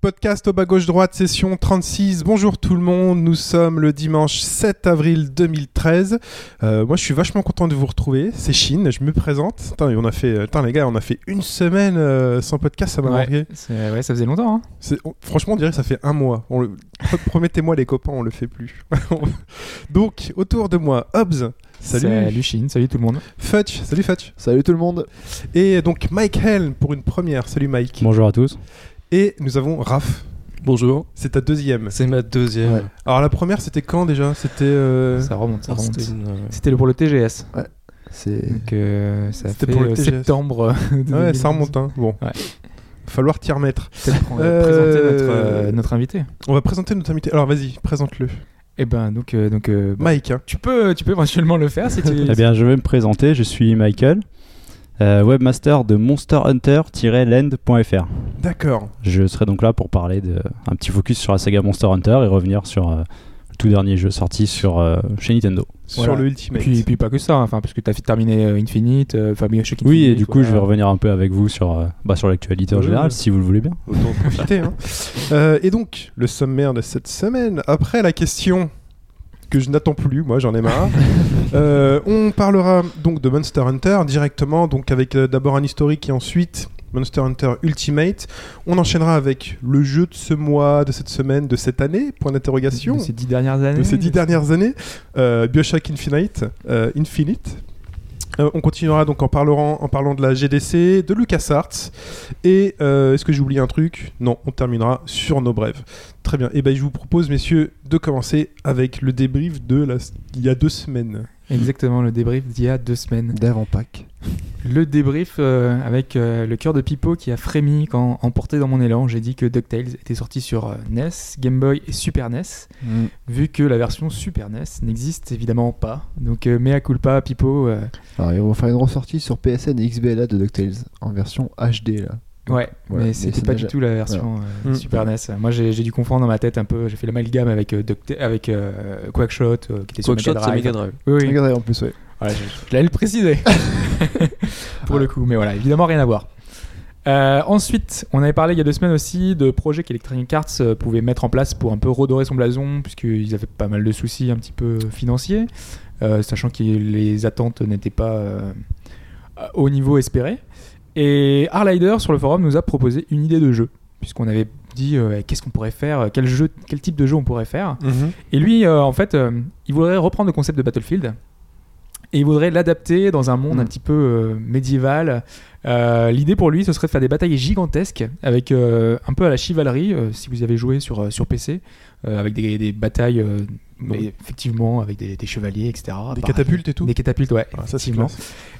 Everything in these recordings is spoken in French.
Podcast au bas gauche droite, session 36. Bonjour tout le monde, nous sommes le dimanche 7 avril 2013. Euh, moi je suis vachement content de vous retrouver, c'est Chine, je me présente. Attends, on a fait, attends les gars, on a fait une semaine euh, sans podcast, ça m'a Ouais. C'est- Ouais, ça faisait longtemps. Hein. C'est- on- franchement on dirait que ça fait un mois. On le- Promettez-moi les copains, on le fait plus. Donc autour de moi, Hobbs, salut. Salut Chine, salut tout le monde. Futch, salut Futch. Salut tout le monde. Et donc Mike Helm pour une première, salut Mike. Bonjour à tous. Et nous avons Raph, Bonjour. c'est ta deuxième. C'est ma deuxième. Ouais. Alors la première c'était quand déjà? C'était... euh, Ça remonte, ça remonte. c'était une, euh, C'était le- pour le TGS. C'est Donc euh, ça C'était fait pour le euh, TGS. septembre. de Ouais, 2011. ça remonte, hein. Bon. Ouais. Falloir t'y remettre. Peut-être Euh, présenter notre, euh, notre invité. On va présenter notre invité. Alors vas-y, présente-le. Eh ben donc euh, donc euh, bah, Mike, hein. tu peux tu peux éventuellement le faire si tu. Eh bien, je vais me présenter. Je suis Michael, euh, webmaster de monsterhunter-land.fr. D'accord. Je serai donc là pour parler de un petit focus sur la saga Monster Hunter et revenir sur euh, le tout dernier jeu sorti sur euh, chez Nintendo. Sur le Ultimate. Puis, puis pas que ça, hein. enfin parce que t'as terminé euh, Infinite, euh, enfin Bioshock Oui, et du coup, voilà. je vais revenir un peu avec vous sur, euh, bah, sur l'actualité en général, si vous le voulez bien. Autant en profiter. hein. Euh, et donc, le sommaire de cette semaine, après la question que je n'attends plus, moi j'en ai marre, euh, on parlera donc de Monster Hunter directement, donc avec euh, d'abord un historique et ensuite Monster Hunter Ultimate. On enchaînera avec le jeu de ce mois, de cette semaine, de cette année, point d'interrogation. de ces dix dernières années. de ces dix dernières années, euh, Bioshock Infinite, Infinite. Euh, on continuera donc en parlant, en parlant de la GDC, de LucasArts. Et euh, est-ce que j'ai oublié un truc? Non, on terminera sur nos brèves. Très bien. Et ben je vous propose, messieurs, de commencer avec le débrief de la... il y a deux semaines. Exactement, le débrief d'il y a deux semaines. d'avant Pâques. Le débrief euh, avec euh, le cœur de Pipo qui a frémi quand, emporté dans mon élan, j'ai dit que DuckTales était sorti sur euh, NES, Game Boy et Super NES, vu que la version Super NES n'existe évidemment pas. Donc, mea culpa, Pipo. Alors ils vont faire une ressortie sur PSN et XBLA de DuckTales en version HD là. Ouais, voilà, mais c'était pas du tout la version euh, Mm. Super NES. Moi, j'ai dû confondre dans ma tête un peu, j'ai fait l'amalgame avec, euh, avec euh, Quackshot, euh, qui était sur Quackshot, Mega c'est Drive. Mega Drive. Oui, oui. Regardez en plus, ouais. Voilà, je, je l'allais le préciser. Pour le coup, mais voilà, évidemment rien à voir. Euh, ensuite, on avait parlé il y a deux semaines aussi de projets qu'Electronic Arts euh, pouvait mettre en place pour un peu redorer son blason, puisqu'ils avaient pas mal de soucis un petit peu financiers, euh, sachant que les attentes n'étaient pas euh, au niveau espéré. Et Harlider sur le forum nous a proposé une idée de jeu, puisqu'on avait dit euh, qu'est-ce qu'on pourrait faire, quel, jeu, quel type de jeu on pourrait faire. Et lui, euh, en fait, euh, il voudrait reprendre le concept de Battlefield et il voudrait l'adapter dans un monde Mm. un petit peu euh, médiéval. Euh, L'idée pour lui, ce serait de faire des batailles gigantesques avec euh, un peu à la chevalerie, euh, si vous y avez joué sur, euh, sur PC, euh, avec des, des batailles, effectivement, avec des, des chevaliers, etc. Des Pareil. catapultes et tout Des catapultes, ouais. Ah, Ça effectivement.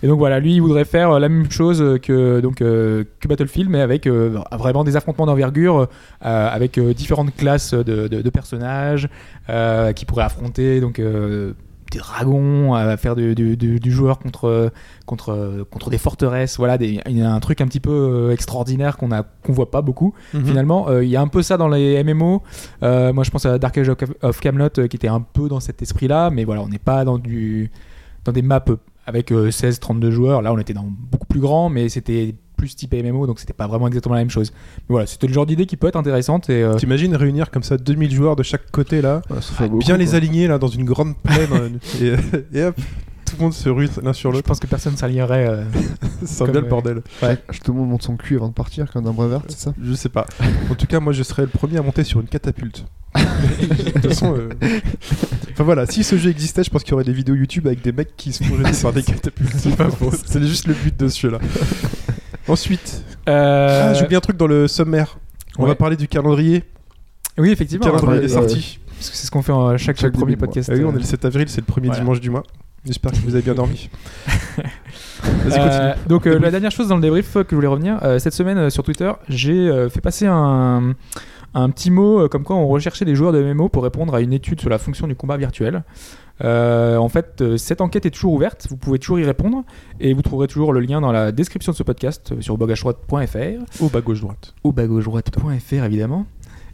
Et donc voilà, lui, il voudrait faire euh, la même chose euh, que, donc, euh, que Battlefield, mais avec euh, vraiment des affrontements d'envergure, euh, avec différentes classes de, de- de personnages qui pourraient affronter donc, des dragons, à faire du, du- du- du joueur contre, contre, contre des forteresses. Voilà, des- il y a un truc un petit peu euh, extraordinaire qu'on a qu'on voit pas beaucoup. Mhm. Finalement, euh, il y a un peu ça dans les MMO. Euh, moi, je pense à Dark Age of, Camelot qui était un peu dans cet esprit-là, mais voilà, on n'est pas dans du dans des maps avec 16-32 joueurs. Là, on était dans beaucoup plus grand, mais c'était plus type MMO, donc c'était pas vraiment exactement la même chose. Mais voilà, c'était le genre d'idée qui peut être intéressante et euh, T'imagines réunir comme ça 2000 joueurs de chaque côté là, Ouais, ça fait beaucoup, bien les aligner là dans une grande plaine euh, et, et hop, tout le monde se rue l'un sur je l'autre. pense que personne s'alignerait. euh, bien le euh, bordel. Tout le monde monte son cul avant de partir comme dans Brevert, c'est ça? Je sais pas. En tout cas, moi, je serais le premier à monter sur une catapulte. de toute façon, euh, enfin voilà, si ce jeu existait, je pense qu'il y aurait des vidéos YouTube avec des mecs qui se font jeter par des catapultes. C'est pas faux. C'est juste le but de ce jeu-là. Ensuite, euh, ah, j'ai oublié un truc dans le sommaire. On ouais. va parler du calendrier. Oui, effectivement. calendrier ouais, des sorties. Parce que c'est ce qu'on fait en chaque, Chaque premier podcast. Ah oui, on euh. est le 7 avril, c'est le premier Voilà. dimanche du mois. J'espère que vous avez bien dormi. Vas-y, Euh, continue. donc euh, la dernière chose dans le débrief que je voulais revenir, euh, cette semaine euh, sur Twitter, j'ai euh, fait passer un, un petit mot euh, comme quoi on recherchait des joueurs de MMO pour répondre à une étude sur la fonction du combat virtuel. Euh, en fait, euh, cette enquête est toujours ouverte, vous pouvez toujours y répondre et vous trouverez toujours le lien dans la description de ce podcast euh, sur bagageroite.fr Au bas gauche droite. au bagageroite.fr évidemment.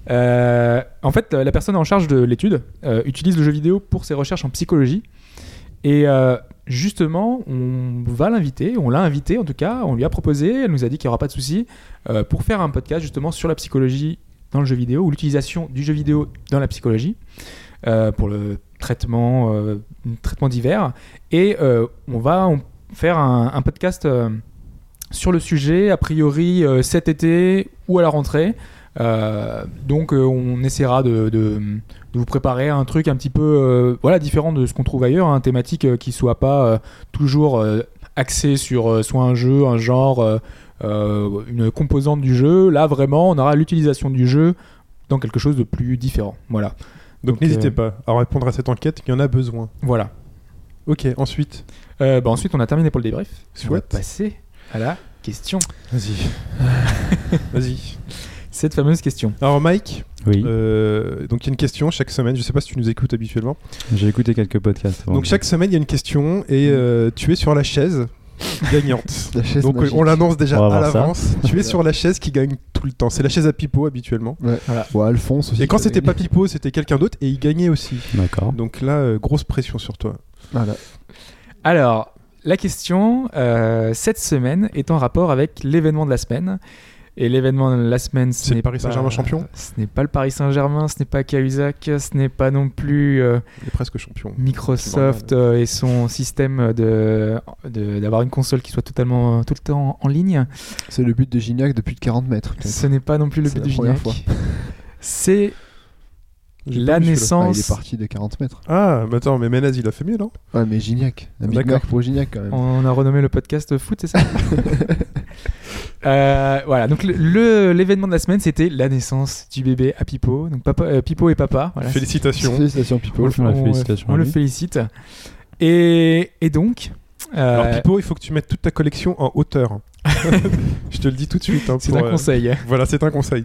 En fait, la personne en charge de l'étude utilise le jeu vidéo pour ses recherches en psychologie. Et justement, on va l'inviter, on l'a invité en tout cas, on lui a proposé, elle nous a dit qu'il n'y aura pas de souci, pour faire un podcast justement sur la psychologie dans le jeu vidéo, ou l'utilisation du jeu vidéo dans la psychologie, euh, pour le traitement, euh, traitement divers. Et euh, on va faire un, podcast euh, sur le sujet, a priori cet été ou à la rentrée. Donc on essaiera de, vous préparer un truc un petit peu voilà, différent de ce qu'on trouve ailleurs, un thématique qui soit pas toujours euh, axé sur soit un jeu, un genre, une composante du jeu. Là vraiment on aura l'utilisation du jeu dans quelque chose de plus différent. Voilà. Donc, Donc, n'hésitez euh, pas à répondre à cette enquête, il y en a besoin. Voilà. Ok, ensuite. Euh, bah, ensuite on a terminé pour le débrief. On va passer à la question. Vas-y. Vas-y. Cette fameuse question. Alors Mike, Oui, euh, donc il y a une question chaque semaine, je sais pas si tu nous écoutes habituellement. j'ai écouté quelques podcasts. Donc chaque semaine il y a une question et euh, tu es sur la chaise gagnante. La chaise Donc magique. on l'annonce déjà On va à voir ça. l'avance. tu es sur la chaise qui gagne tout le temps. C'est la chaise à Pipo habituellement. Ouais. Voilà. Ou Alphonse aussi. Et quand qui c'était pas gagné. Pipo, c'était quelqu'un d'autre et il gagnait aussi. D'accord. Donc là, euh, grosse pression sur toi. Voilà. Alors, la question euh, cette semaine est en rapport avec l'événement de la semaine. Et l'événement de la semaine, ce C'est le n'est Paris pas- Saint-Germain champion Ce n'est pas le Paris Saint-Germain, ce n'est pas Cahuzac, ce n'est pas non plus euh, Il est presque champion. Microsoft euh, et son système de de- d'avoir une console qui soit totalement tout le temps en ligne. C'est le but de Gignac de plus de 40 mètres. Ce n'est pas non plus le C'est but première Gignac. C'est la celui-là. Ah, naissance. il est parti de 40 mètres. Ah, mais attends, mais Menez il a fait mieux, non? Ouais, mais Gignac. Un Big D'accord. Mac pour Gignac quand même. On a renommé le podcast foot, c'est ça? Euh, Voilà, donc le- le- l'événement de la semaine, c'était la naissance du bébé à Pipo. Donc papa, euh, Pipo et papa. Voilà, Félicitations. Félicitations on, Pipo. la on- félicitation on le félicite. Et, et donc, euh, Alors Pipo, il faut que tu mettes toute ta collection en hauteur. je te le dis tout de suite. hein, c'est un euh, conseil. Voilà, c'est un conseil.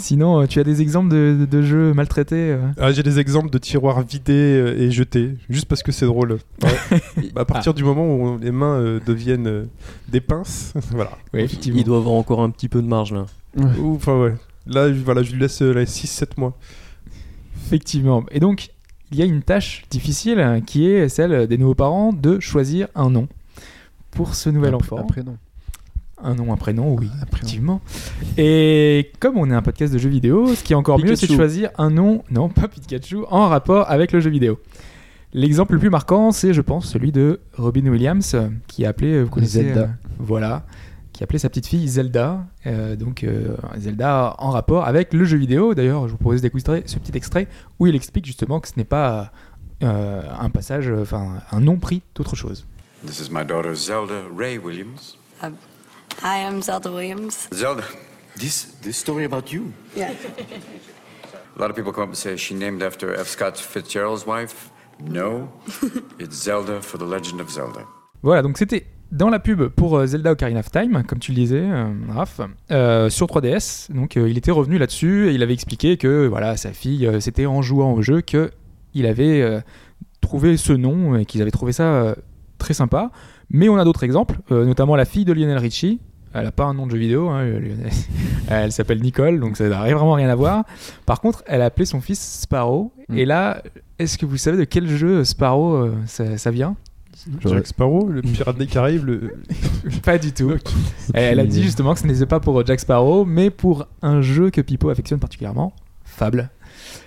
Sinon, euh, tu as des exemples de, de- de jeux maltraités euh Ah, J'ai des exemples de tiroirs vidés euh, et jetés, juste parce que c'est drôle. Bah, à partir du moment où les mains euh, deviennent euh, des pinces, voilà. Oui, effectivement. Il doit avoir encore un petit peu de marge là. Ou, Enfin ouais. Là, je- voilà, je lui laisse 6-7 mois. Effectivement. Et donc, il y a une tâche difficile euh, qui est celle des nouveaux parents de choisir un nom pour ce nouvel enfant. Après, non. Un nom, un prénom, oui, Un prénom. effectivement. Et comme on est un podcast de jeux vidéo, ce qui est encore mieux, c'est de choisir un nom, non pas Pikachu, en rapport avec le jeu vidéo. L'exemple le plus marquant, c'est, je pense, celui de Robin Williams, qui a appelé, vous connaissez, Zelda. euh, voilà, qui appelait sa petite fille Zelda. Euh, donc euh, Zelda en rapport avec le jeu vidéo. D'ailleurs, je vous propose d'écouter ce petit extrait où il explique justement que ce n'est pas euh, un passage, enfin un nom pris d'autre chose. This is my daughter Zelda Ray Williams. Hi, I'm Zelda Williams. Zelda, this this story about you. Yeah. A lot of people come up and say she named after F. Scott Fitzgerald's wife? No, it's Zelda for the Legend of Zelda. Voilà, donc c'était dans la pub pour euh, Zelda Ocarina of Time, comme tu le disais, euh, Raph, euh, sur 3DS. Donc euh, il était revenu là-dessus et il avait expliqué que voilà, sa fille, euh, c'était en jouant au jeu que il avait euh, trouvé ce nom et qu'ils avaient trouvé ça euh, très sympa. Mais on a d'autres exemples, euh, notamment la fille de Lionel Richie. Elle n'a pas un nom de jeu vidéo, hein, Lionel- elle s'appelle Nicole, donc ça n'a vraiment rien à voir. Par contre, elle a appelé son fils Sparrow. Mm. Et là, est-ce que vous savez de quel jeu Sparrow euh, ça- ça vient? Jack Sparrow, le pirate des Caraïbes, le... Pas du tout. Elle, elle a dit justement que ce n'était pas pour Jack Sparrow, mais pour un jeu que Pipo affectionne particulièrement, Fable.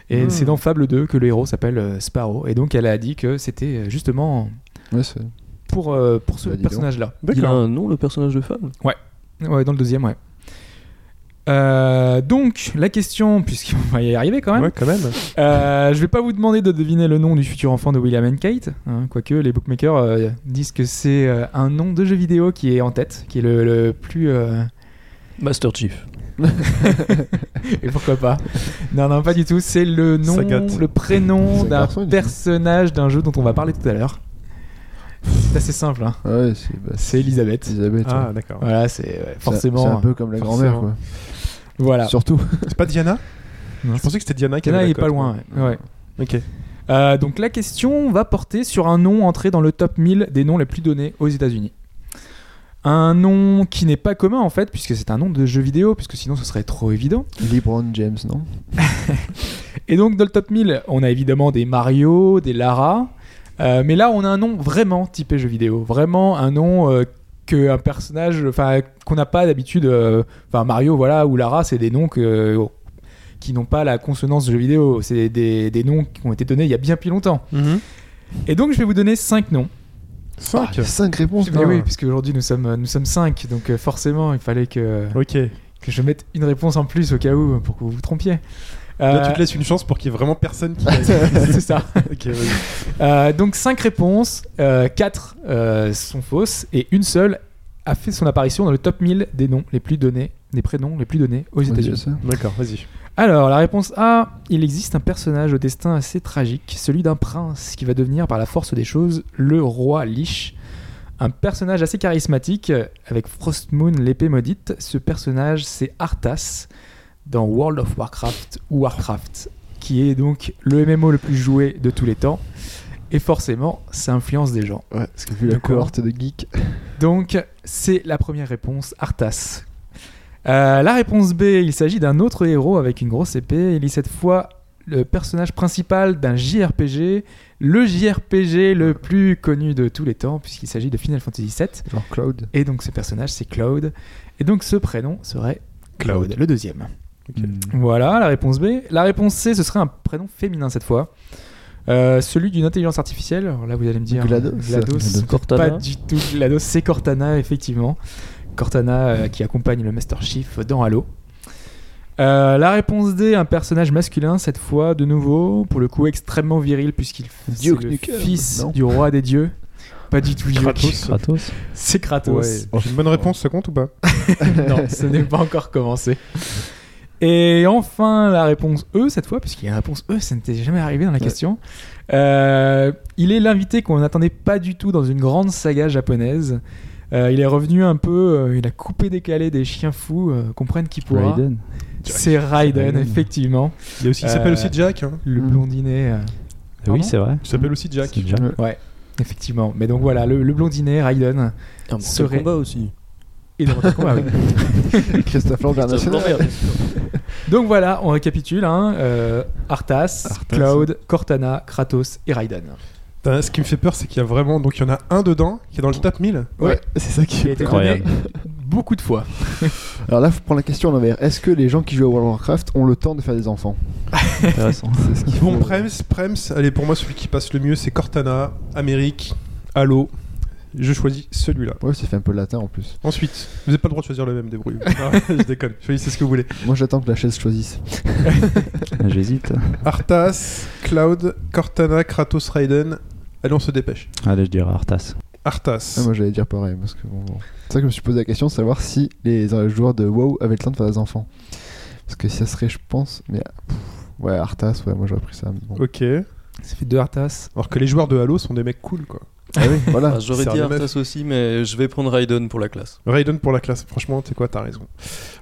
Et Hmm. c'est dans Fable 2 que le héros s'appelle euh, Sparrow. Et donc elle a dit que c'était euh, justement Ouais, c'est- pour, euh, pour ce Bah, personnage-là. Il a un nom le personnage de femme Ouais, dans le deuxième, ouais. Euh, donc, la question, puisqu'on va y arriver quand même, Ouais, quand même. Euh, je vais pas vous demander de deviner le nom du futur enfant de William and Kate, hein, quoique les bookmakers euh, disent que c'est euh, un nom de jeu vidéo qui est en tête, qui est le, le plus. euh, Master Chief. Et pourquoi pas Non, non, pas du tout. C'est le nom, Sagat. le prénom d'un personnage d'un jeu dont on va parler tout à l'heure. C'est assez simple, hein. Ouais, c'est bah, C'est Elisabeth. Elisabeth. Ah, ouais. d'accord. Voilà, c'est ouais, forcément. C'est un peu comme la grand-mère, forcément. quoi. Voilà. Surtout. C'est pas Diana Non, Je pensais que c'était Diana qui Diana, avait il la est pas loin. Ouais. Ok. Euh, donc la question va porter sur un nom entré dans le top 1000 des noms les plus donnés aux États-Unis. Un nom qui n'est pas commun en fait, puisque c'est un nom de jeu vidéo, puisque sinon ce serait trop évident. LeBron James, non? Et donc dans le top 1000, on a évidemment des Mario, des Lara, euh, mais là on a un nom vraiment typé jeu vidéo, vraiment un nom euh, que un personnage, enfin qu'on n'a pas d'habitude. euh, Enfin Mario, voilà, ou Lara, c'est des noms que qui n'ont pas la consonance de jeu vidéo. C'est des, des noms qui ont été donnés il y a bien plus longtemps. Et donc je vais vous donner 5 noms. 5 5 réponses. Mais oui, puisque aujourd'hui nous sommes nous sommes 5, donc euh, forcément il fallait que Ok. que je mette une réponse en plus au cas où pour que vous vous trompiez. Là, Euh, tu te laisses une chance pour qu'il y ait vraiment personne qui. c'est ça. Euh, donc 5 réponses, 4 sont fausses et une seule a fait son apparition dans le top 1000 des noms les plus donnés, des prénoms les plus donnés aux États-Unis. D'accord, vas-y. Alors, la réponse A, il existe un personnage au destin assez tragique, celui d'un prince qui va devenir par la force des choses le roi Lich. Un personnage assez charismatique, euh, avec Frostmoon, l'épée maudite. Ce personnage, c'est Arthas dans World of Warcraft ou Warcraft, qui est donc le MMO le plus joué de tous les temps. Et forcément, ça influence des gens. Ouais, parce que vu la cohorte de geeks. Donc, c'est la première réponse, Arthas. Euh, la réponse B, il s'agit d'un autre héros avec une grosse épée. Il est cette fois le personnage principal d'un JRPG, le JRPG le plus connu de tous les temps, puisqu'il s'agit de Final Fantasy VII. Genre Cloud. Et donc, ce personnage, c'est Cloud. Et donc, ce prénom serait Cloud, Cloud. le deuxième. Ok. Voilà, la réponse B. La réponse C, ce serait un prénom féminin cette fois. Euh, celui d'une intelligence artificielle. Alors là, vous allez me dire. GLaDOS. GLaDOS. GLaDOS. Cortana. Pas du tout GLaDOS, c'est Cortana, effectivement. Cortana euh, qui accompagne le Master Chief dans Halo. Euh, la réponse D, un personnage masculin cette fois, de nouveau, pour le coup extrêmement viril puisqu'il Duke le fils non du roi des dieux. Pas du tout. Kratos. Kratos. C'est Kratos. Ouais. Une bonne réponse, ça compte ou pas? Non, ce n'est pas encore commencé. Et enfin, la réponse E, cette fois, puisqu'il y a une réponse E, ça n'était jamais arrivé dans la question. Euh, il est l'invité qu'on n'attendait pas du tout dans une grande saga japonaise. Euh, il est revenu un peu, euh, il a coupé décalé des chiens fous, euh, comprennent qui pourra. Raiden. C'est Raiden, Raiden. effectivement. Il, aussi, s'appelle aussi Jack. hein. Le Mm. blondinet. euh, Pardon Oui, c'est vrai. Il s'appelle aussi Jack. Jack. Ouais, effectivement. Mais donc voilà, le, le blondinet, Raiden. Un Mortal Serait- Kombat aussi. Et dans Kombat, oui. Christophe Lambert national. Lambert. Donc voilà, on récapitule. Hein, euh, Arthas, Arthas. Cloud, Cortana, Kratos et Raiden. Putain, Ce qui me fait peur, c'est qu'il y a vraiment. Donc il y en a un dedans qui est dans le top 1000. Ouais, c'est ça qui Qui a est été Incroyable. beaucoup de fois. Alors là, faut prendre la question à l'envers. Est-ce que les gens qui jouent à World of Warcraft ont le temps de faire des enfants? Intéressant. C'est ce qu'il Bon, Prems, Prems, allez, pour moi, celui qui passe le mieux, c'est Cortana, Amérique, Halo. Je choisis celui-là. Ouais, ça fait un peu latin en plus. Ensuite, vous n'avez pas le droit de choisir le même, débrouille. Ah, je déconne, choisissez ce que vous voulez. Moi, j'attends que la chaise choisisse. J'hésite. Arthas, Cloud, Cortana, Kratos, Raiden. Allez, on se dépêche. Allez, je dirais Arthas. Arthas. Ah, moi, j'allais dire pareil. Parce que bon, bon. C'est ça que je me suis posé la question de savoir si les joueurs de WoW avaient le temps de faire des enfants. Parce que ça serait, je pense. Mais pff, ouais, Arthas, ouais, moi j'aurais pris ça. bon. Ok. Ça fait deux Arthas. Alors que les joueurs de Halo sont des mecs cool, quoi. Ah oui, voilà. J'aurais dit. Arthas aussi, mais je vais prendre Raiden pour la classe. Raiden pour la classe, franchement, t'es quoi, t'as raison.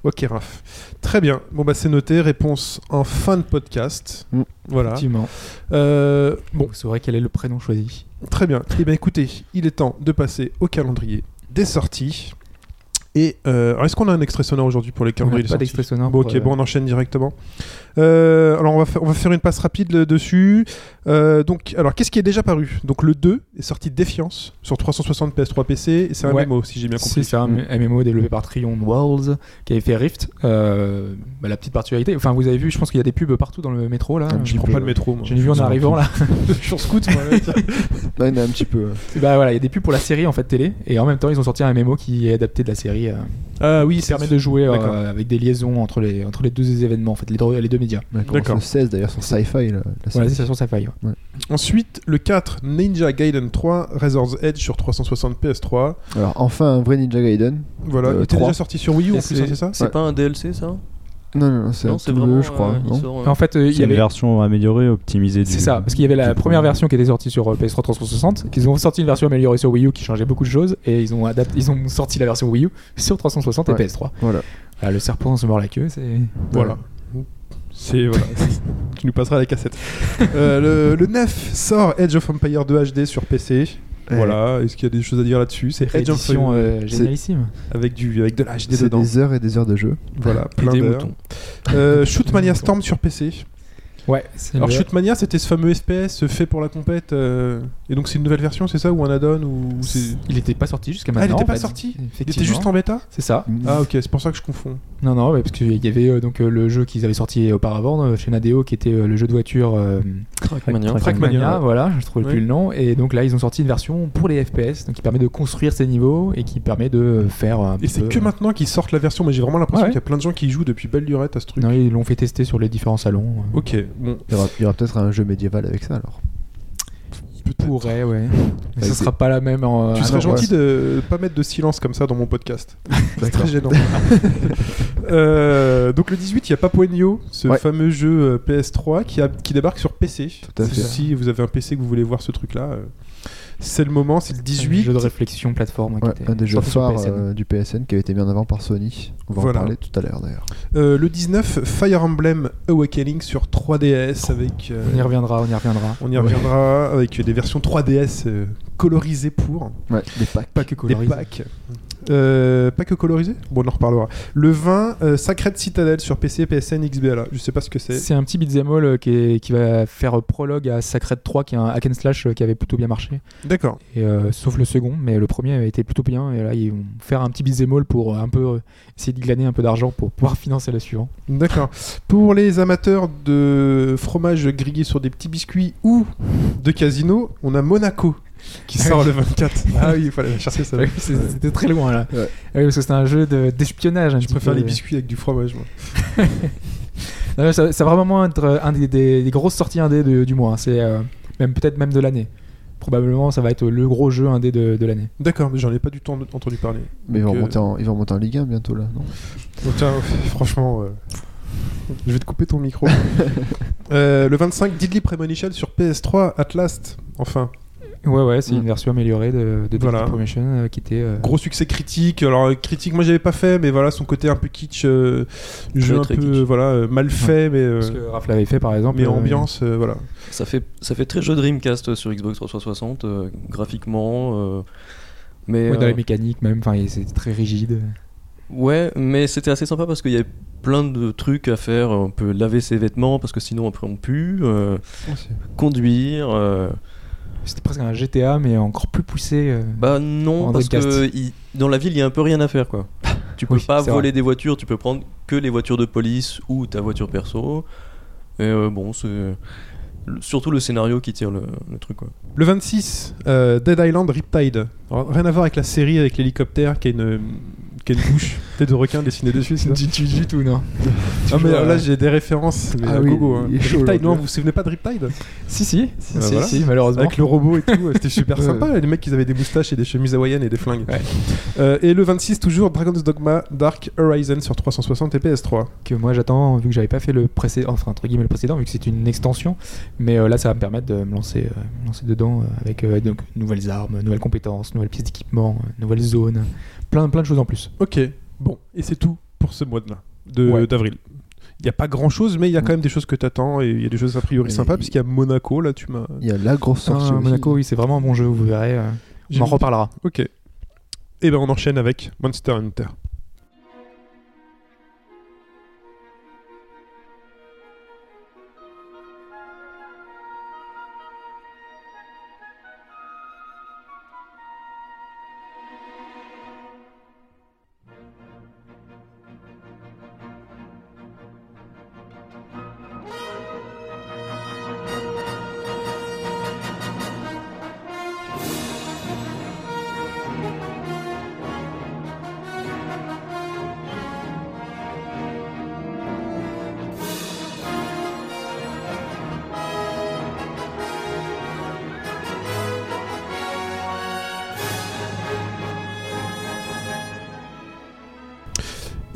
Ok, Raph. Très bien. Bon, bah, c'est noté. Réponse en fin de podcast. Mm. Voilà. Effectivement. Euh, bon, Vous saurez quel est le prénom choisi. Très bien. Eh bien, écoutez, il est temps de passer au calendrier des sorties. Et euh, est-ce qu'on a un extrait sonore aujourd'hui pour les calendriers des pas sorties d'extrait sonore. Bon, ok, euh, bon, on enchaîne directement. Euh, alors, on va, on va faire une passe rapide le- dessus. Euh, donc, alors, qu'est-ce qui est déjà paru? Donc, le 2 est sorti Défiance sur 360 PS3 PC. Et c'est un Ouais. MMO, si j'ai bien C'est compris. ça, un MMO développé par Trion Worlds qui avait fait Rift. Euh, bah, la petite particularité, enfin vous avez vu, je pense qu'il y a des pubs partout dans le métro là. Un Je prends peu, pas le ouais. métro, moi. J'en ai vu en arrivant là. je suis en scout, moi. Là, il y en a un petit peu. Bah voilà, il y a des pubs pour la série en fait télé et en même temps ils ont sorti un MMO qui est adapté de la série. euh, ah oui, qui c'est permet de jouer euh, avec des liaisons entre les entre les deux événements en fait, les deux, les deux médias. Ouais, commence D'accord. Le 16 d'ailleurs sur Sci-Fi. la série. c'est sur Sci-Fi. ouais. Ensuite, le 4, Ninja Gaiden 3, Razor's Edge sur 360 PS3. Alors, enfin, un vrai Ninja Gaiden. Voilà, Euh, il était 3. déjà sorti sur Wii U en Et plus, c'est- hein, c'est ça C'est Ouais. pas un DLC ça? Non, non, non, c'est vraiment. bleu, je crois. euh, il non sort, euh, En fait, euh, il C'est y une avait. version améliorée, optimisée. C'est ça, parce qu'il y avait la première version qui était sortie sur euh, PS3 360, qu'ils ont sorti une version améliorée sur Wii U qui changeait beaucoup de choses, et ils ont, adapté, ils ont sorti la version Wii U sur 360 et Ouais. PS3. Voilà. Voilà, le serpent se mord la queue, c'est. Voilà. C'est voilà. tu nous passeras la cassette. Euh, le, le 9 sort Edge of Empire 2 HD sur PC. Voilà. Est-ce qu'il y a des choses à dire là-dessus? C'est Edge of Édition Empire euh, génialissime. avec du avec de la HD C'est dedans. des heures et des heures de jeu. Voilà, plein d'heures. Euh, Shootmania Storm sur PC. Ouais, c'est Alors le- Shootmania, c'était ce fameux FPS fait pour la compète. euh, Et donc c'est une nouvelle version, c'est ça ou un add-on ou c'est Il était pas sorti jusqu'à Ah, il maintenant. était pas en fait. sorti Il était juste en bêta C'est ça. Ah ok, c'est pour ça que je confonds. Non, non, ouais, parce qu'il y avait euh, donc euh, le jeu qu'ils avaient sorti auparavant euh, chez Nadeo qui était euh, le jeu de voiture euh, Trackmania. Trackmania. voilà, je trouve Ouais. plus le nom. Et donc là, ils ont sorti une version pour les FPS, donc qui permet de construire ces niveaux et qui permet de faire un Et c'est que maintenant qu'ils sortent la version, mais j'ai vraiment l'impression Ouais, qu'il y a plein de gens qui y jouent depuis belle lurette à ce truc. Non, ils l'ont fait tester sur les différents salons. Ok, bon. Il y aura, il y aura peut-être un jeu médiéval avec ça alors. Pourrait, ouais. Mais ce sera pas la même. En, Tu serais gentil de pas mettre de silence comme ça dans mon podcast. C'est très gênant. Euh, donc le 18, il y a Papuenio, ce Ouais. fameux jeu euh, PS3 qui, a, qui débarque sur PC. Tout à fait. Si vous avez un PC que vous voulez voir ce truc-là, euh, c'est le moment, c'est le Un 18. jeu de réflexion plateforme. qui Ouais, était un des jeux phares PSN. euh, du PSN qui avait été mis en avant par Sony. On va Voilà. en parler tout à l'heure d'ailleurs. Euh, le 19, Fire Emblem Awakening sur 3DS avec. euh, On y reviendra, on y reviendra. on y reviendra avec des versions 3DS euh, colorisées pour. Ouais, des packs. Pas que Des colorisé. packs. Euh, pas que colorisé Bon, on en reparlera. Le 20, euh, Sacred Citadel sur PC, PSN, XBLA. Je sais pas ce que c'est. C'est un petit beat'em all euh, qui, est- qui va faire prologue à Sacred 3, qui est un hack and slash euh, qui avait plutôt bien marché. D'accord. Et, euh, sauf le second, mais le premier a été plutôt bien. Et là, ils vont faire un petit beat'em all pour un peu essayer de glaner un peu d'argent pour pouvoir financer le suivant. D'accord. Pour les amateurs de fromage grillé sur des petits biscuits ou de casino, on a Monaco qui sort le 24. Ah oui, il fallait chercher ça. C'était très loin là. Ouais. Ah oui, parce que c'était un jeu de- d'espionnage. un Je préfère peu. les biscuits avec du fromage, moi. Non, ça, ça va vraiment être euh, un des, des- des grosses sorties indé de- du mois. hein. C'est euh, même peut-être même de l'année. Probablement, ça va être le gros jeu indé de, de l'année. D'accord, mais j'en ai pas du tout en- entendu parler. Mais ils vont, Donc, euh, remonter en, ils vont remonter en Ligue 1 bientôt là, non? Donc, tiens, franchement, euh, je vais te couper ton micro. Euh, le 25, Deadly Premonition sur PS3, at last. Enfin, Ouais, ouais, c'est Mm. une version améliorée de, de Voilà. Premonition, euh, qui était. euh, gros succès critique. Alors, euh, critique, moi j'avais pas fait, mais voilà, son côté un peu kitsch, euh, jeu un peu kitsch. voilà, euh, mal fait, mais, euh, Ce que Raph l'avait fait par exemple. mais euh, ambiance, euh, voilà. Ça fait, ça fait très jeu Dreamcast sur Xbox 360, euh, graphiquement. euh, mais, ouais, dans les mécaniques même, c'était très rigide. ouais, mais c'était assez sympa parce qu'il y avait plein de trucs à faire. On peut laver ses vêtements parce que sinon après on pue. euh, conduire. euh, C'était presque un GTA, mais encore plus poussé. euh. Bah non, En parce que il- dans la ville, il y a un peu rien à faire quoi. Tu peux Oui, pas c'est voler vrai. des voitures, tu peux prendre que les voitures de police ou ta voiture perso. Et euh, bon, c'est le- surtout le scénario qui tire le, le truc quoi. Le 26, euh, Dead Island Riptide. Alors, rien à voir avec la série avec l'hélicoptère qui a une, qui a une bouche tête de requin dessinée dessus. c'est ça du tout, non. Ah mais là j'ai des références. Mais Ah à oui, gogo, hein. chaud, Riptide, non, vous vous souvenez pas de Riptide Si, si, Bah si, voilà. si, malheureusement. Avec le robot et tout, ouais, c'était super sympa. Les mecs, ils avaient des moustaches et des chemises hawaïennes et des flingues. Ouais. Euh, et le 26, toujours Dragon's Dogma Dark Horizon sur 360 et PS3. que moi j'attends vu que j'avais pas fait le précédent enfin entre guillemets le précédent vu que c'est une extension mais euh, là ça va me permettre de me lancer, euh, me lancer dedans euh, avec euh, donc nouvelles armes nouvelles compétences nouvelles pièces d'équipement euh, nouvelles zones plein plein de choses en plus Ok, bon, et c'est tout pour ce mois-là, de- Ouais. d'avril. Il n'y a pas grand chose, mais il y a quand même des choses que t'attends et il y a des choses a priori sympas, il- puisqu'il y a Monaco, là, tu m'as. Il y a la grosse sortie. Ah, aussi. Monaco oui c'est vraiment un bon jeu vous verrez euh, J'ai on en reparlera Ok. Et ben on enchaîne avec Monster Hunter.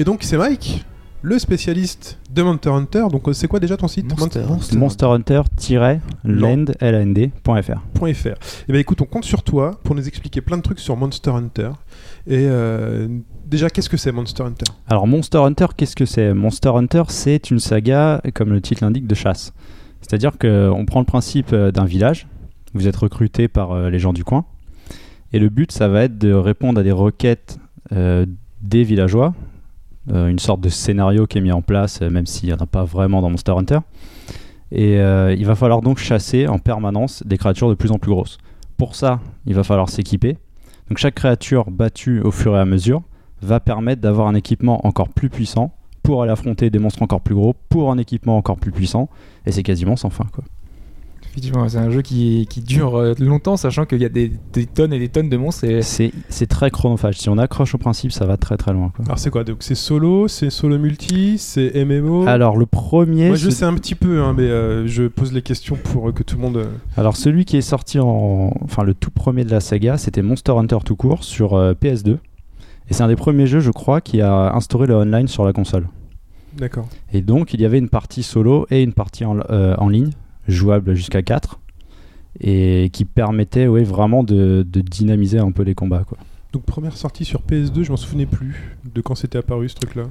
Et donc c'est Mike le spécialiste de Monster Hunter. Donc, euh, c'est quoi déjà ton site Monster. monsterhunter-land.fr. .fr. Et ben écoute, on compte sur toi pour nous expliquer plein de trucs sur Monster Hunter. Et euh, déjà, qu'est-ce que c'est Monster Hunter? Alors Monster Hunter, qu'est-ce que c'est? Monster Hunter, c'est une saga, comme le titre l'indique, de chasse. C'est-à-dire qu'on prend le principe euh, d'un village, vous êtes recruté par les gens du coin, et le but, ça va être de répondre à des requêtes euh, des villageois, une sorte de scénario qui est mis en place, euh, même s'il n'y en a pas vraiment dans Monster Hunter. Et euh, il va falloir donc chasser en permanence des créatures de plus en plus grosses. Pour ça, il va falloir s'équiper. Donc chaque créature battue au fur et à mesure va permettre d'avoir un équipement encore plus puissant pour aller affronter des monstres encore plus gros, pour un équipement encore plus puissant, et c'est quasiment sans fin. Quoi. Effectivement, c'est un jeu qui, qui dure euh, longtemps, sachant qu'il y a des, des tonnes et des tonnes de monstres. Et... C'est très chronophage. Si on accroche au principe, ça va très très loin. Quoi. Alors, c'est quoi Donc, c'est solo, c'est solo multi, c'est MMO Alors le premier, Moi, je c'est- sais un petit peu, hein, mais euh, je pose les questions pour euh, que tout le monde. alors celui qui est sorti en, enfin le tout premier de la saga, c'était Monster Hunter tout court sur euh, PS2, et c'est un des premiers jeux, je crois, qui a instauré le online sur la console. D'accord. Et donc il y avait une partie solo et une partie en, euh, en ligne, jouable jusqu'à 4 et qui permettait ouais, vraiment de, de dynamiser un peu les combats. Quoi. Donc, première sortie sur PS2, je m'en souvenais plus de quand c'était apparu ce truc-là.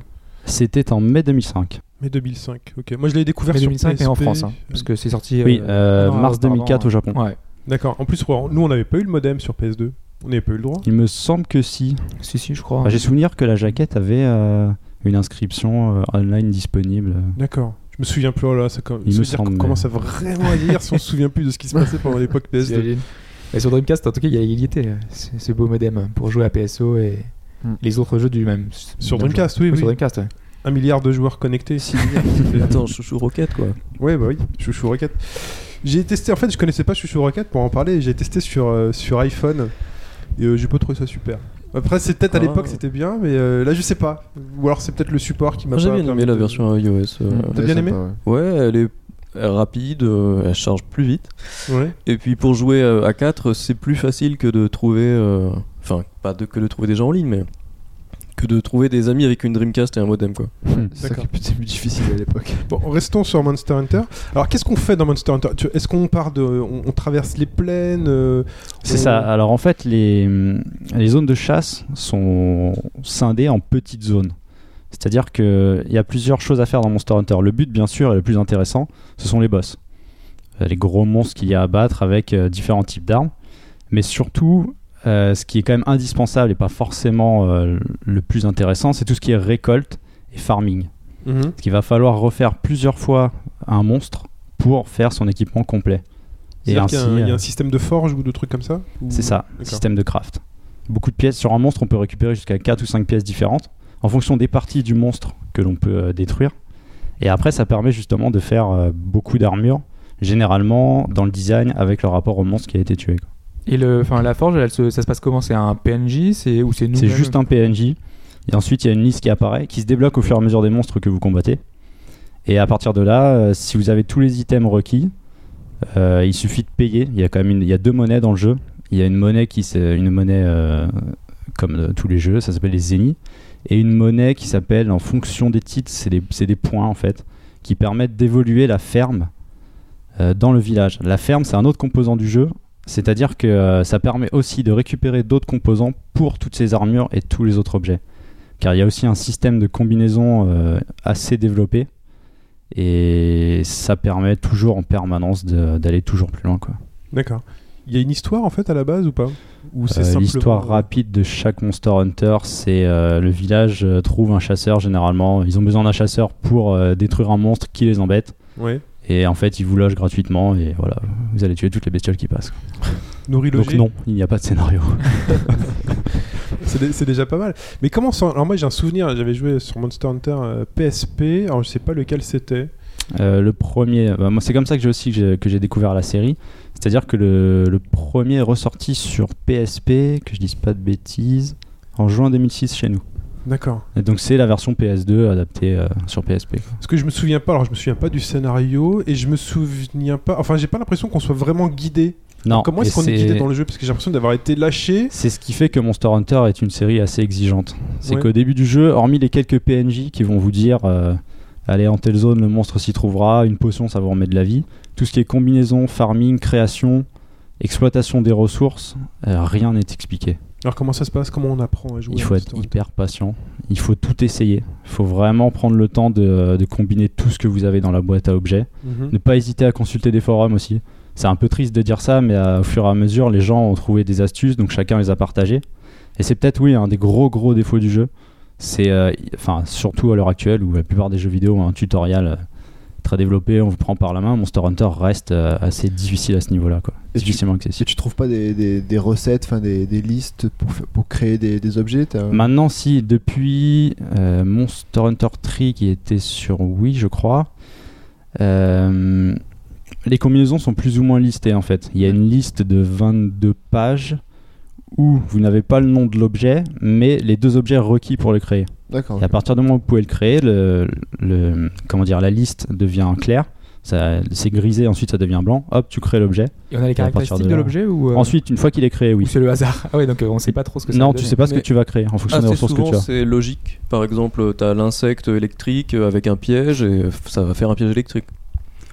C'était en mai 2005. Mais 2005, ok. Moi, je l'ai découvert Mais sur 2005 mais en PSP. France, hein, parce que c'est sorti. Oui, euh, euh, mars auparavant, 2004 au hein. Japon. Ouais, D'accord. En plus, nous, on n'avait pas eu le modem sur PS2. On n'avait pas eu le droit. Il me semble que si. si, si, je crois. Enfin, J'ai souvenir que la jaquette avait euh, une inscription euh, online disponible. D'accord. Je me souviens plus, oh là, ça, Il me dire semble, commence à vraiment à dire si on se souvient plus de ce qui se passait pendant l'époque PS2. J'imagine. Et sur Dreamcast, en tout cas, il y a il y était euh, ce ce beau modem pour jouer à PSO et Hmm. les autres jeux du même. Sur même Dreamcast, oui, oui. Sur Dreamcast, ouais. Un milliard de joueurs connectés. Attends, chouchou roquette quoi. Ouais, bah oui, Chouchou Rocket. J'ai testé, en fait, je connaissais pas Chouchou Rocket pour en parler. J'ai testé sur, euh, sur iPhone et euh, j'ai pas trouvé ça super. Après, c'est peut-être à Ah. l'époque c'était bien, mais euh, là je sais pas. Ou alors c'est peut-être le support qui m'a j'ai bien aimé la version iOS. euh, Mm. T'as bien sympa, aimé ouais. Ouais, elle est rapide, euh, elle charge plus vite. Ouais. Et puis pour jouer à 4, c'est plus facile que de trouver. euh, Enfin, pas de, que de trouver des gens en ligne, mais que de trouver des amis avec une Dreamcast et un modem quoi. C'est qui était plus difficile à l'époque. Bon, restons sur Monster Hunter. Alors, qu'est-ce qu'on fait dans Monster Hunter? Est-ce qu'on part de. On, on traverse les plaines euh, C'est on- ça. Alors en fait, les, les zones de chasse sont scindées en petites zones. C'est-à-dire qu'il y a plusieurs choses à faire dans Monster Hunter. Le but, bien sûr, et le plus intéressant, ce sont les boss. Euh, Les gros monstres qu'il y a à battre avec euh, différents types d'armes. Mais surtout, euh, ce qui est quand même indispensable et pas forcément euh, le plus intéressant, c'est tout ce qui est récolte et farming. Mhm. Parce qu'il va falloir refaire plusieurs fois un monstre pour faire son équipement complet. Et ainsi, qu'il y a un- il y, a euh, un système de forge ou de trucs comme ça Ou- c'est ça, système de craft. Beaucoup de pièces sur un monstre, on peut récupérer jusqu'à 4 ou 5 pièces différentes en fonction des parties du monstre que l'on peut détruire. Et après, ça permet justement de faire beaucoup d'armure, généralement dans le design avec le rapport au monstre qui a été tué. quoi. Et le, enfin, la forge, elle se- ça se passe comment? C'est un PNJ c'est, ou c'est nous C'est juste un PNJ. Et ensuite, il y a une liste qui apparaît, qui se débloque au fur et à mesure des monstres que vous combattez. Et à partir de là, euh, si vous avez tous les items requis, euh, il suffit de payer. Il y a quand même une- il y a deux monnaies dans le jeu. Il y a une monnaie qui c'est une monnaie euh, comme euh, tous les jeux, ça s'appelle les zéniths, et une monnaie qui s'appelle en fonction des titres, c'est des, c'est des points en fait, qui permettent d'évoluer la ferme euh, dans le village. La ferme, c'est un autre composant du jeu. C'est-à-dire que euh, ça permet aussi de récupérer d'autres composants pour toutes ces armures et tous les autres objets. Car il y a aussi un système de combinaison euh, assez développé et ça permet toujours en permanence d'aller toujours plus loin. Quoi. D'accord. Il y a une histoire en fait à la base ou pas? Ou c'est Euh, simplement. L'histoire rapide de chaque Monster Hunter, c'est euh, le village trouve un chasseur généralement. Ils ont besoin d'un chasseur pour détruire un monstre qui les embête. Ouais. Et en fait, ils vous logent gratuitement et voilà, vous allez tuer toutes les bestioles qui passent. Nourri Donc non, il n'y a pas de scénario. C'est dé- c'est déjà pas mal. Mais comment ça Alors moi j'ai un souvenir, j'avais joué sur Monster Hunter euh, PSP, alors je sais pas lequel c'était. Euh, le premier, bah, moi c'est comme ça que j'ai aussi que j'ai découvert la série. C'est-à-dire que le, le premier est ressorti sur PSP, que je dise pas de bêtises, en juin 2006 chez nous. D'accord. Et donc c'est la version PS2 adaptée euh, sur PSP. quoi. Parce que je me souviens pas, alors je me souviens pas du scénario et je me souviens pas, enfin j'ai pas l'impression qu'on soit vraiment guidé Non, Comment est-ce qu'on est guidé dans le jeu? Parce que j'ai l'impression d'avoir été lâché. C'est ce qui fait que Monster Hunter est une série assez exigeante. C'est Ouais. qu'au début du jeu, hormis les quelques PNJ qui vont vous dire euh, allez en telle zone, le monstre s'y trouvera, une potion ça vous remet de la vie, tout ce qui est combinaison, farming, création, exploitation des ressources, euh, rien n'est expliqué. Alors comment ça se passe? Comment on apprend à jouer Il faut être hyper patient, il faut tout essayer, il faut vraiment prendre le temps de, de combiner tout ce que vous avez dans la boîte à objets. Mhm. Ne pas hésiter à consulter des forums aussi. C'est un peu triste de dire ça, mais euh, au fur et à mesure, les gens ont trouvé des astuces, donc chacun les a partagées. Et c'est peut-être, oui, un des gros gros défauts du jeu. C'est, euh, enfin, surtout à l'heure actuelle où la plupart des jeux vidéo ont un tutoriel euh, très développé, on vous prend par la main. Monster Hunter reste euh, assez difficile à ce niveau-là, quoi. Et tu- Difficilement Si accessible. tu trouves pas des, des, des recettes, enfin des, des listes pour, créer des, objets Maintenant, si depuis euh, Monster Hunter 3 qui était sur Wii, je crois, euh, les combinaisons sont plus ou moins listées en fait. Il y a une liste de 22 pages où vous n'avez pas le nom de l'objet, mais les deux objets requis pour le créer. D'accord. Et à partir du moment où vous pouvez le créer, le, le- comment dire, la liste devient claire. Ça, c'est grisé, ensuite ça devient blanc. Hop, tu crées l'objet. Et on a les caractéristiques de l'objet ou euh, Ensuite, une fois qu'il est créé, ou oui. c'est le hasard Ah ouais, donc euh, on sait pas trop ce que ça Non, tu donner. sais pas ce que tu vas créer en fonction des Assez ressources que tu as. c'est logique. Par exemple, t'as l'insecte électrique avec un piège et ça va faire un piège électrique.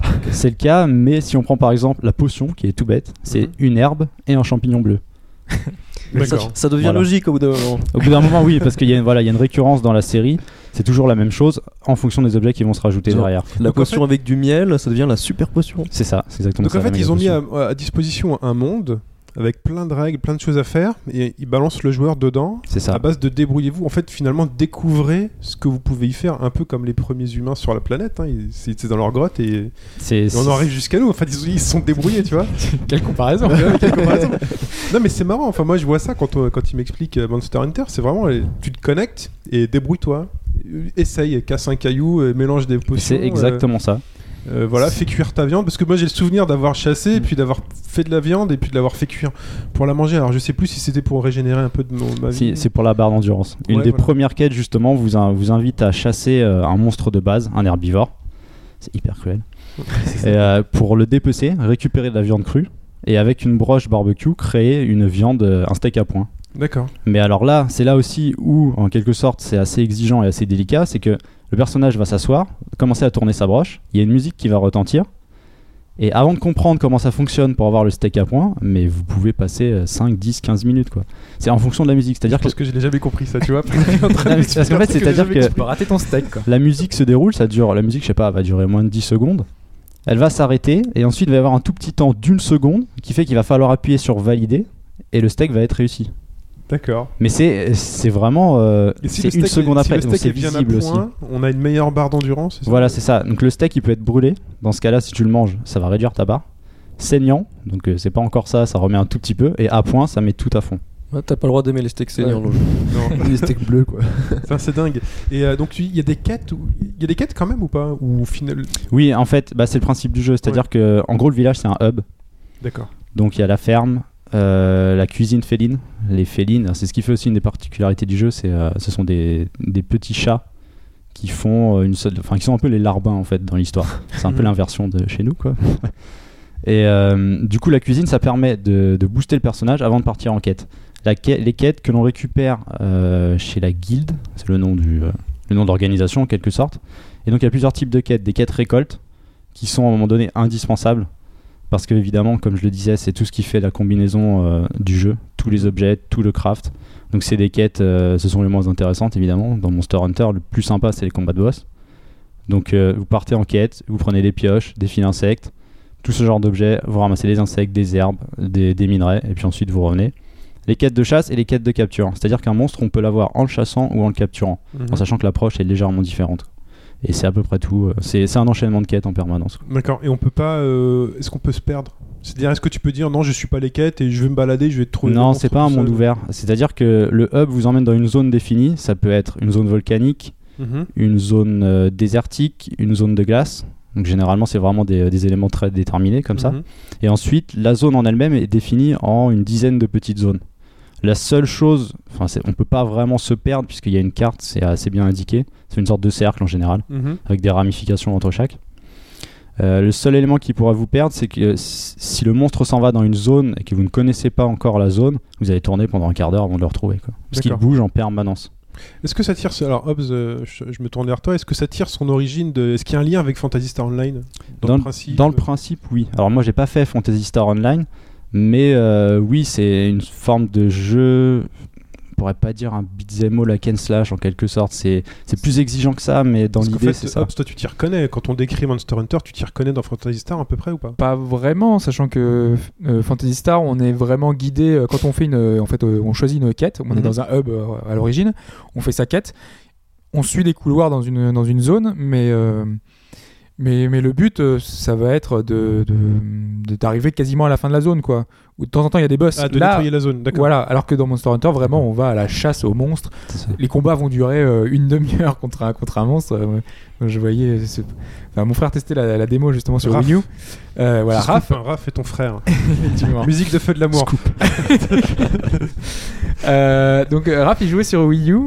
C'est le cas, mais si on prend par exemple la potion, qui est tout bête, c'est Mhm. une herbe et un champignon bleu. Ça, devient Voilà. logique au bout d'un moment. Au bout d'un moment, oui, parce qu'il y, a une- voilà, il y a une récurrence dans la série, c'est toujours la même chose en fonction des objets qui vont se rajouter Genre, derrière. La Donc, en potion avec du miel, ça devient la super potion. C'est ça, c'est exactement Donc ça. en fait, ils ont mis à disposition un monde avec plein de règles, plein de choses à faire, et ils balancent le joueur dedans. C'est ça. à base de débrouillez-vous. En fait, finalement, découvrez ce que vous pouvez y faire, un peu comme les premiers humains sur la planète. hein. Ils- C'est dans leur grotte et, on en arrive jusqu'à nous. En fait, ils, se sont débrouillés, tu vois. Quelle comparaison Ouais, quelle comparaison. non, mais c'est marrant. Enfin, moi, je vois ça quand, euh, quand il m'explique euh, Monster Hunter. C'est vraiment, euh, tu te connectes et débrouille-toi. Essaye, casse un caillou, mélange des potions. C'est euh, exactement ça. Euh, voilà, fais cuire ta viande. Parce que moi, j'ai le souvenir d'avoir chassé, et puis d'avoir fait de la viande, et puis de l'avoir fait cuire pour la manger. Alors, je sais plus si c'était pour régénérer un peu de mon, ma Si, vie. c'est pour la barre d'endurance. Une Ouais, des voilà. premières quêtes, justement, vous, vous invite à chasser euh, un monstre de base, un herbivore. C'est hyper cruel. Et, euh, pour le dépecer, récupérer de la viande crue. Et avec une broche barbecue, créer une viande, un steak à point. D'accord. Mais alors là, c'est là aussi où, en quelque sorte, c'est assez exigeant et assez délicat, c'est que le personnage va s'asseoir, commencer à tourner sa broche, il y a une musique qui va retentir, et avant de comprendre comment ça fonctionne pour avoir le steak à point, mais vous pouvez passer euh, 5, 10, 15 minutes, quoi. C'est en fonction de la musique, c'est-à-dire que... Parce que je l'ai jamais compris, ça, tu vois. Parce qu'en fait, c'est-à-dire que Tu peux rater ton steak quoi. la musique se déroule, ça dure, la musique, je sais pas, va durer moins de 10 secondes. Elle va s'arrêter et ensuite il va y avoir un tout petit temps d'une seconde qui fait qu'il va falloir appuyer sur valider et le steak va être réussi. D'accord. Mais c'est c'est vraiment euh, si c'est une est- seconde si après, le donc steak c'est est bien à visible aussi. on a une meilleure barre d'endurance. Voilà, c'est ça. Donc le steak il peut être brûlé. Dans ce cas-là, si tu le manges, ça va réduire ta barre. Saignant, donc euh, c'est pas encore ça, ça remet un tout petit peu. Et à point, ça met tout à fond. Ouais, T'as pas le droit d'aimer les steaks saignants. Ouais. dans le jeu. Non. des steaks bleus quoi. C'est dingue. Et euh, donc, tu- il y a des quêtes, où- il y a des quêtes quand même ou pas? Ou au final, Oui, en fait, bah, c'est le principe du jeu. C'est-à-dire que en gros, le village c'est un hub. d'accord. Donc il y a la ferme, euh, la cuisine féline. Les félines, c'est ce qui fait aussi une des particularités du jeu, c'est euh, ce sont des, des petits chats qui font euh, une seule, enfin qui sont un peu les larbins en fait dans l'histoire. C'est un peu Mhm. l'inversion de chez nous quoi. Et euh, du coup la cuisine ça permet de, de booster le personnage avant de partir en quête. La quête- les quêtes que l'on récupère chez la guilde, c'est le nom du le nom d'organisation en quelque sorte. Et donc il y a plusieurs types de quêtes, des quêtes récoltes qui sont à un moment donné indispensables parce que évidemment comme je le disais c'est tout ce qui fait la combinaison euh, du jeu tous les objets tout le craft. Donc c'est des quêtes euh, ce sont les moins intéressantes évidemment. Dans Monster Hunter le plus sympa c'est les combats de boss. Donc euh, vous partez en quête vous prenez des pioches des fils d'insectes tout ce genre d'objets vous ramassez des insectes des herbes des, des minerais et puis ensuite vous revenez. Les quêtes de chasse et les quêtes de capture. C'est à dire qu'un monstre on peut l'avoir en le chassant ou en le capturant Mhm. en sachant que l'approche est légèrement différente et c'est à peu près tout c'est c'est un enchaînement de quêtes en permanence. D'accord. Et on peut pas. euh, Est-ce qu'on peut se perdre? C'est-à-dire, est-ce que tu peux dire non, je suis pas les quêtes et je vais me balader, je vais te trouver. Non, c'est pas un monde seul ouvert. C'est-à-dire que le hub vous emmène dans une zone définie. Ça peut être une zone volcanique, Mhm. une zone euh, désertique, une zone de glace. Donc généralement, c'est vraiment des, des éléments très déterminés comme ça. Mhm. Et ensuite, la zone en elle-même est définie en une dizaine de petites zones. La seule chose, enfin, on peut pas vraiment se perdre puisqu'il y a une carte, c'est assez bien indiqué. C'est une sorte de cercle en général Mhm. avec des ramifications entre chaque. Euh, le seul élément qui pourra vous perdre, c'est que si si le monstre s'en va dans une zone et que vous ne connaissez pas encore la zone, vous allez tourner pendant un quart d'heure avant de le retrouver. Quoi. Parce qu'il bouge en permanence. Est-ce que ça tire Alors, Hobbs, euh, je, je me tourne vers toi. Est-ce que ça tire son origine de. Est-ce qu'il y a un lien avec Phantasy Star Online? Dans, le principe dans le euh, principe, oui. Alors moi, j'ai pas fait Fantasy Star Online, mais euh, oui, c'est une forme de jeu. On pourrait pas dire un beat'em all hack and slash en quelque sorte. C'est c'est plus exigeant que ça, mais dans Parce qu'en l'idée, fait, c'est ça. Hobbs, toi, tu t'y reconnais. Quand on décrit Monster Hunter, tu t'y reconnais dans Phantasy Star à peu près ou pas? Pas vraiment, sachant que euh, Fantasy Star, on est vraiment guidé euh, quand on fait une, euh, en fait, euh, on choisit une quête. On est Mhm. dans un hub euh, à l'origine, on fait sa quête, on suit les couloirs dans une dans une zone, mais euh, mais, mais le but, euh, ça va être de d'arriver quasiment à la fin de la zone, quoi. De temps en temps, il y a des boss. Ah, de Là, nettoyer la zone, d'accord. Voilà, alors que dans Monster Hunter, vraiment, on va à la chasse aux monstres. Les combats vont durer euh, une demi-heure contre un, contre un monstre. Euh, je voyais. enfin, mon frère testait la, la démo justement sur Raph. Wii U. Euh, voilà, Scoop, Raph. hein, Raph est ton frère. Musique de feu de l'amour. Euh, donc euh, Raph il jouait sur Wii U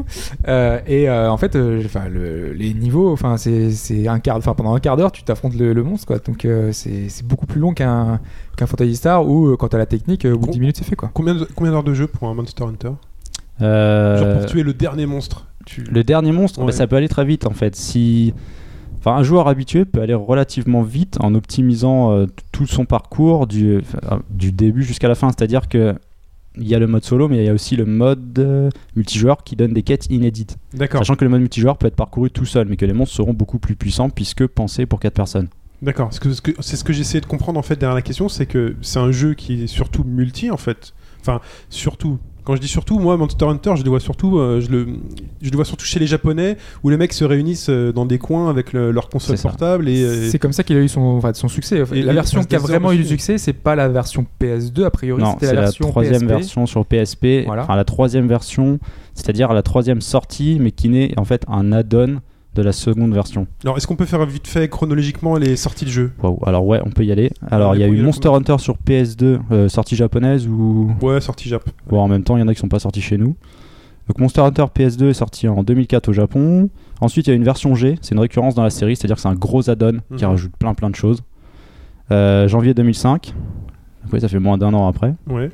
euh, et euh, en fait euh, enfin le- les niveaux enfin c'est un quart enfin pendant un quart d'heure tu t'affrontes le, le monstre quoi donc euh, c'est beaucoup plus long qu'un qu'un Fantasy Star où euh, quand t'as la technique euh, au bout de 10 minutes c'est fait quoi Combien de- combien d'heures de jeu pour un Monster Hunter Euh, Genre pour tuer le dernier monstre. Tu... Le dernier monstre, Ouais. bah, ça peut aller très vite en fait. Si... Enfin, un joueur habitué peut aller relativement vite en optimisant euh, tout son parcours du, enfin, du début jusqu'à la fin. C'est-à-dire que il y a le mode solo, mais il y a aussi le mode euh, multijoueur qui donne des quêtes inédites. D'accord. Sachant que le mode multijoueur peut être parcouru tout seul, mais que les monstres seront beaucoup plus puissants puisque pensés pour 4 personnes. D'accord. C'est ce que j'essayais de comprendre en fait derrière la question, c'est que c'est un jeu qui est surtout multi en fait. Enfin, surtout. Quand je dis surtout, moi, Monster Hunter, je le vois surtout, euh, je le, je le vois surtout chez les Japonais, où les mecs se réunissent euh, dans des coins avec le- leur console portable et. euh, c'est comme ça qu'il a eu son enfin, son succès Et la version qui a vraiment eu du succès c'est pas la version PS2 a priori non, c'était c'est la la, version troisième PSP. version sur PSP, Voilà. enfin la troisième version, c'est-à-dire la troisième sortie, mais qui n'est en fait un add-on de la seconde version. Alors, est-ce qu'on peut faire vite fait chronologiquement les sorties de jeu Waouh, alors ouais, on peut y aller. Alors Ouais, il y a eu Monster Hunter sur PS2, euh, sortie japonaise ou. Ouais, sortie Jap. Bon, en même temps, il y en a qui sont pas sortis chez nous. Donc Monster Hunter PS2 est sorti en 2004 au Japon. Ensuite, il y a une version G, c'est une récurrence dans la série, c'est-à-dire que c'est un gros add-on qui Mhm. rajoute plein plein de choses. Euh, janvier 2005. Donc, ouais, ça fait moins d'un an après. Ouais.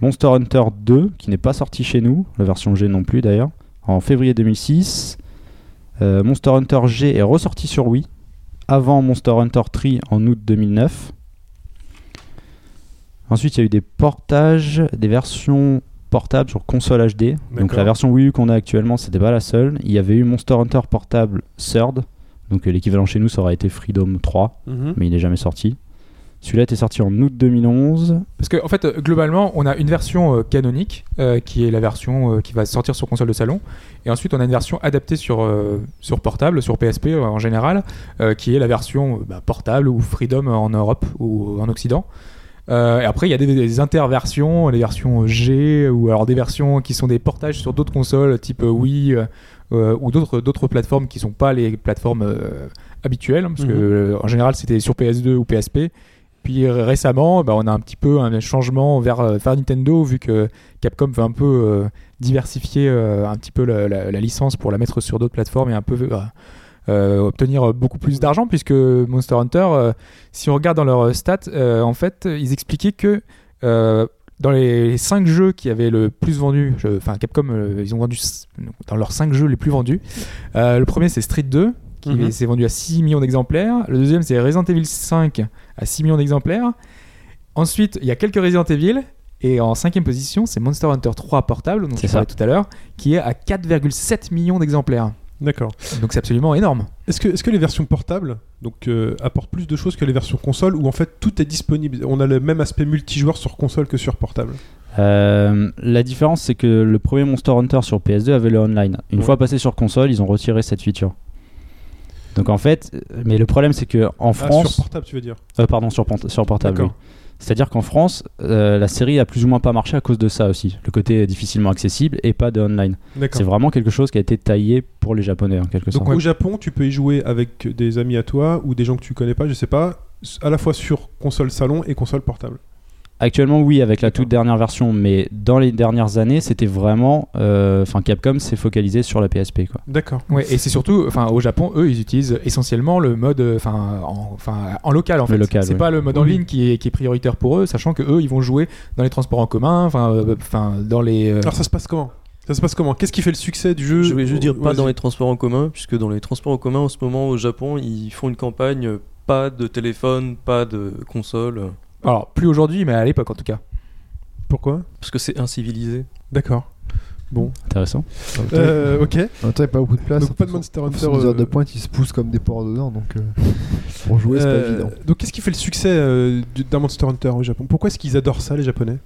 Monster Hunter 2, qui n'est pas sorti chez nous, la version G non plus d'ailleurs, en février 2006. Euh, Monster Hunter G est ressorti sur Wii, avant Monster Hunter 3 en août 2009. Ensuite, il y a eu des portages, des versions portables sur console HD. Donc la version Wii U qu'on a actuellement, c'était pas la seule. Il y avait eu Monster Hunter portable Third, donc euh, l'équivalent chez nous, ça aurait été Freedom 3, Mhm. mais il n'est jamais sorti. Celui-là était sorti en août 2011. Parce qu'en en fait, euh, globalement, on a une version euh, canonique, euh, qui est la version qui va sortir sur console de salon, et ensuite on a une version adaptée sur, euh, sur portable, sur PSP en général, euh, qui est la version bah, portable ou Freedom en Europe ou en Occident. Euh, et après, il y a des, des interversions, les versions G, ou alors des versions qui sont des portages sur d'autres consoles, type Wii, euh, ou d'autres d'autres plateformes qui sont pas les plateformes euh, habituelles, parce que Mhm. en général c'était sur PS2 ou PSP. Puis euh, récemment, bah, on a un petit peu un changement vers, euh, vers Nintendo, vu que Capcom veut un peu euh, diversifier un petit peu la, licence pour la mettre sur d'autres plateformes et un peu obtenir beaucoup plus d'argent, puisque Monster Hunter, si on regarde dans leurs stats, en fait, ils expliquaient que dans les 5 jeux qui avaient le plus vendu, enfin Capcom, ils ont vendu dans leurs 5 jeux les plus vendus. le premier c'est Street 2, qui Mhm. s'est vendu à 6 millions d'exemplaires. Le deuxième c'est Resident Evil 5 à 6 millions d'exemplaires. Ensuite, il y a quelques Resident Evil. Et en cinquième position, c'est Monster Hunter 3 portable, dont C'est je parlais ça. tout à l'heure, qui est à 4,7 millions d'exemplaires. D'accord. Donc c'est absolument énorme. Est-ce que, les versions portables donc, euh, apportent plus de choses que les versions console où en fait tout est disponible? On a le même aspect multijoueur sur console que sur portable? Euh, la différence, c'est que le premier Monster Hunter sur PS2 avait le online. Une Ouais. fois passé sur console, ils ont retiré cette feature. Donc en fait, mais le problème, c'est que en Ah, France, sur portable, tu veux dire Euh, pardon, sur, port- sur portable. Oui. C'est-à-dire qu'en France, euh, la série a plus ou moins pas marché à cause de ça aussi. Le côté difficilement accessible et pas de online. C'est vraiment quelque chose qui a été taillé pour les Japonais en quelque Donc sorte. au Japon, tu peux y jouer avec des amis à toi ou des gens que tu connais pas, je sais pas, à la fois sur console salon et console portable. Actuellement, oui, avec la toute dernière version, mais dans les dernières années, c'était vraiment. euh, Enfin, Capcom s'est focalisé sur la PSP, quoi. D'accord. Ouais, et c'est surtout, enfin, au Japon, eux, ils utilisent essentiellement le mode, euh, enfin, en, local en fait. Le local, c'est oui. pas le mode en ligne qui est, qui est prioritaire pour eux, sachant que eux, ils vont jouer dans les transports en commun, enfin, euh, enfin, dans les. euh, Alors ça se passe comment? Ça se passe comment? Qu'est-ce qui fait le succès du jeu? Je voulais juste dire pas dans les transports en commun, puisque dans les transports en commun en ce moment au Japon, ils font une campagne pas de téléphone, pas de console, Alors, plus aujourd'hui, mais à l'époque en tout cas. Pourquoi? Parce que c'est incivilisé. D'accord. Bon. Intéressant. Euh, ok. En même temps, il n'y a pas beaucoup de place. Donc, pas de Monster Hunter, les heures de euh, pointe, ils se poussent comme des porcs dedans, donc euh, pour jouer, c'est pas Euh, évident. Donc qu'est-ce qui fait le succès euh, du- d'un Monster Hunter au Japon? Pourquoi est-ce qu'ils adorent ça les Japonais?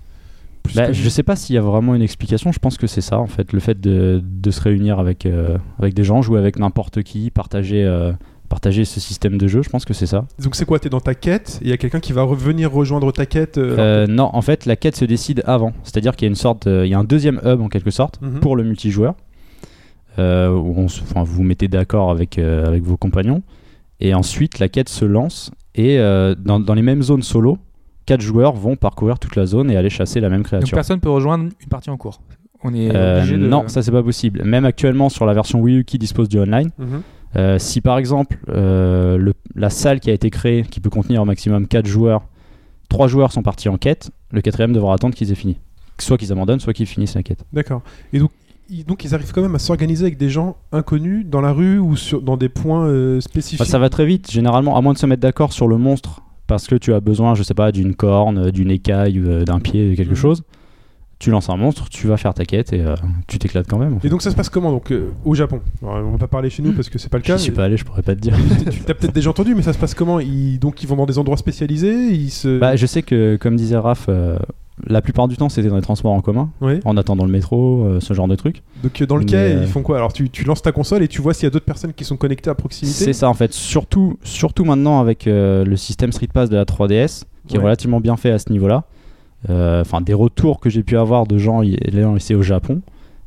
Bah, que- je sais pas s'il y a vraiment une explication. Je pense que c'est ça, en fait, le fait de, de se réunir avec, euh, avec des gens, jouer avec n'importe qui, partager, euh, partager ce système de jeu. Je pense que c'est ça. Donc c'est quoi? T'es dans ta quête et il y a quelqu'un qui va revenir rejoindre ta quête euh, Euh, non, en fait, la quête se décide avant. C'est-à-dire qu'il y a une sorte, de- il y a un deuxième hub en quelque sorte Mhm. pour le multijoueur, euh, où on se- enfin, vous vous mettez d'accord avec, euh, avec vos compagnons, et ensuite la quête se lance et euh, dans, dans les mêmes zones solo, quatre joueurs vont parcourir toute la zone et aller chasser la même Donc créature. personne peut rejoindre une partie en cours. On est Euh, obligé de. Non, ça c'est pas possible. Même actuellement sur la version Wii U qui dispose du online, Mhm. Euh, si par exemple euh, le- la salle qui a été créée, qui peut contenir au maximum 4 joueurs, 3 joueurs sont partis en quête, le quatrième devra attendre qu'ils aient fini. Soit qu'ils abandonnent, soit qu'ils finissent la quête. D'accord. Et donc ils, donc ils arrivent quand même à s'organiser avec des gens inconnus dans la rue ou sur, dans des points euh, spécifiques? Enfin, ça va très vite, généralement, à moins de se mettre d'accord sur le monstre, parce que tu as besoin, je sais pas, d'une corne, d'une écaille, d'un pied, de quelque Mhm. chose. Tu lances un monstre, tu vas faire ta quête et euh, tu t'éclates quand même. en fait. Et donc ça se passe comment donc euh, au Japon? Alors, On va pas parler chez nous parce que c'est pas le cas. J'y suis pas allé, je pourrais pas te dire. tu as peut-être déjà entendu, mais ça se passe comment? Ils, Donc ils vont dans des endroits spécialisés ils se... Bah, je sais que, comme disait Raph, euh, la plupart du temps c'était dans les transports en commun, en attendant le métro, ce genre de truc. Donc dans le Mais, euh, ils font quoi? Alors tu, tu lances ta console et tu vois s'il y a d'autres personnes qui sont connectées à proximité? C'est ça en fait, surtout, surtout maintenant avec le système Street Pass de la 3DS, qui Ouais. est relativement bien fait à ce niveau-là. Euh, Enfin, des retours que j'ai pu avoir de gens ayant essayé au Japon,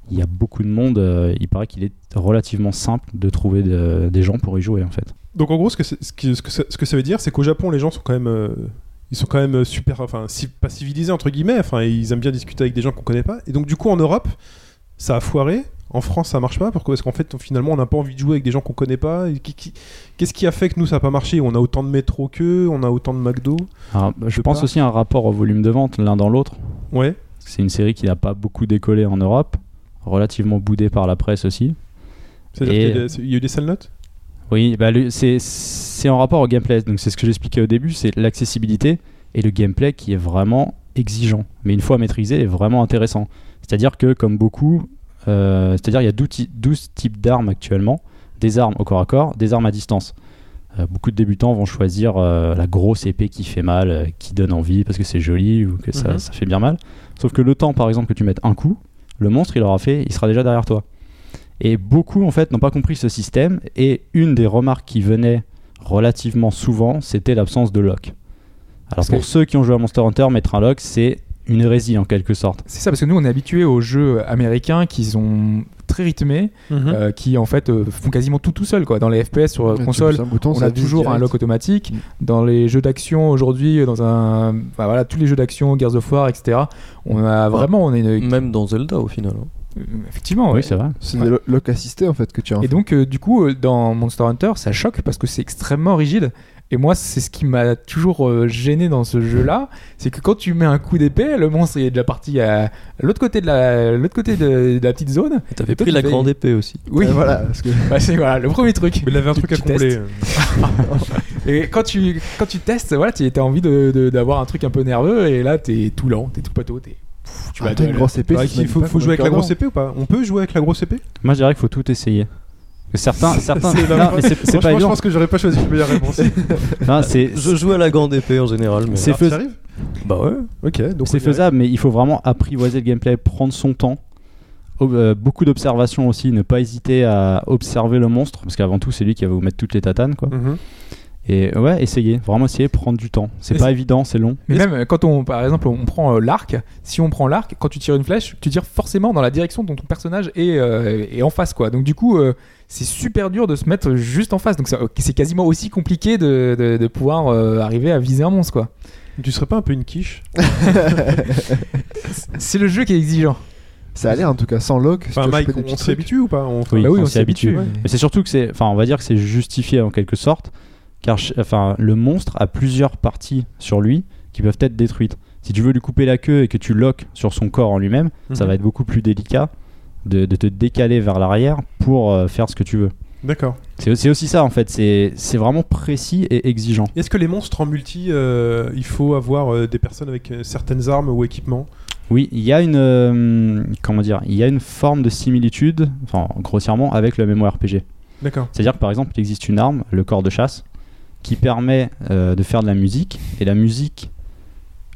il y a beaucoup de monde. euh, il paraît qu'il est relativement simple de trouver de- des gens pour y jouer en fait. Donc en gros, ce que, ça, ce que ça veut dire, c'est qu'au Japon, les gens sont quand même, euh, ils sont quand même super, enfin, pas civilisés entre guillemets. Enfin, ils aiment bien discuter avec des gens qu'on connaît pas. Et donc du coup, en Europe, ça a foiré. En France, ça marche pas. Pourquoi? Parce qu'en fait, on- finalement, on n'a pas envie de jouer avec des gens qu'on connaît pas. Et qui- qui- Qu'est-ce qui a fait que nous, ça a pas marché? On a autant de métro qu'eux, on a autant de McDo. Alors, je pense aussi à un rapport au volume de vente l'un dans l'autre. Ouais. C'est une série qui n'a pas beaucoup décollé en Europe, relativement boudée par la presse aussi. C'est-à-dire qu'il y a des- il y a eu des sales notes? Oui, bah, c'est en rapport au gameplay. Donc c'est ce que j'expliquais au début, c'est l'accessibilité et le gameplay qui est vraiment exigeant, mais une fois maîtrisé, est vraiment intéressant. C'est-à-dire que comme beaucoup, c'est-à-dire il y a 12, ti- 12 types d'armes actuellement, des armes au corps à corps, des armes à distance. Euh, beaucoup de débutants vont choisir euh, la grosse épée qui fait mal, euh, qui donne envie parce que c'est joli ou que ça, Mhm. ça fait bien mal. Sauf que le temps, par exemple, que tu mettes un coup, le monstre il aura fait, il sera déjà derrière toi. Et beaucoup en fait n'ont pas compris ce système. Et une des remarques qui venait relativement souvent, c'était l'absence de lock. Alors Parce pour que- ceux qui ont joué à Monster Hunter, mettre un lock, c'est une hérésie en quelque sorte. C'est ça, parce que nous, on est habitué aux jeux américains qui sont très rythmés, euh, qui en fait euh, font quasiment tout tout seul. Quoi. Dans les FPS sur euh, console, bouton, on a toujours un lock automatique. Mm. Dans les jeux d'action aujourd'hui, dans un, enfin, voilà, tous les jeux d'action, Gears of War, etc. On a vraiment, on est une- Même dans Zelda au final. hein. effectivement. Oui, ouais. c'est vrai. C'est Ouais. des lo- locks assistés en fait que tu as. Et donc, euh, du coup, dans Monster Hunter, ça choque parce que c'est extrêmement rigide. Et moi, c'est ce qui m'a toujours euh, gêné dans ce jeu-là, c'est que quand tu mets un coup d'épée, le monstre il est déjà parti à l'autre côté de la, l'autre côté de, de la petite zone. Et T'avais Et toi, pris tu la fais- grande épée aussi. Oui, voilà, parce que Bah, c'est voilà, le premier truc. Mais il avait un Tu- truc à tu combler. testes. Et quand tu, quand tu testes, voilà, tu as envie de- de- d'avoir un truc un peu nerveux, et là, t'es tout lent, t'es tout pato, t'es. pff, Tu ah, vas t'as une grosse épée. Ça se il faut, pas faut comme jouer avec la grosse épée ou pas? On peut jouer avec la grosse épée? Moi, je dirais qu'il faut tout essayer. Certains, certains, C'est non, mais c'est pas je évident. pense que j'aurais pas choisi la meilleure réponse. Non, c'est Je joue à la grande épée en général, mais. C'est Alors, fais- t'y arrives Bah ouais. Ok, donc c'est faisable, mais il faut vraiment apprivoiser le gameplay, prendre son temps. Euh, beaucoup d'observations aussi, ne pas hésiter à observer le monstre, parce qu'avant tout, c'est lui qui va vous mettre toutes les tatanes. Quoi. Mhm. Et ouais, essayez, vraiment essayer, prendre du temps. C'est pas c'est- évident, c'est long. Mais même quand on, par exemple, on prend euh, l'arc, si on prend l'arc, quand tu tires une flèche, tu tires forcément dans la direction dont ton personnage est, euh, est en face, quoi. Donc du coup, euh, c'est super dur de se mettre juste en face. Donc c'est quasiment aussi compliqué de, de- de pouvoir euh, arriver à viser un monstre, quoi. Tu serais pas un peu une quiche? C'est le jeu qui est exigeant. Ça a l'air en tout cas sans lock. Enfin, Mike, on s'y habitue ou pas? On- Oui, Bah oui, on on s'y habitue. Mais c'est surtout que c'est, enfin, on va dire que c'est justifié en quelque sorte, car enfin, le monstre a plusieurs parties sur lui qui peuvent être détruites. Si tu veux lui couper la queue et que tu loques sur son corps en lui-même, ça Mhm. va être beaucoup plus délicat de, de te décaler vers l'arrière pour euh, faire ce que tu veux. D'accord. C'est aussi ça en fait, c'est c'est vraiment précis et exigeant. Est-ce que les monstres en multi, euh, il faut avoir euh, des personnes avec euh, certaines armes ou équipements? Oui, il y a une comment dire, il y a une forme de similitude, enfin grossièrement avec le MMORPG. D'accord. C'est-à-dire que par exemple, il existe une arme, le corps de chasse, qui permet de faire de la musique, et la musique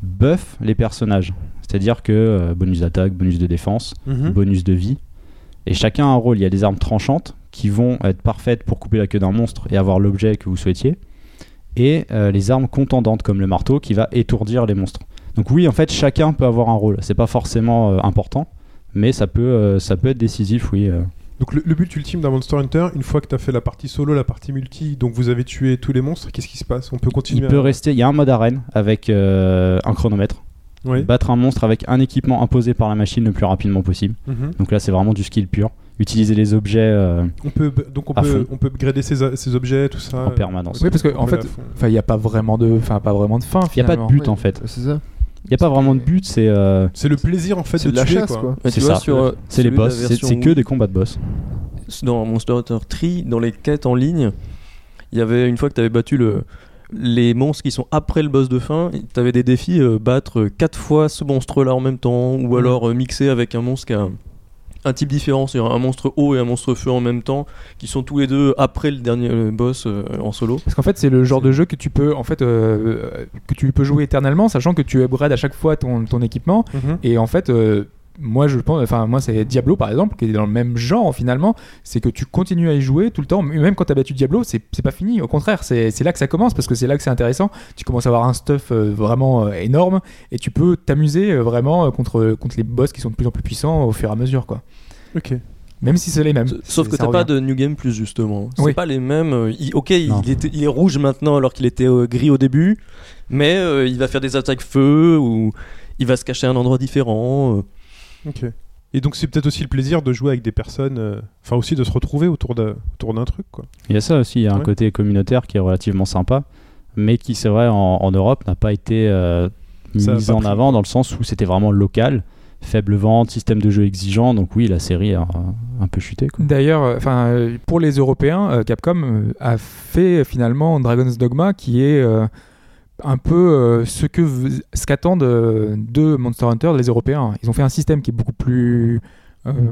buff les personnages. C'est-à-dire que euh, bonus d'attaque, bonus de défense, Mhm. bonus de vie, et chacun a un rôle. Il y a des armes tranchantes qui vont être parfaites pour couper la queue d'un monstre et avoir l'objet que vous souhaitiez, et euh, les armes contendantes comme le marteau qui va étourdir les monstres. Donc oui, en fait, chacun peut avoir un rôle. C'est pas forcément euh, important, mais ça peut, euh, ça peut être décisif, oui. Donc le, le but ultime d'un Monster Hunter, une fois que tu as fait la partie solo, la partie multi, donc vous avez tué tous les monstres, qu'est-ce qui se passe? On peut continuer Il peut rester. Il y a un mode arène avec euh, un chronomètre. Oui. Battre un monstre avec un équipement imposé par la machine le plus rapidement possible. Mhm. Donc là, c'est vraiment du skill pur. Utiliser les objets euh, On peut donc on peut fond. on peut upgrader ces, ces objets, tout ça. en permanence. Oui, parce qu'en peut fait, il n'y a pas vraiment de, enfin, pas vraiment de fin. Il n'y a pas de but Oui, en fait. C'est ça. Il n'y a pas vraiment de but. C'est euh, C'est le plaisir en fait C'est de, de la tuer chasse, quoi. c'est ça. sur, euh, c'est les boss. C'est que des combats de boss. Dans Monster Hunter 3, dans les quêtes en ligne, il y avait une fois que tu avais battu le, les monstres qui sont après le boss de fin, tu avais des défis euh, battre 4 fois ce monstre-là en même temps, ou alors euh, mixer avec un monstre qui a un, type différent, c'est-à-dire un monstre eau et un monstre feu en même temps, qui sont tous les deux après le dernier euh, boss euh, en solo. Parce qu'en fait, c'est le genre de jeu que tu peux, en fait, euh, que tu peux jouer éternellement, sachant que tu upgrades à chaque fois ton, ton équipement. Mhm. Et en fait, moi, je pense, enfin, moi, c'est Diablo par exemple, qui est dans le même genre finalement. C'est que tu continues à y jouer tout le temps, même quand tu as battu Diablo, c'est c'est pas fini. Au contraire, c'est c'est là que ça commence parce que c'est là que c'est intéressant. Tu commences à avoir un stuff euh, vraiment euh, énorme et tu peux t'amuser euh, vraiment euh, contre, contre les boss qui sont de plus en plus puissants au fur et à mesure, quoi. Ok. Même si c'est les mêmes. Sauf que t'as pas de New Game Plus justement. C'est Oui. pas les mêmes. il- ok, il, était- il est rouge maintenant alors qu'il était euh, gris au début, mais euh, il va faire des attaques feu ou il va se cacher à un endroit différent. euh. Ok. Et donc c'est peut-être aussi le plaisir de jouer avec des personnes, euh, enfin aussi de se retrouver autour d'un autour d'un truc quoi. Il y a ça aussi. Il y a un Ouais. côté communautaire qui est relativement sympa, mais qui, c'est vrai, en, en Europe n'a pas été euh, mis en pris. avant dans le sens où c'était vraiment local. Faible vente, système de jeu exigeant, donc oui, la série a un peu chuté. D'ailleurs, euh, enfin, euh, pour les Européens, euh, Capcom a fait finalement Dragon's Dogma, qui est euh, un peu euh, ce que ce qu'attendent euh, de Monster Hunter les Européens. Ils ont fait un système qui est beaucoup plus euh,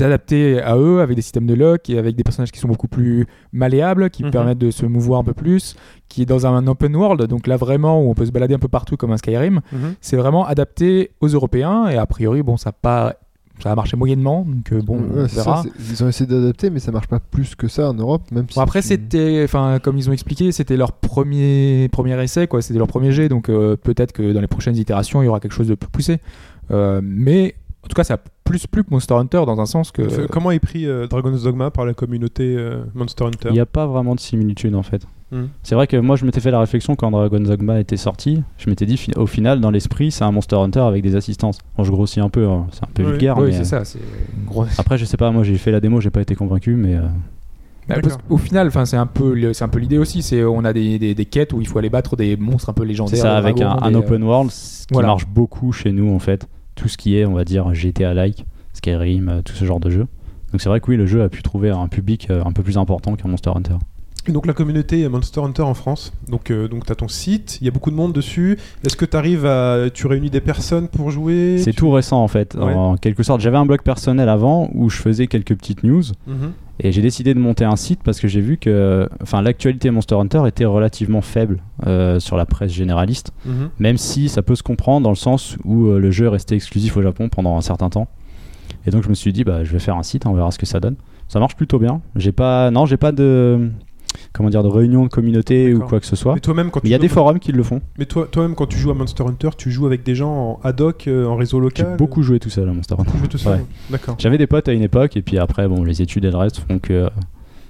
adapté à eux, avec des systèmes de lock et avec des personnages qui sont beaucoup plus malléables, qui Mhm. permettent de se mouvoir un peu plus, qui est dans un open world, donc là vraiment où on peut se balader un peu partout comme un Skyrim. C'est vraiment adapté aux Européens et a priori, bon, ça a pas ça a marché moyennement, donc euh, bon, on Ouais, verra. c'est- ils ont essayé d'adapter, mais ça marche pas plus que ça en Europe, même si. Bon, après, c'était, enfin, comme ils ont expliqué, c'était leur premier, premier essai, quoi. C'était leur premier jet, donc euh, peut-être que dans les prochaines itérations, il y aura quelque chose de plus poussé. Euh, mais en tout cas, ça a plus plu que Monster Hunter dans un sens que. Comment est pris euh, Dragon's Dogma par la communauté euh, Monster Hunter? Il n'y a pas vraiment de similitude en fait. Hmm. C'est vrai que moi je m'étais fait la réflexion quand Dragon's Dogma était sorti. Je m'étais dit au final, dans l'esprit, c'est un Monster Hunter avec des assistances. Bon, je grossis un peu, hein, c'est un peu Oui, vulgaire. oui, mais, c'est euh, ça. C'est une grosse. Après, je sais pas, moi j'ai fait la démo, j'ai pas été convaincu, mais euh, Bah, parce qu'au final, c'est un peu, le- c'est un peu l'idée aussi. C'est, on a des, des, des quêtes où il faut aller battre des monstres un peu légendaires. c'est ça, avec un, dragons, un des, euh, open world ce qui voilà. marche beaucoup chez nous en fait. Tout ce qui est, on va dire, GTA-like, Skyrim, euh, tout ce genre de jeu. Donc c'est vrai que oui, le jeu a pu trouver un public un peu plus important qu'un Monster Hunter. Donc la communauté Monster Hunter en France, donc, euh, donc tu as ton site, il y a beaucoup de monde dessus. Est-ce que tu arrives à... Tu réunis des personnes pour jouer? C'est Tu- tout récent en fait, Ouais. en quelque sorte. J'avais un blog personnel avant où je faisais quelques petites news. Mhm. Et j'ai décidé de monter un site parce que j'ai vu que enfin, l'actualité Monster Hunter était relativement faible euh, sur la presse généraliste, Mhm. même si ça peut se comprendre dans le sens où euh, le jeu est resté exclusif au Japon pendant un certain temps. Et donc je me suis dit, bah, je vais faire un site, on verra ce que ça donne. Ça marche plutôt bien. J'ai pas, non, j'ai pas de, comment dire, de réunion de communauté ou quoi que ce soit. Mais toi-même quand Mais il y a des forums qui le font. Mais toi, toi-même quand tu joues à Monster Hunter, tu joues avec des gens en ad hoc, euh, en réseau J'ai local beaucoup joué tout seul à Monster Hunter. Tout seul Ouais. D'accord. J'avais des potes à une époque et puis après, bon, les études et le reste font que euh,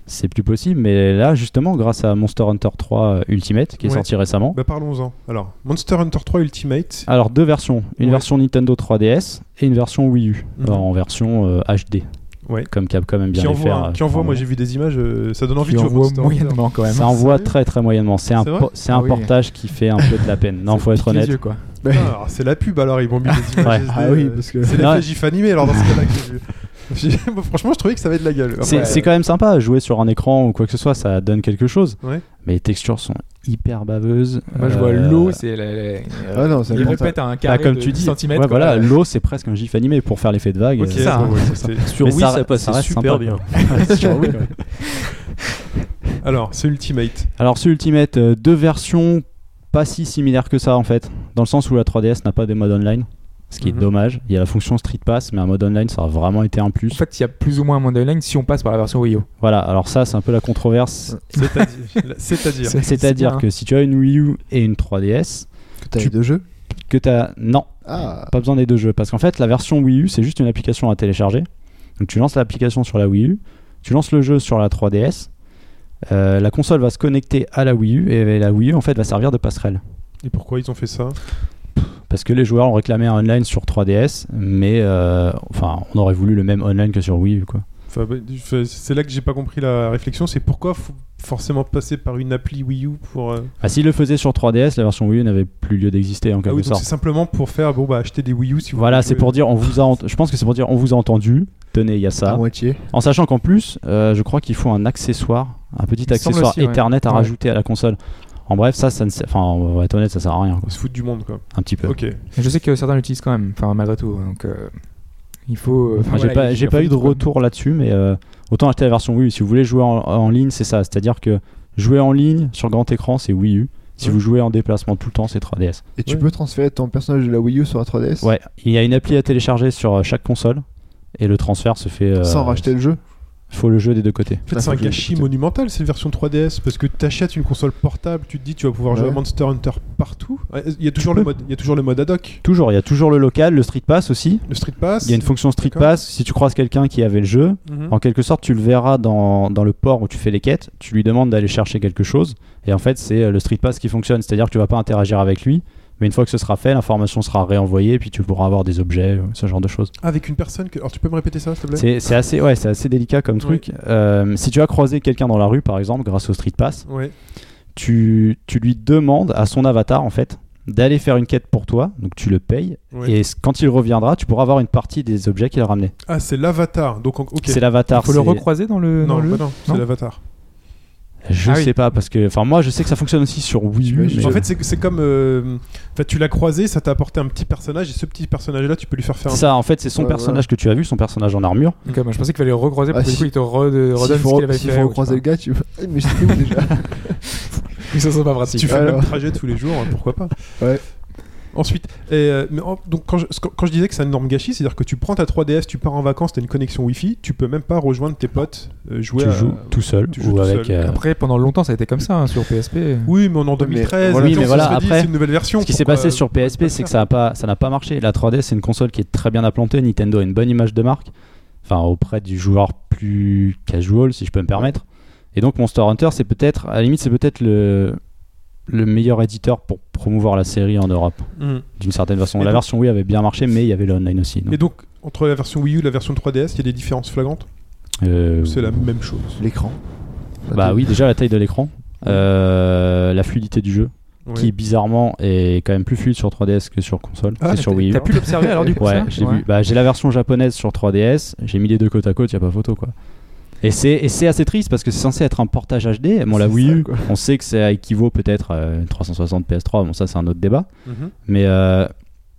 c'est plus possible. Mais là, justement, grâce à Monster Hunter 3 Ultimate, qui est Ouais. sorti récemment, Bah parlons-en. Alors, Monster Hunter 3 Ultimate. alors deux versions, une Ouais. version Nintendo 3DS et une version Wii U, Mhm. en version euh, HD, Ouais. comme Capcom aime bien Qui les envoie, faire. hein, qui envoie, moi j'ai vu des images, euh, ça donne envie Qui de jouer moyennement quand même. Ça envoie très très moyennement. C'est un, po- c'est un Ah oui. portage qui fait un peu de la peine. Non, faut être honnête. yeux, quoi. Ah, c'est la pub alors, ils m'ont mis des images Ouais. SD, Ah oui, parce que- C'est l'effet GIF animé alors dans ce cas-là que j'ai vu. Franchement, je trouvais que ça avait de la gueule. C'est quand même sympa, jouer sur un écran ou quoi que ce soit, ça donne quelque chose. Ouais. Mais les textures sont hyper baveuses. Moi, je vois Euh, l'eau, c'est. la- la- Ah non, c'est il répète un bah, carré comme de tu 10 dis, centimètres, ouais, quoi. voilà, l'eau c'est presque un gif animé pour faire l'effet de vague. Ok, c'est ça, hein. Sur Wii, ça- ça, passait super sympa, bien. Sur Wii, ouais. Alors, c'est Ultimate. Alors ce Ultimate, euh, deux versions pas si similaires que ça en fait, dans le sens où la 3DS n'a pas de mode online, ce qui Mhm. est dommage. Il y a la fonction Street Pass, mais un mode online ça a vraiment été un plus. En fait, il y a plus ou moins un mode online si on passe par la version Wii U. Voilà, alors ça c'est un peu la controverse. C'est-à-dire. Que si tu as une Wii U et une 3DS, Que Tu- les deux jeux que tu as... Non, Ah, pas besoin des deux jeux, parce qu'en fait la version Wii U c'est juste une application à télécharger. Donc tu lances l'application sur la Wii U, tu lances le jeu sur la 3DS, euh, la console va se connecter à la Wii U et la Wii U en fait va servir de passerelle. Et pourquoi ils ont fait ça? Parce que les joueurs ont réclamé un online sur 3DS, mais euh, enfin, on aurait voulu le même online que sur Wii U, quoi. Enfin, bah, C'est là que j'ai pas compris la réflexion. C'est pourquoi faut forcément passer par une appli Wii U pour. euh, Ah, s'ils le faisaient sur 3DS, la version Wii U n'avait plus lieu d'exister en Ah quelque oui, c'est simplement pour faire bon bah acheter des Wii U si vous Voilà, c'est pour dire, on vous a, ent- je pense que c'est pour dire, on vous a entendu. Tenez, il y a à ça. moitié. En sachant qu'en plus, euh, je crois qu'il faut un accessoire, un petit Il accessoire aussi, ouais. Ethernet à Ouais. rajouter à la console. En bref, ça, ça ne, sert- enfin, on va être honnête, ça sert à rien, quoi. On se fout du monde quoi. un petit peu. Ok. Je sais que certains l'utilisent quand même, enfin malgré tout. Donc euh, il faut. euh, enfin, j'ai pas, j'ai eu de retour là-dessus, mais euh, autant acheter la version Wii U. Si vous voulez jouer en, en ligne, c'est ça. C'est-à-dire que jouer en ligne sur grand écran, c'est Wii U. Si Ouais. vous jouez en déplacement tout le temps, c'est 3DS. Et tu Ouais. peux transférer ton personnage de la Wii U sur la 3DS Ouais, il y a une appli à télécharger sur chaque console et le transfert se fait. euh, sans racheter le jeu? Faut le jeu des deux côtés. En fait, c'est un gâchis monumental cette version 3DS parce que tu achètes une console portable, tu te dis tu vas pouvoir jouer à Monster Hunter partout. Il y a toujours le peux. mode, il y a toujours le mode ad hoc, Toujours, il y a toujours le local, le Street Pass aussi. le Street Pass. Il y a une fonction Street. Pass. Si tu croises quelqu'un qui avait le jeu, Mhm. en quelque sorte, tu le verras dans, dans le port où tu fais les quêtes. Tu lui demandes d'aller chercher quelque chose. Et en fait, c'est euh, le Street Pass qui fonctionne. C'est-à-dire que tu vas pas interagir avec lui. Mais une fois que ce sera fait, l'information sera réenvoyée. Puis tu pourras avoir des objets, euh, ce genre de choses. Avec une personne que. Alors tu peux me répéter ça s'il te plaît? C'est c'est assez, ouais, c'est assez délicat comme truc. Euh, si tu as croisé quelqu'un dans la rue, par exemple, grâce au Street Pass, tu, tu lui demandes à son avatar, en fait, d'aller faire une quête pour toi. Donc tu le payes. Et quand il reviendra, tu pourras avoir une partie des objets qu'il a ramenés. Ah c'est l'avatar. Donc ok. C'est l'avatar. Faut le recroiser dans le. Non, dans le... bah non, c'est l'avatar. Je Ah oui. sais pas parce que, enfin moi je sais que ça fonctionne aussi sur Wii U. Mais- En fait, c'est c'est comme. euh, en fait, tu l'as croisé, ça t'a apporté un petit personnage, et ce petit personnage-là, tu peux lui faire faire un. ça en fait c'est son Ouais, personnage que tu as vu, son personnage en armure. Ok, moi, je pensais qu'il fallait le recroiser pour Ah, que du si- coup il te re- redonne S'il ce faut, qu'il avait s'il fait. faut ou je sais croiser pas. le gars, tu Mais où déjà ça serait pas Si pratique. tu fais le même trajet tous les jours, pourquoi pas Ouais. Ensuite, et, euh, mais en- donc quand je, quand- quand je disais que c'est un énorme gâchis, c'est-à-dire que tu prends ta 3DS, tu pars en vacances, t'as une connexion Wi-Fi, tu peux même pas rejoindre tes potes, euh, jouer tu à- joues tout seul tu joues ou tout avec. seul. euh, Après, pendant longtemps, ça a été comme ça hein, sur PSP. Oui, mais on est en mais 2013. voilà, les Oui, mais se voilà, seraient dit, après, c'est une nouvelle version. Ce qui s'est pourquoi- passé sur PSP, c'est que ça a pas, ça n'a pas marché. La 3DS, c'est une console qui est très bien implantée. Nintendo a une bonne image de marque, enfin auprès du joueur plus casual, si je peux me permettre. Et donc Monster Hunter, c'est peut-être, à la limite, c'est peut-être le le meilleur éditeur pour promouvoir la série en Europe, Mhm. d'une certaine façon. Et la donc- version Wii avait bien marché, mais il y avait le online aussi. donc, Et donc, entre la version Wii U et la version 3DS, il y a des différences flagrantes euh, C'est la même chose? L'écran. Bah oui, déjà la taille de l'écran, euh, la fluidité du jeu, Ouais. qui bizarrement est quand même plus fluide sur 3DS que sur console Ah, et sur Wii U. T'as pu l'observer alors du coup Ouais, l'ai vu. Bah, j'ai la version japonaise sur 3DS, j'ai mis les deux côte à côte, y a pas photo quoi. Et c'est assez triste parce que c'est censé être un portage HD. Bon, la Wii U, on sait que ça équivaut peut-être à une 360 PS3. Bon, ça c'est un autre débat. Mhm. Mais euh,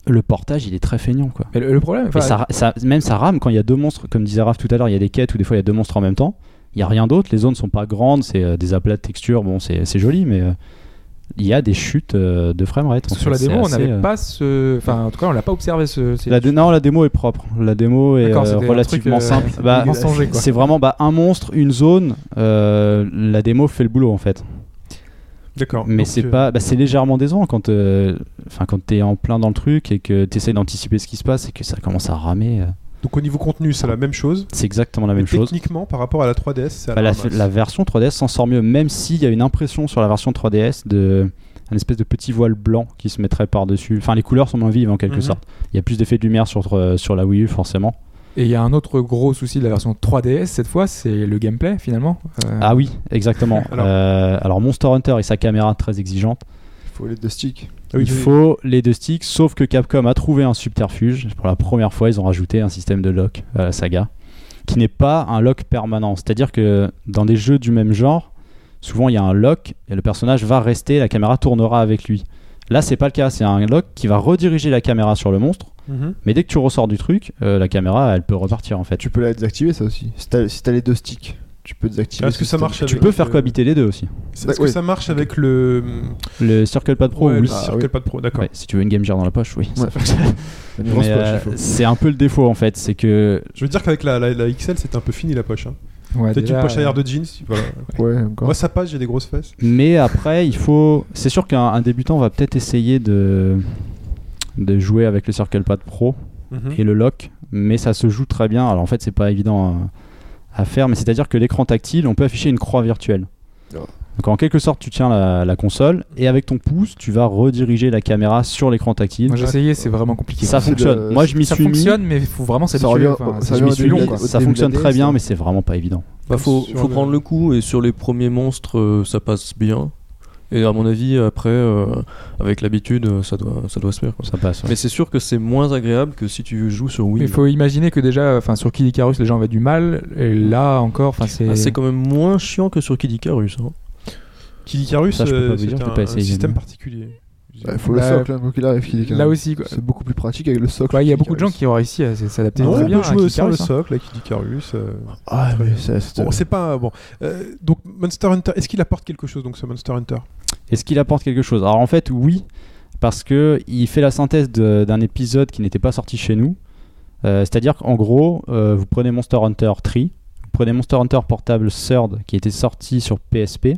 le portage, il est très feignant quoi. Mais le, le problème, Et enfin, ça, ça- même ça rame quand il y a deux monstres, comme disait Raph tout à l'heure, il y a des quêtes où des fois il y a deux monstres en même temps. Il y a rien d'autre, les zones sont pas grandes, c'est euh, des aplats de texture, bon c'est c'est joli, mais euh, il y a des chutes euh, de framerate. sur la démo, on n'avait euh, pas ce. Enfin, en tout cas, on l'a pas observé ce. ces- La dé- non, la démo est propre. La démo est euh, relativement truc, euh, simple. Bah, c'est vraiment bah, un monstre, une zone. euh, la démo fait le boulot en fait. D'accord. Mais c'est euh, pas, bah, c'est légèrement décevant quand, enfin quand t'es en plein dans le truc et que t'essayes d'anticiper ce qui se passe et que ça commence à ramer. Euh. Donc au niveau contenu, c'est la même chose. C'est exactement la même chose. techniquement, par rapport à la 3DS, c'est à Bah, la la, version 3DS s'en sort mieux, même s'il y a une impression sur la version 3DS de un espèce de petit voile blanc qui se mettrait par-dessus. Enfin, les couleurs sont moins vives en quelque Mhm. sorte. Il y a plus d'effet de lumière sur, euh, sur la Wii U, forcément. Et il y a un autre gros souci de la version 3DS cette fois, c'est le gameplay finalement. Euh, Ah oui, exactement. Alors- alors, alors Monster Hunter et sa caméra très exigeante. Il faut les deux sticks. Ah oui, il oui. faut les deux sticks, sauf que Capcom a trouvé un subterfuge. Pour la première fois, ils ont rajouté un système de lock à la saga, qui n'est pas un lock permanent. C'est-à-dire que dans des jeux du même genre, souvent il y a un lock et le personnage va rester, la caméra tournera avec lui. Là, c'est pas le cas. C'est un lock qui va rediriger la caméra sur le monstre, Mhm. mais dès que tu ressors du truc, euh, la caméra, elle peut repartir en fait. Tu peux la désactiver ça aussi. Si t'as si t'as les deux sticks, tu peux désactiver. Est-ce que ça marche Tu avec peux faire le- cohabiter les deux aussi. Est-ce que Ouais. ça marche avec le. Le Circle Pad Pro, Ouais, oui. le Ah, Circle oui. Pad Pro, d'accord. Ouais, si tu veux une Game Gear dans la poche, oui. ça Ouais. fonctionne. Une grosse Mais, poche, euh, il faut. c'est un peu le défaut en fait, c'est que Je veux dire qu'avec la, la, la XL, c'était un peu fini la poche. Hein. ouais, Peut-être une déjà, poche à euh, air de jeans. Voilà. Ouais, encore. Moi, ça passe, j'ai des grosses fesses. Mais après, il faut. C'est sûr qu'un un débutant va peut-être essayer de de jouer avec le Circle Pad Pro Mhm. et le lock, mais ça se joue très bien. Alors en fait, c'est pas évident à, à faire, mais c'est-à-dire que l'écran tactile, on peut afficher une croix virtuelle. Oh. Donc en quelque sorte, tu tiens la, la console et avec ton pouce, tu vas rediriger la caméra sur l'écran tactile. Moi j'ai essayé, c'est vraiment compliqué. Ça fonctionne. de- Moi, je m'y ça suis mis. fonctionne, mais il faut vraiment Ça s'habituer. enfin, ça la- au Ça fonctionne très bien, mais c'est vraiment pas évident. Bah, faut, Sur faut le- prendre le coup et sur les premiers monstres, euh, ça passe bien. Et à mon avis, après, euh, avec l'habitude, euh, ça doit, ça doit se faire. quoi. Ça passe. ouais. Mais c'est sûr que c'est moins agréable que si tu joues sur Wii. Il faut imaginer que déjà, enfin sur Kid Icarus, les gens avaient du mal, et là encore, enfin c'est. Ah, c'est quand même moins chiant que sur Kid Icarus. hein. Kid Icarus, Ça, je peux pas euh, vous dire, c'est je peux un, un système particulier. Il faut le Bah, socle, hein, quoi qu'il arrive. quand Là aussi, quoi. C'est beaucoup plus pratique avec le socle. Ouais, il y a beaucoup de gens qui ont réussi à s'adapter très on bien peut à jouer Kid sans le hein. socle, avec Kid Icarus. euh, Ah, ça, c'est. Bon, c'est pas bon. Euh, donc Monster Hunter, est-ce qu'il apporte quelque chose donc ce Monster Hunter? Est-ce qu'il apporte quelque chose? Alors en fait, oui, parce que il fait la synthèse d'un épisode qui n'était pas sorti chez nous. Euh, C'est-à-dire qu'en gros, euh, vous prenez Monster Hunter 3, vous prenez Monster Hunter Portable Third qui était sorti sur PSP,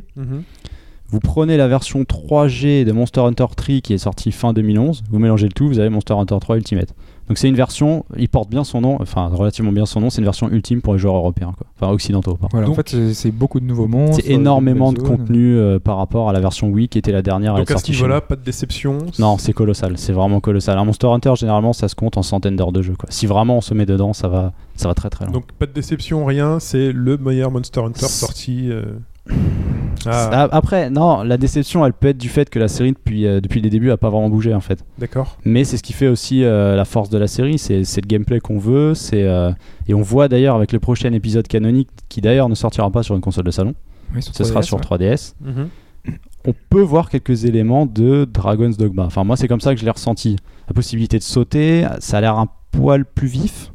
vous prenez la version 3G de Monster Hunter 3 qui est sortie fin 2011, vous mélangez le tout, vous avez Monster Hunter 3 Ultimate. Donc c'est une version, il porte bien son nom, enfin relativement bien son nom, c'est une version ultime pour les joueurs européens, quoi. enfin occidentaux. pardon. Voilà, Donc- en fait, c'est- beaucoup de nouveaux monstres. C'est énormément de contenu euh, par rapport à la version Wii qui était la dernière à Donc à ce niveau-là, pas de déception. Non, c'est colossal, c'est vraiment colossal. Un Monster Hunter, généralement, ça se compte en centaines d'heures de jeu. Quoi. Si vraiment on se met dedans, ça va, ça va très très loin. Donc pas de déception, rien. C'est le meilleur Monster Hunter sorti. euh. Ah, A- Après, non, la déception, elle peut être du fait que la série, depuis, euh, depuis les débuts, a pas vraiment bougé en fait. d'accord. Mais c'est ce qui fait aussi euh, la force de la série, c'est c'est le gameplay qu'on veut. c'est euh, Et on voit d'ailleurs avec le prochain épisode canonique, qui d'ailleurs ne sortira pas sur une console de salon, Oui, sur ce sera 3DS, sur ouais. 3DS. Mhm. on peut voir quelques éléments de Dragon's Dogma. Enfin, moi, c'est comme ça que je l'ai ressenti. La possibilité de sauter, ça a l'air un poil plus vif.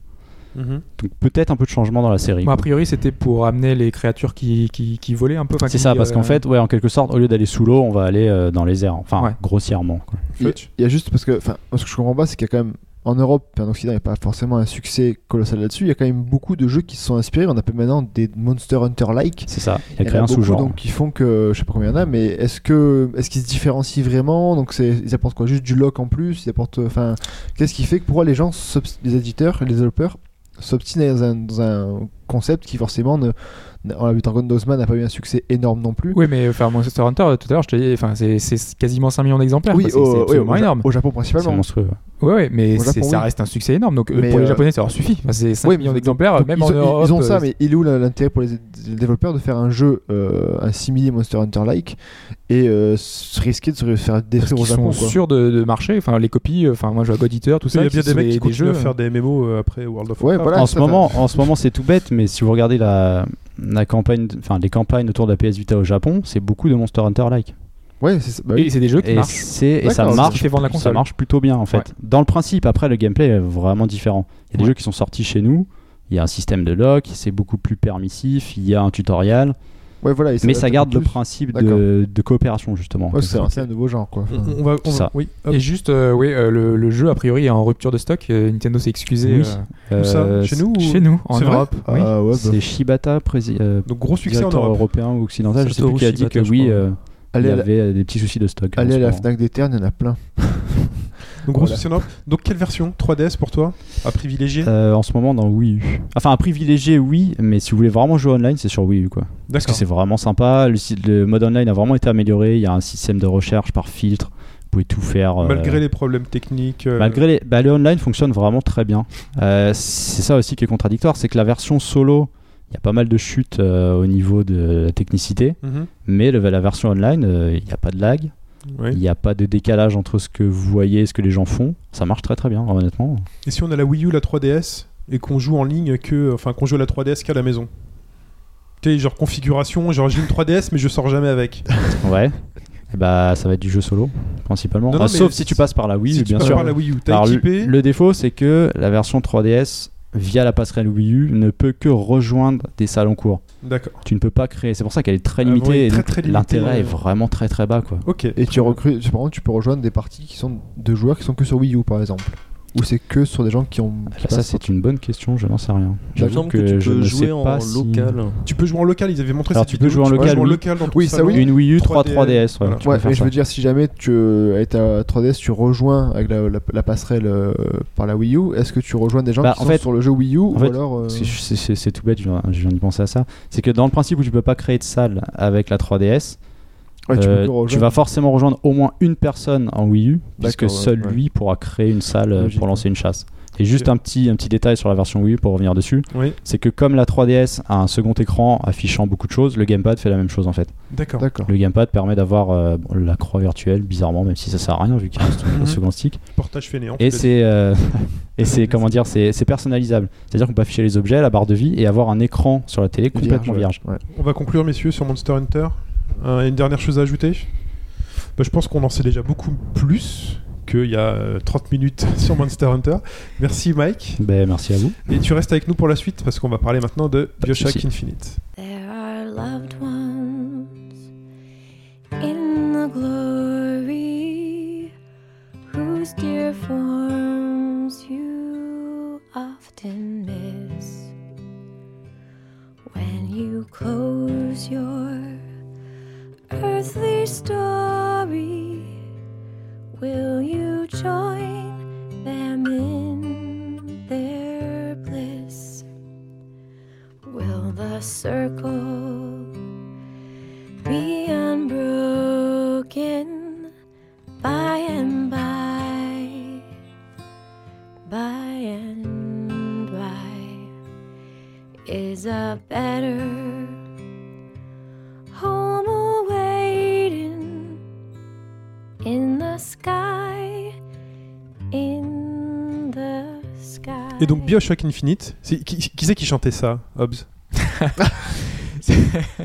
Mhm. Donc peut-être un peu de changement dans la série. Bon, a priori, c'était pour amener les créatures qui, qui, qui volaient un peu. c'est qui, ça, parce euh, qu'en fait, ouais, en quelque sorte, au lieu d'aller sous l'eau, on va aller euh, dans les airs. Enfin, Ouais. grossièrement. quoi. Il y a- Fletch il y a juste parce que, ce que je comprends pas, c'est qu'il y a quand même en Europe et en Occident, il n'y a pas forcément un succès colossal là-dessus. Il y a quand même beaucoup de jeux qui se sont inspirés. On appelle maintenant des Monster Hunter-like. C'est ça. Il y a Il y créé un beaucoup, sous-genre. donc qui font que je sais pas combien il y en a, mais est-ce que est-ce qu'ils se différencient vraiment? Donc c'est ils apportent quoi? Juste du lock en plus Ils apportent enfin qu'est-ce qui fait que pourquoi les gens les éditeurs, les développeurs s'obstinent dans un, dans un concept qui forcément ne on l'a Dogma n'a pas eu un succès énorme non plus. Oui, mais enfin, Monster Hunter, tout à l'heure, je te dis, enfin, c'est c'est quasiment 5 millions d'exemplaires. Oui, c'est- au, c'est oui, au énorme. au Japon C'est principalement. monstrueux. Ouais. Ouais, ouais, mais Japon, ça oui. reste un succès énorme. Donc euh, Mais, pour les euh, Japonais, ça leur suffit. Enfin, c'est 5 Oui, millions mais d'exemplaires, même ils, en ont, ils- Europe. ils ont ça, euh, mais il est où l'intérêt pour les, les développeurs de faire un jeu, euh, un simili Monster Hunter-like, et euh, se risquer de se faire parce détruire au Japon sont quoi? sûrs de, de marcher. Enfin, les copies, euh, enfin, moi, je vois God Eater, tout Il ça. y a bien des sont mecs qui des jeux. faire des MMO après World of Ouais, Warcraft. voilà. en, ce moment, en ce moment, c'est tout bête, mais si vous regardez la, la campagne, enfin les campagnes autour de la PS Vita au Japon, c'est beaucoup de Monster Hunter-like. Ouais, c'est ça. bah oui. Et c'est des jeux qui Et, marchent. et ça marche, ce qui fait vendre la ça marche plutôt bien en fait. Ouais. Dans le principe, après le gameplay est vraiment différent. Il y a des Ouais. jeux qui sont sortis chez nous. Il y a un système de lock, c'est beaucoup plus permissif. Il y a un tutoriel, Ouais, voilà, il mais ça garde le principe de, de coopération justement. Ouais, c'est un- nouveau genre quoi. Enfin, On, on va, on va- Ça. oui. Et juste, euh, oui, euh, le, le jeu, a priori, est en rupture de stock. Euh, Nintendo s'est excusé. Oui. euh, ça? Chez nous ou- Chez nous, en C'est vrai Europe. oui. ah, ouais, bah, C'est Shibata, prési- euh, Donc gros succès en Europe. européen ou occidental, je sais plus qui a dit Shibata, que oui, il y la, avait euh, des petits soucis de stock. en allez à la. Fnac des Terres, il y en a plein. Donc, gros Voilà. souci énorme. Donc, quelle version? 3DS pour toi? À privilégier? Euh, en ce moment dans Wii U. Enfin, à privilégier, oui, mais si vous voulez vraiment jouer online, c'est sur Wii U quoi. Parce que c'est vraiment sympa. Le, mode online a vraiment été amélioré. Il y a un système de recherche par filtre. Vous pouvez tout faire. euh, Malgré les problèmes techniques. euh, Malgré les, bah, le online fonctionne vraiment très bien. Euh, c'est ça aussi qui est contradictoire, c'est que la version solo, il y a pas mal de chutes euh, au niveau de la technicité, mhm. mais le- la version online, euh, il n'y a pas de lag, Ouais. il n'y a pas de décalage entre ce que vous voyez et ce que les gens font. Ça marche très très bien, honnêtement. Et si on a la Wii U, la 3DS, et qu'on joue en ligne que. Enfin, qu'on joue à la 3DS qu'à la maison? Tu sais, genre configuration, genre j'ai une 3DS, mais je sors jamais avec. Ouais. Et bah, ça va être du jeu solo, principalement. Non, non, Enfin, mais sauf si- si tu passes par la Wii, si tu bien passes sûr. par la Wii U, t'as Alors, le- équipé. le défaut, c'est que la version 3DS, via la passerelle Wii U, ne peut que rejoindre des salles en cours. D'accord. Tu ne peux pas créer. C'est pour ça qu'elle est très Ah, limitée. très limitée, L'intérêt ouais. est vraiment très très bas, quoi. Ok. Et tu recrutes, par contre, tu peux rejoindre des parties qui sont de joueurs qui sont que sur Wii U par exemple. Ou c'est que sur des gens qui ont. qui ça, c'est une bonne question. Je n'en sais rien. Il me J'avoue semble que, tu je peux jouer sais en pas si- local. Tu peux jouer en local, ils avaient montré Alors, cette tu peux vidéo, jouer en local, jouer en oui. local dans Oui, ça, oui. Une Wii U 3 3DS, 3DS. ouais, voilà. tu peux Ouais, faire mais je veux dire, si jamais tu, avec ta 3DS, tu rejoins avec la, la- la passerelle euh, par la Wii U, est-ce que tu rejoins des gens Bah, qui en sont fait- sur le jeu Wii U ou fait, alors. euh, C'est- tout bête, je viens, je viens d'y penser à ça. C'est que dans le principe où tu peux pas créer de salle avec la 3DS, ouais, tu peux euh, tu vas forcément rejoindre au moins une personne en Wii U, puisque seul ouais. lui pourra créer une salle euh, Logique, pour lancer une chasse. Et juste un petit, un petit détail sur la version Wii U pour revenir dessus, Oui, c'est que comme la 3DS a un second écran affichant beaucoup de choses, le gamepad fait la même chose en fait. d'accord. D'accord. Le gamepad permet d'avoir euh, bon, la croix virtuelle, bizarrement, même si ça sert à rien vu qu'il reste Mhm. un second stick. Portage fainéant. Et c'est euh, et c'est comment dire, c'est c'est personnalisable. C'est-à-dire qu'on peut afficher les objets, la barre de vie et avoir un écran sur la télé complètement vierge. ouais. On va conclure, messieurs, sur Monster Hunter. Euh, une dernière chose à ajouter Bah, Je pense qu'on en sait déjà beaucoup plus qu'il y a euh, 30 minutes sur Monster Hunter. Merci Mike. Ben, merci à vous. Et tu restes avec nous pour la suite parce qu'on va parler maintenant de Bioshock. Infinite. There are loved ones in the glory whose dear forms you often miss when you close your earthly story. Will you join them in their bliss? Will the circle be unbroken by and by? By and by is a better Et donc Bioshock Infinite, c'est- qui, qui c'est qui chantait ça, Hobbs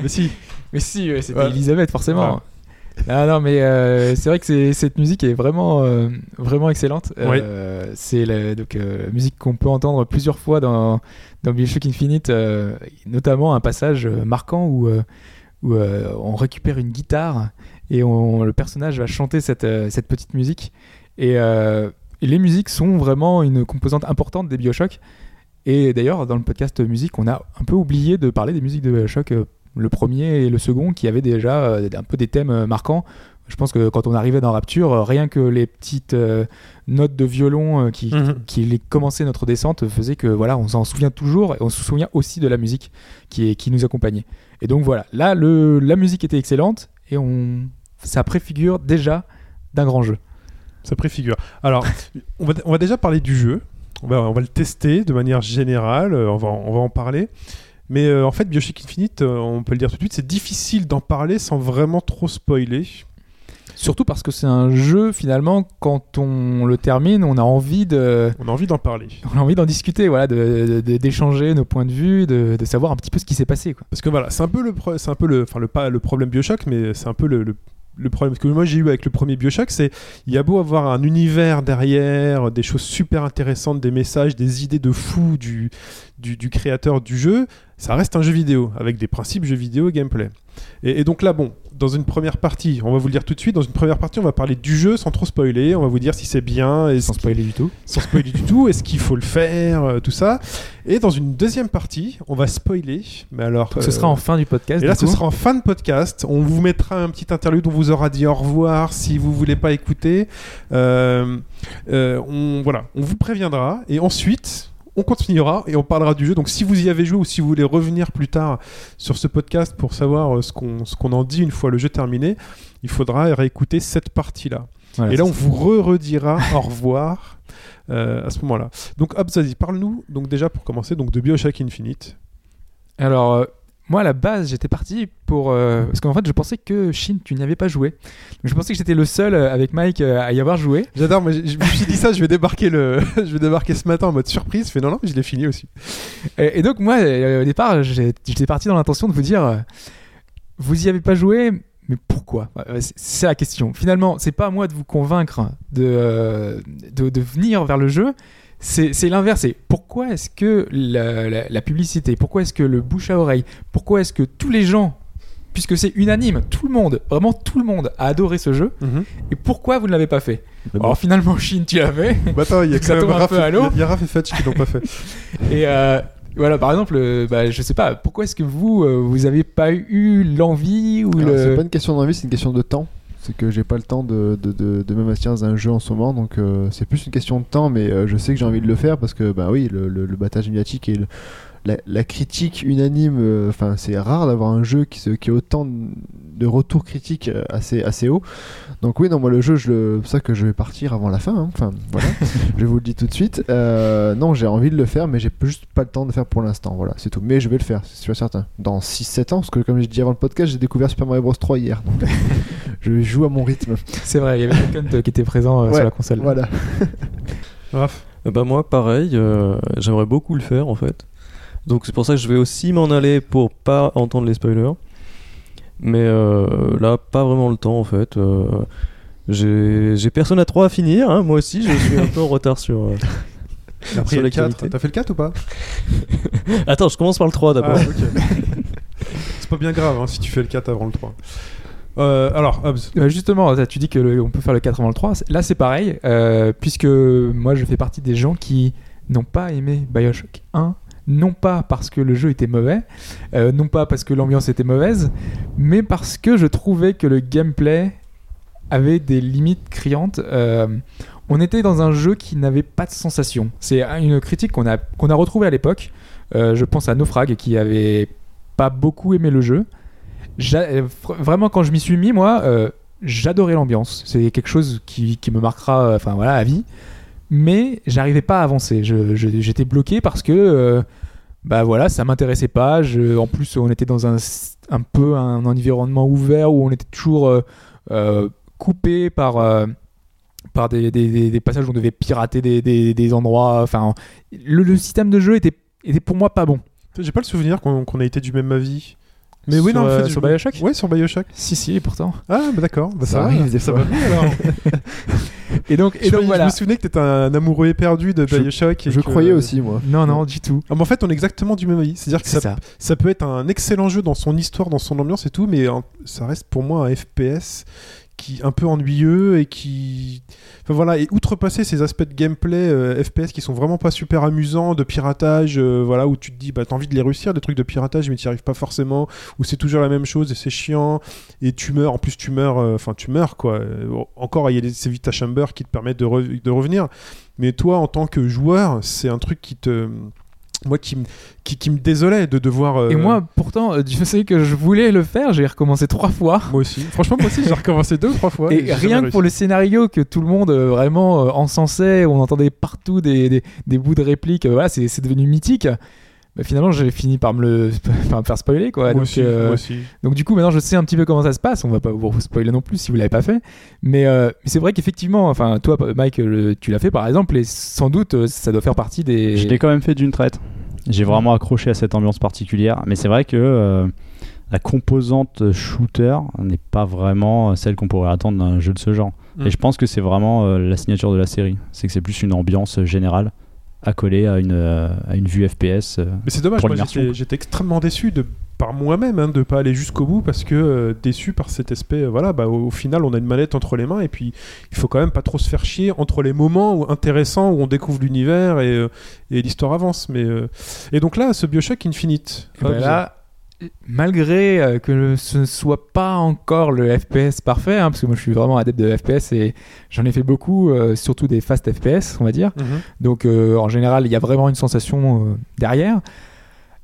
Mais si, Mais si, ouais, c'était Ouais. Elisabeth, forcément. Ah non, mais euh, c'est vrai que c'est- cette musique est vraiment, euh, vraiment excellente. Euh, C'est la donc, euh, musique qu'on peut entendre plusieurs fois dans, dans Bioshock Infinite, euh, notamment un passage marquant où, où on récupère une guitare et on, le personnage va chanter cette, euh, cette petite musique. Et, euh, et les musiques sont vraiment une composante importante des Bioshock. Et d'ailleurs, dans le podcast musique, on a un peu oublié de parler des musiques de Bioshock, euh, le premier et le second, qui avaient déjà un peu des thèmes marquants. Je pense que quand on arrivait dans Rapture, rien que les petites euh, notes de violon euh, qui, qui les- commençaient notre descente faisaient que voilà, on s'en souvient toujours et on se souvient aussi de la musique qui, est, qui nous accompagnait. Et donc voilà, là, le, la musique était excellente et on, ça préfigure déjà d'un grand jeu. ça préfigure. Alors, on va, on va déjà parler du jeu. On va, on va le tester de manière générale. euh, On va, on va en parler. Mais euh, en fait, Bioshock Infinite, euh, on peut le dire tout de suite, c'est difficile d'en parler sans vraiment trop spoiler. Surtout parce que c'est un jeu, finalement, quand on le termine, on a envie de, On a envie d'en parler. on a envie d'en discuter, voilà, de- de- d'échanger nos points de vue, de, de savoir un petit peu ce qui s'est passé. Quoi. Parce que voilà, c'est un peu le, c'est un peu le, enfin le pas le problème Bioshock, mais c'est un peu le, le, le problème que moi j'ai eu avec le premier Bioshock, c'est il y a beau avoir un univers derrière, des choses super intéressantes, des messages, des idées de fou, du du, du créateur du jeu, ça reste un jeu vidéo avec des principes jeux vidéo gameplay. Et, et donc là, bon, dans une première partie, on va vous le dire tout de suite, dans une première partie, on va parler du jeu sans trop spoiler, on va vous dire si c'est bien, et Sans spoiler du tout. sans spoiler du tout, est-ce qu'il faut le faire, euh, tout ça. Et dans une deuxième partie, on va spoiler, mais alors... Donc, ce euh, sera en fin du podcast. et là, ce sera en fin de podcast. On vous mettra un petit interlude. On vous aura dit au revoir si vous voulez pas écouter. Euh, euh, on, voilà, on vous préviendra. Et ensuite, on continuera et on parlera du jeu. Donc, si vous y avez joué ou si vous voulez revenir plus tard sur ce podcast pour savoir euh, ce qu'on ce qu'on en dit une fois le jeu terminé, il faudra réécouter cette partie-là. Voilà, et là, on vous re-redira au revoir euh, à ce moment-là. Donc, vas-y, parle-nous. Donc, déjà pour commencer, donc de Bioshock Infinite. Alors, euh, moi, à la base, j'étais parti pour. euh, parce qu'en fait, je pensais que Shin, tu n'y avais pas joué. Donc, je pensais que j'étais le seul euh, avec Mike euh, à y avoir joué. J'adore, moi je me suis dit ça, je vais débarquer le, je vais débarquer ce matin en mode surprise. Je fais non non, je l'ai fini aussi. Et, et donc, moi, euh, au départ, j'étais parti dans l'intention de vous dire vous y avez pas joué, mais pourquoi? C'est- la question. Finalement, c'est pas à moi de vous convaincre de, de, de venir vers le jeu. C'est. C'est pourquoi est-ce que la, la- la publicité, pourquoi est-ce que le bouche à oreille, pourquoi est-ce que tous les gens, puisque c'est unanime, tout le monde, vraiment tout le monde a adoré ce jeu, et pourquoi vous ne l'avez pas fait Alors finalement, Chine, tu l'avais. Bah attends, il y a quand même un Raph, peu à l'eau. il y a Raph et Fetch qui l'ont pas fait. Et euh, voilà, par exemple, euh, bah, je sais pas, pourquoi est-ce que vous, euh, vous avez pas eu l'envie ou le. C'est pas une question d'envie, c'est une question de temps. C'est que j'ai pas le temps de, de, de, de dans un jeu en ce moment, donc euh, c'est plus une question de temps, mais euh, je sais que j'ai envie de le faire parce que, bah oui, le, le, le battage médiatique et le- la, la critique unanime, euh, enfin, c'est rare d'avoir un jeu qui, se, qui a autant de retours critiques assez, assez haut. Donc, oui, non, moi, le jeu, je le- c'est pour ça que je vais partir avant la fin, hein. enfin, voilà, je vous le dis tout de suite. Non, j'ai envie de le faire, mais j'ai juste pas le temps de le faire pour l'instant, voilà, c'est tout. Mais je vais le faire, c'est sûr certain. Dans 6-7 ans, parce que comme je dit avant le podcast, j'ai découvert Super Mario Bros 3 hier, donc je joue à mon rythme. C'est vrai, il y avait quelqu'un qui était présent euh, Ouais, sur la console. Voilà. Raph, Bah moi pareil, euh, j'aimerais beaucoup le faire en fait. Donc c'est pour ça que je vais aussi m'en aller pour pas entendre les spoilers. Mais euh, là, pas vraiment le temps en fait. Euh, j'ai j'ai Persona 3 à finir, hein, moi aussi je suis un peu en retard sur... euh, après il y sur a le la 4. qualité. T'as fait le 4 ou pas Attends, je commence par le 3 d'abord. Ah. C'est pas bien grave hein, si tu fais le 4 avant le 3. Euh, alors. Euh, justement, tu dis que le- on peut faire le 4 avant le 3. Là, c'est pareil, euh, puisque moi, je fais partie des gens qui n'ont pas aimé Bioshock 1. Non pas parce que le jeu était mauvais, euh, non pas parce que l'ambiance était mauvaise, mais parce que je trouvais que le gameplay avait des limites criantes. On était dans un jeu qui n'avait pas de sensation. C'est une critique qu'on a, qu'on retrouvée à l'époque. Je pense à Naufrag qui avait pas beaucoup aimé le jeu. Euh, vraiment, quand je m'y suis mis, moi, euh, j'adorais l'ambiance. C'est quelque chose qui, qui me marquera, euh, enfin voilà, à vie. Mais j'arrivais pas à avancer. J'étais bloqué parce que, bah voilà, ça m'intéressait pas. En plus, on était dans un, un peu un environnement ouvert où on était toujours coupé par. par des, des- passages où on devait pirater des, endroits. Enfin, le, le système de jeu était, était pour moi pas bon. J'ai pas le souvenir qu'on qu'on a été du même avis. Mais oui, Sur, non, en euh, fait, sur je- Bioshock Ouais, sur Bioshock. Si, si, pourtant. Ah, bah d'accord. Bah, ça, Ça va, arrive des ça va bien alors. Et donc, et je, donc je voilà. me souvenais que t'étais un amoureux éperdu de Je- Bioshock. et Je que- croyais aussi, moi. Non, non, du tout. Ah, mais en fait, on est exactement du même avis. C'est-à-dire que ça, ça. ça peut être un excellent jeu dans son histoire, dans son ambiance et tout, mais un- ça reste pour moi un FPS qui un peu ennuyeux et qui enfin voilà. Et outrepasser ces aspects de gameplay euh, FPS qui sont vraiment pas super amusants de piratage euh, voilà où tu te dis bah t'as envie de les réussir des trucs de piratage mais t'y arrives pas forcément où c'est toujours la même chose et c'est chiant et tu meurs en plus tu meurs euh, enfin tu meurs quoi. Encore il y a les- ces Vita Chamber qui te permettent de, de revenir. Mais toi en tant que joueur c'est un truc qui te moi qui, me- qui, qui me désolait de devoir euh, Et moi, pourtant, euh, je sais que je voulais le faire, j'ai recommencé trois fois. moi aussi franchement moi aussi j'ai recommencé deux ou trois fois et rien que pour le scénario que tout le monde euh, vraiment euh, encensait, où on entendait partout des, des, des bouts de répliques, euh, voilà, c'est devenu mythique. Bah, finalement, j'ai fini par me, le, par me faire spoiler. Quoi. moi donc, aussi, euh, moi aussi. donc du coup, maintenant, je sais un petit peu comment ça se passe. On va pas vous spoiler non plus si vous l'avez pas fait. Mais, euh, mais c'est vrai qu'effectivement, enfin, toi, Mike, le- tu l'as fait par exemple, et sans doute, euh, ça doit faire partie des. Je l'ai quand même fait d'une traite. J'ai vraiment accroché à cette ambiance particulière. Mais c'est vrai que euh, la composante shooter n'est pas vraiment celle qu'on pourrait attendre d'un jeu de ce genre. Mm. Et je pense que c'est vraiment euh, la signature de la série. C'est que c'est plus une ambiance générale accolé à une, euh, à une vue FPS. euh. Mais c'est dommage, Pour moi j'étais extrêmement déçu de, par moi-même hein, de pas aller jusqu'au bout parce que euh, déçu par cet aspect. euh, voilà, bah, au, au final, on a une manette entre les mains et puis il faut quand même pas trop se faire chier entre les moments où, intéressants où on découvre l'univers et, euh, et l'histoire avance. Mais, euh, Et donc là, ce Bioshock Infinite. Et ben là, malgré euh, que ce ne soit pas encore le FPS parfait, hein, parce que moi je suis vraiment adepte de FPS et j'en ai fait beaucoup, euh, surtout des fast FPS, on va dire. mhm. Donc euh, en général, il y a vraiment une sensation euh, derrière.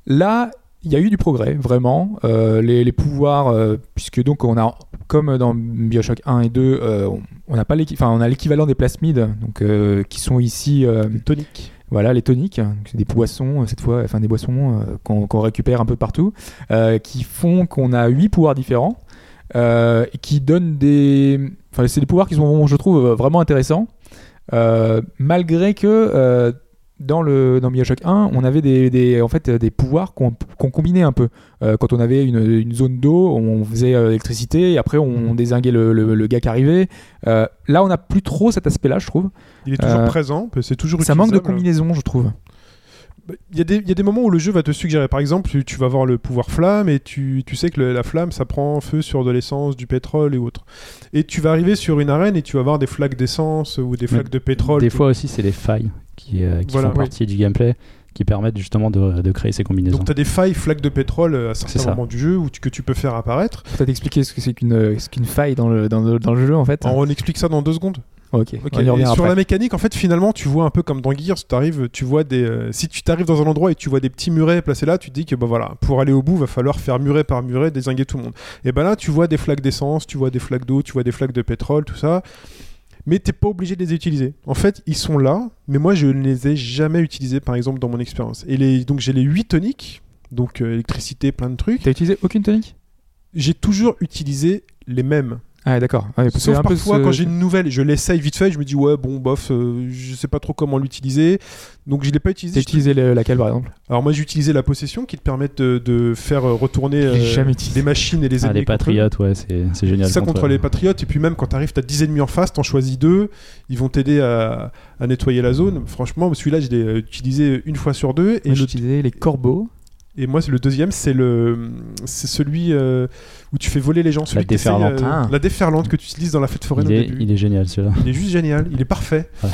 Là, il y a eu du progrès, vraiment. Les, les pouvoirs, puisque donc on a, comme dans Bioshock 1 et 2, euh, on- pas a l'équivalent des plasmides, donc qui sont ici. euh, Tonique. Voilà, les toniques, c'est des boissons, euh, cette fois, enfin des boissons euh, qu'on récupère un peu partout, euh, qui font qu'on a huit pouvoirs différents, qui donnent des. Enfin, c'est des pouvoirs qui sont, je trouve, vraiment intéressants, malgré que. Dans, le, dans Bioshock 1, on avait des, des- en fait, euh, des pouvoirs qu'on combinait un peu. Euh, quand on avait une, une zone d'eau, on faisait euh, l'électricité et après on désinguait le, le- le gars qui arrivait. Euh, là, on n'a plus trop cet aspect-là, je trouve. Il est toujours Euh, présent, c'est toujours Ça manque de combinaison, je trouve. Bah, Il y, a des- il y a des moments où le jeu va te suggérer, par exemple, tu, tu vas avoir le pouvoir flamme et tu, tu sais que le- la flamme ça prend feu sur de l'essence, du pétrole et autres. Et tu vas arriver sur une arène et tu vas avoir des flaques d'essence ou des Mais flaques de pétrole. Des fois aussi, c'est les failles qui, euh, qui Voilà, font oui. partie du gameplay qui permettent justement de, de créer ces combinaisons. Donc tu as des failles, flaques de pétrole à certains moments du jeu où tu- que tu peux faire apparaître. Peut-être expliquer ce que c'est qu'une faille dans le, dans, le, dans le jeu en fait. On explique ça dans deux secondes. Ok, Ok, on y et revient sur la mécanique, en fait, finalement, tu vois un peu comme dans Gears, t'arrives, tu vois des, euh, si tu t'arrives dans un endroit et tu vois des petits murets placés là, tu te dis que bah voilà, pour aller au bout, va falloir faire muret par muret, désinguer tout le monde. Et ben là, tu vois des flaques d'essence, tu vois des flaques d'eau, tu vois des flaques de pétrole, tout ça. Mais t'es pas obligé de les utiliser. En fait, ils sont là, mais moi je ne les ai jamais utilisés, par exemple, dans mon expérience. Et les, donc j'ai les 8 toniques, donc euh, électricité, plein de trucs. T'as utilisé aucune tonique? J'ai toujours utilisé les mêmes. Ah ouais, d'accord. Ouais, que Sauf peu parfois ce- quand j'ai une nouvelle, je l'essaye vite fait, je me dis ouais bon bof, euh, je sais pas trop comment l'utiliser, donc je l'ai pas T'as utilisé. utilisé le- laquelle par exemple? Alors moi j'ai utilisé la possession qui te permet de, de faire euh, retourner euh, utilisé. des machines et les Ah, ennemis. les patriotes, ouais, c'est c'est génial. Ça contre les patriotes et puis même quand t'arrives t'as 10 ennemis en face, t'en choisis deux, ils vont t'aider à, à nettoyer la zone. Franchement celui-là je l'ai euh, utilisé une fois sur deux et, J'ai utilisé les corbeaux. Et moi c'est le deuxième c'est le c'est celui euh, où tu fais voler les gens. Celui que t'essayes, déferlante. Ah. La déferlante que tu utilises dans la fête foraine Il au est, début. il est génial celui-là. Il est juste génial, il est parfait.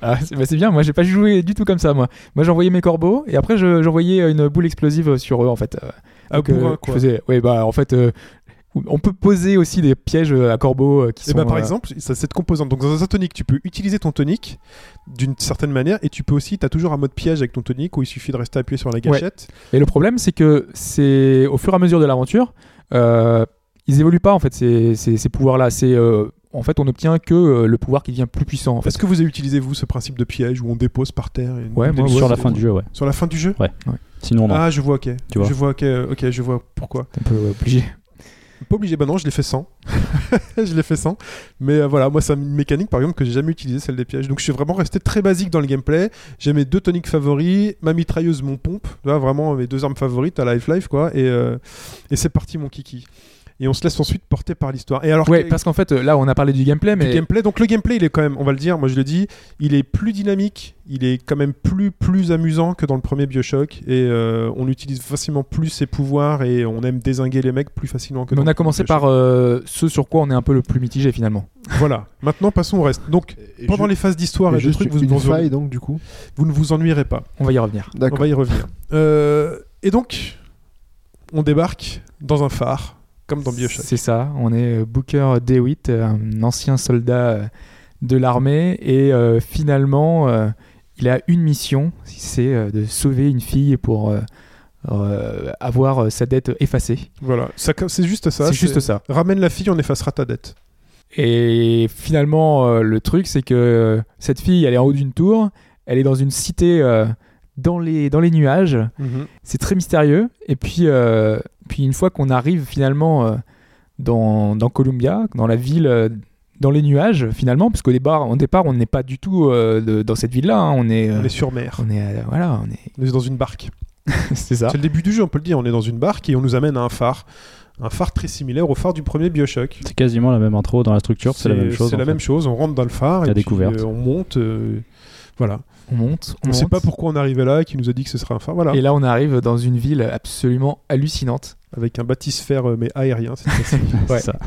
Ah, c'est bah, c'est bien, moi j'ai pas joué du tout comme ça moi. Moi j'envoyais mes corbeaux et après je- j'envoyais une boule explosive sur eux en fait. Euh, euh, bourrin, je quoi. faisais- ouais, bah en fait euh, on peut poser aussi des pièges à corbeaux euh, qui Et sont. bah, par euh, exemple, ça, cette composante, donc dans un tonique, tu peux utiliser ton tonique d'une certaine manière et tu peux aussi, tu as toujours un mode piège avec ton tonique où il suffit de rester appuyé sur la gâchette. Et le problème, c'est que c'est au fur et à mesure de l'aventure, euh, ils évoluent pas en fait ces, ces, ces pouvoirs-là. C'est euh, en fait, on n'obtient que euh, le pouvoir qui devient plus puissant. En fait. Est-ce que vous avez utilisé, vous, ce principe de piège où on dépose par terre et Ouais, moi, Sur la fin du jeu, ouais. Sur la fin du jeu? Sinon, non. Ah, je vois, ok. Tu vois. Je vois, ok, euh, ok, je vois pourquoi. un peu euh, obligé. Pas obligé, bah non, je l'ai fait sans. je l'ai fait sans. Mais euh, voilà, moi, c'est une mécanique, par exemple, que j'ai jamais utilisée, celle des pièges. Donc, je suis vraiment resté très basique dans le gameplay. J'ai mes deux toniques favoris, ma mitrailleuse, mon pompe. Vois, vraiment mes deux armes favorites à Life-Life, quoi. Et, euh, et c'est parti, mon kiki. Et on se laisse ensuite porter par l'histoire. Et alors, Ouais, que- parce qu'en fait, euh, là, on a parlé du gameplay, du mais gameplay. Donc le gameplay, il est quand même, on va le dire, moi je le dis, il est plus dynamique, il est quand même plus plus amusant que dans le premier Bioshock et euh, on utilise facilement plus ses pouvoirs et on aime désinguer les mecs plus facilement que mais dans on a le commencé par euh, ce sur quoi on est un peu le plus mitigé finalement. Voilà. Maintenant passons au reste. Donc Et pendant les phases d'histoire et et de juste trucs, vous, une vous, faille donc du coup. vous ne vous ennuierez pas. On va y revenir. On va y revenir. Euh, et donc on débarque dans un phare comme dans Bioshock. C'est ça, on est euh, Booker DeWitt, euh, un ancien soldat euh, de l'armée, et euh, finalement, euh, il a une mission, c'est euh, de sauver une fille pour avoir sa dette effacée. Voilà. C'est juste ça. C'est juste ça. Ramène la fille, on effacera ta dette. Et finalement, le truc, c'est que cette fille, elle est en haut d'une tour, elle est dans une cité dans, les, dans les nuages, Mhm. c'est très mystérieux. Et puis, euh, puis une fois qu'on arrive finalement euh, dans, dans Columbia, dans la ville, euh, dans les nuages, finalement, parce qu'au départ, au départ, on n'est pas du tout euh, de- dans cette ville-là. hein. on est, euh, On est sur mer. on est, euh, voilà, on est, On est dans une barque. c'est ça. C'est le début du jeu, on peut le dire. On est dans une barque et on nous amène à un phare. Un phare très similaire au phare du premier Bioshock. C'est quasiment la même intro dans la structure, c'est la même chose. C'est la fait. même chose. On rentre dans le phare La et puis, euh, on monte. euh, Voilà. On monte. On, On sait pas pourquoi on arrivé là, qui nous a dit que ce serait un phare. Voilà. Et là, on arrive dans une ville absolument hallucinante. Avec un bâtissphère euh, mais aérien. Ouais. C'est ça.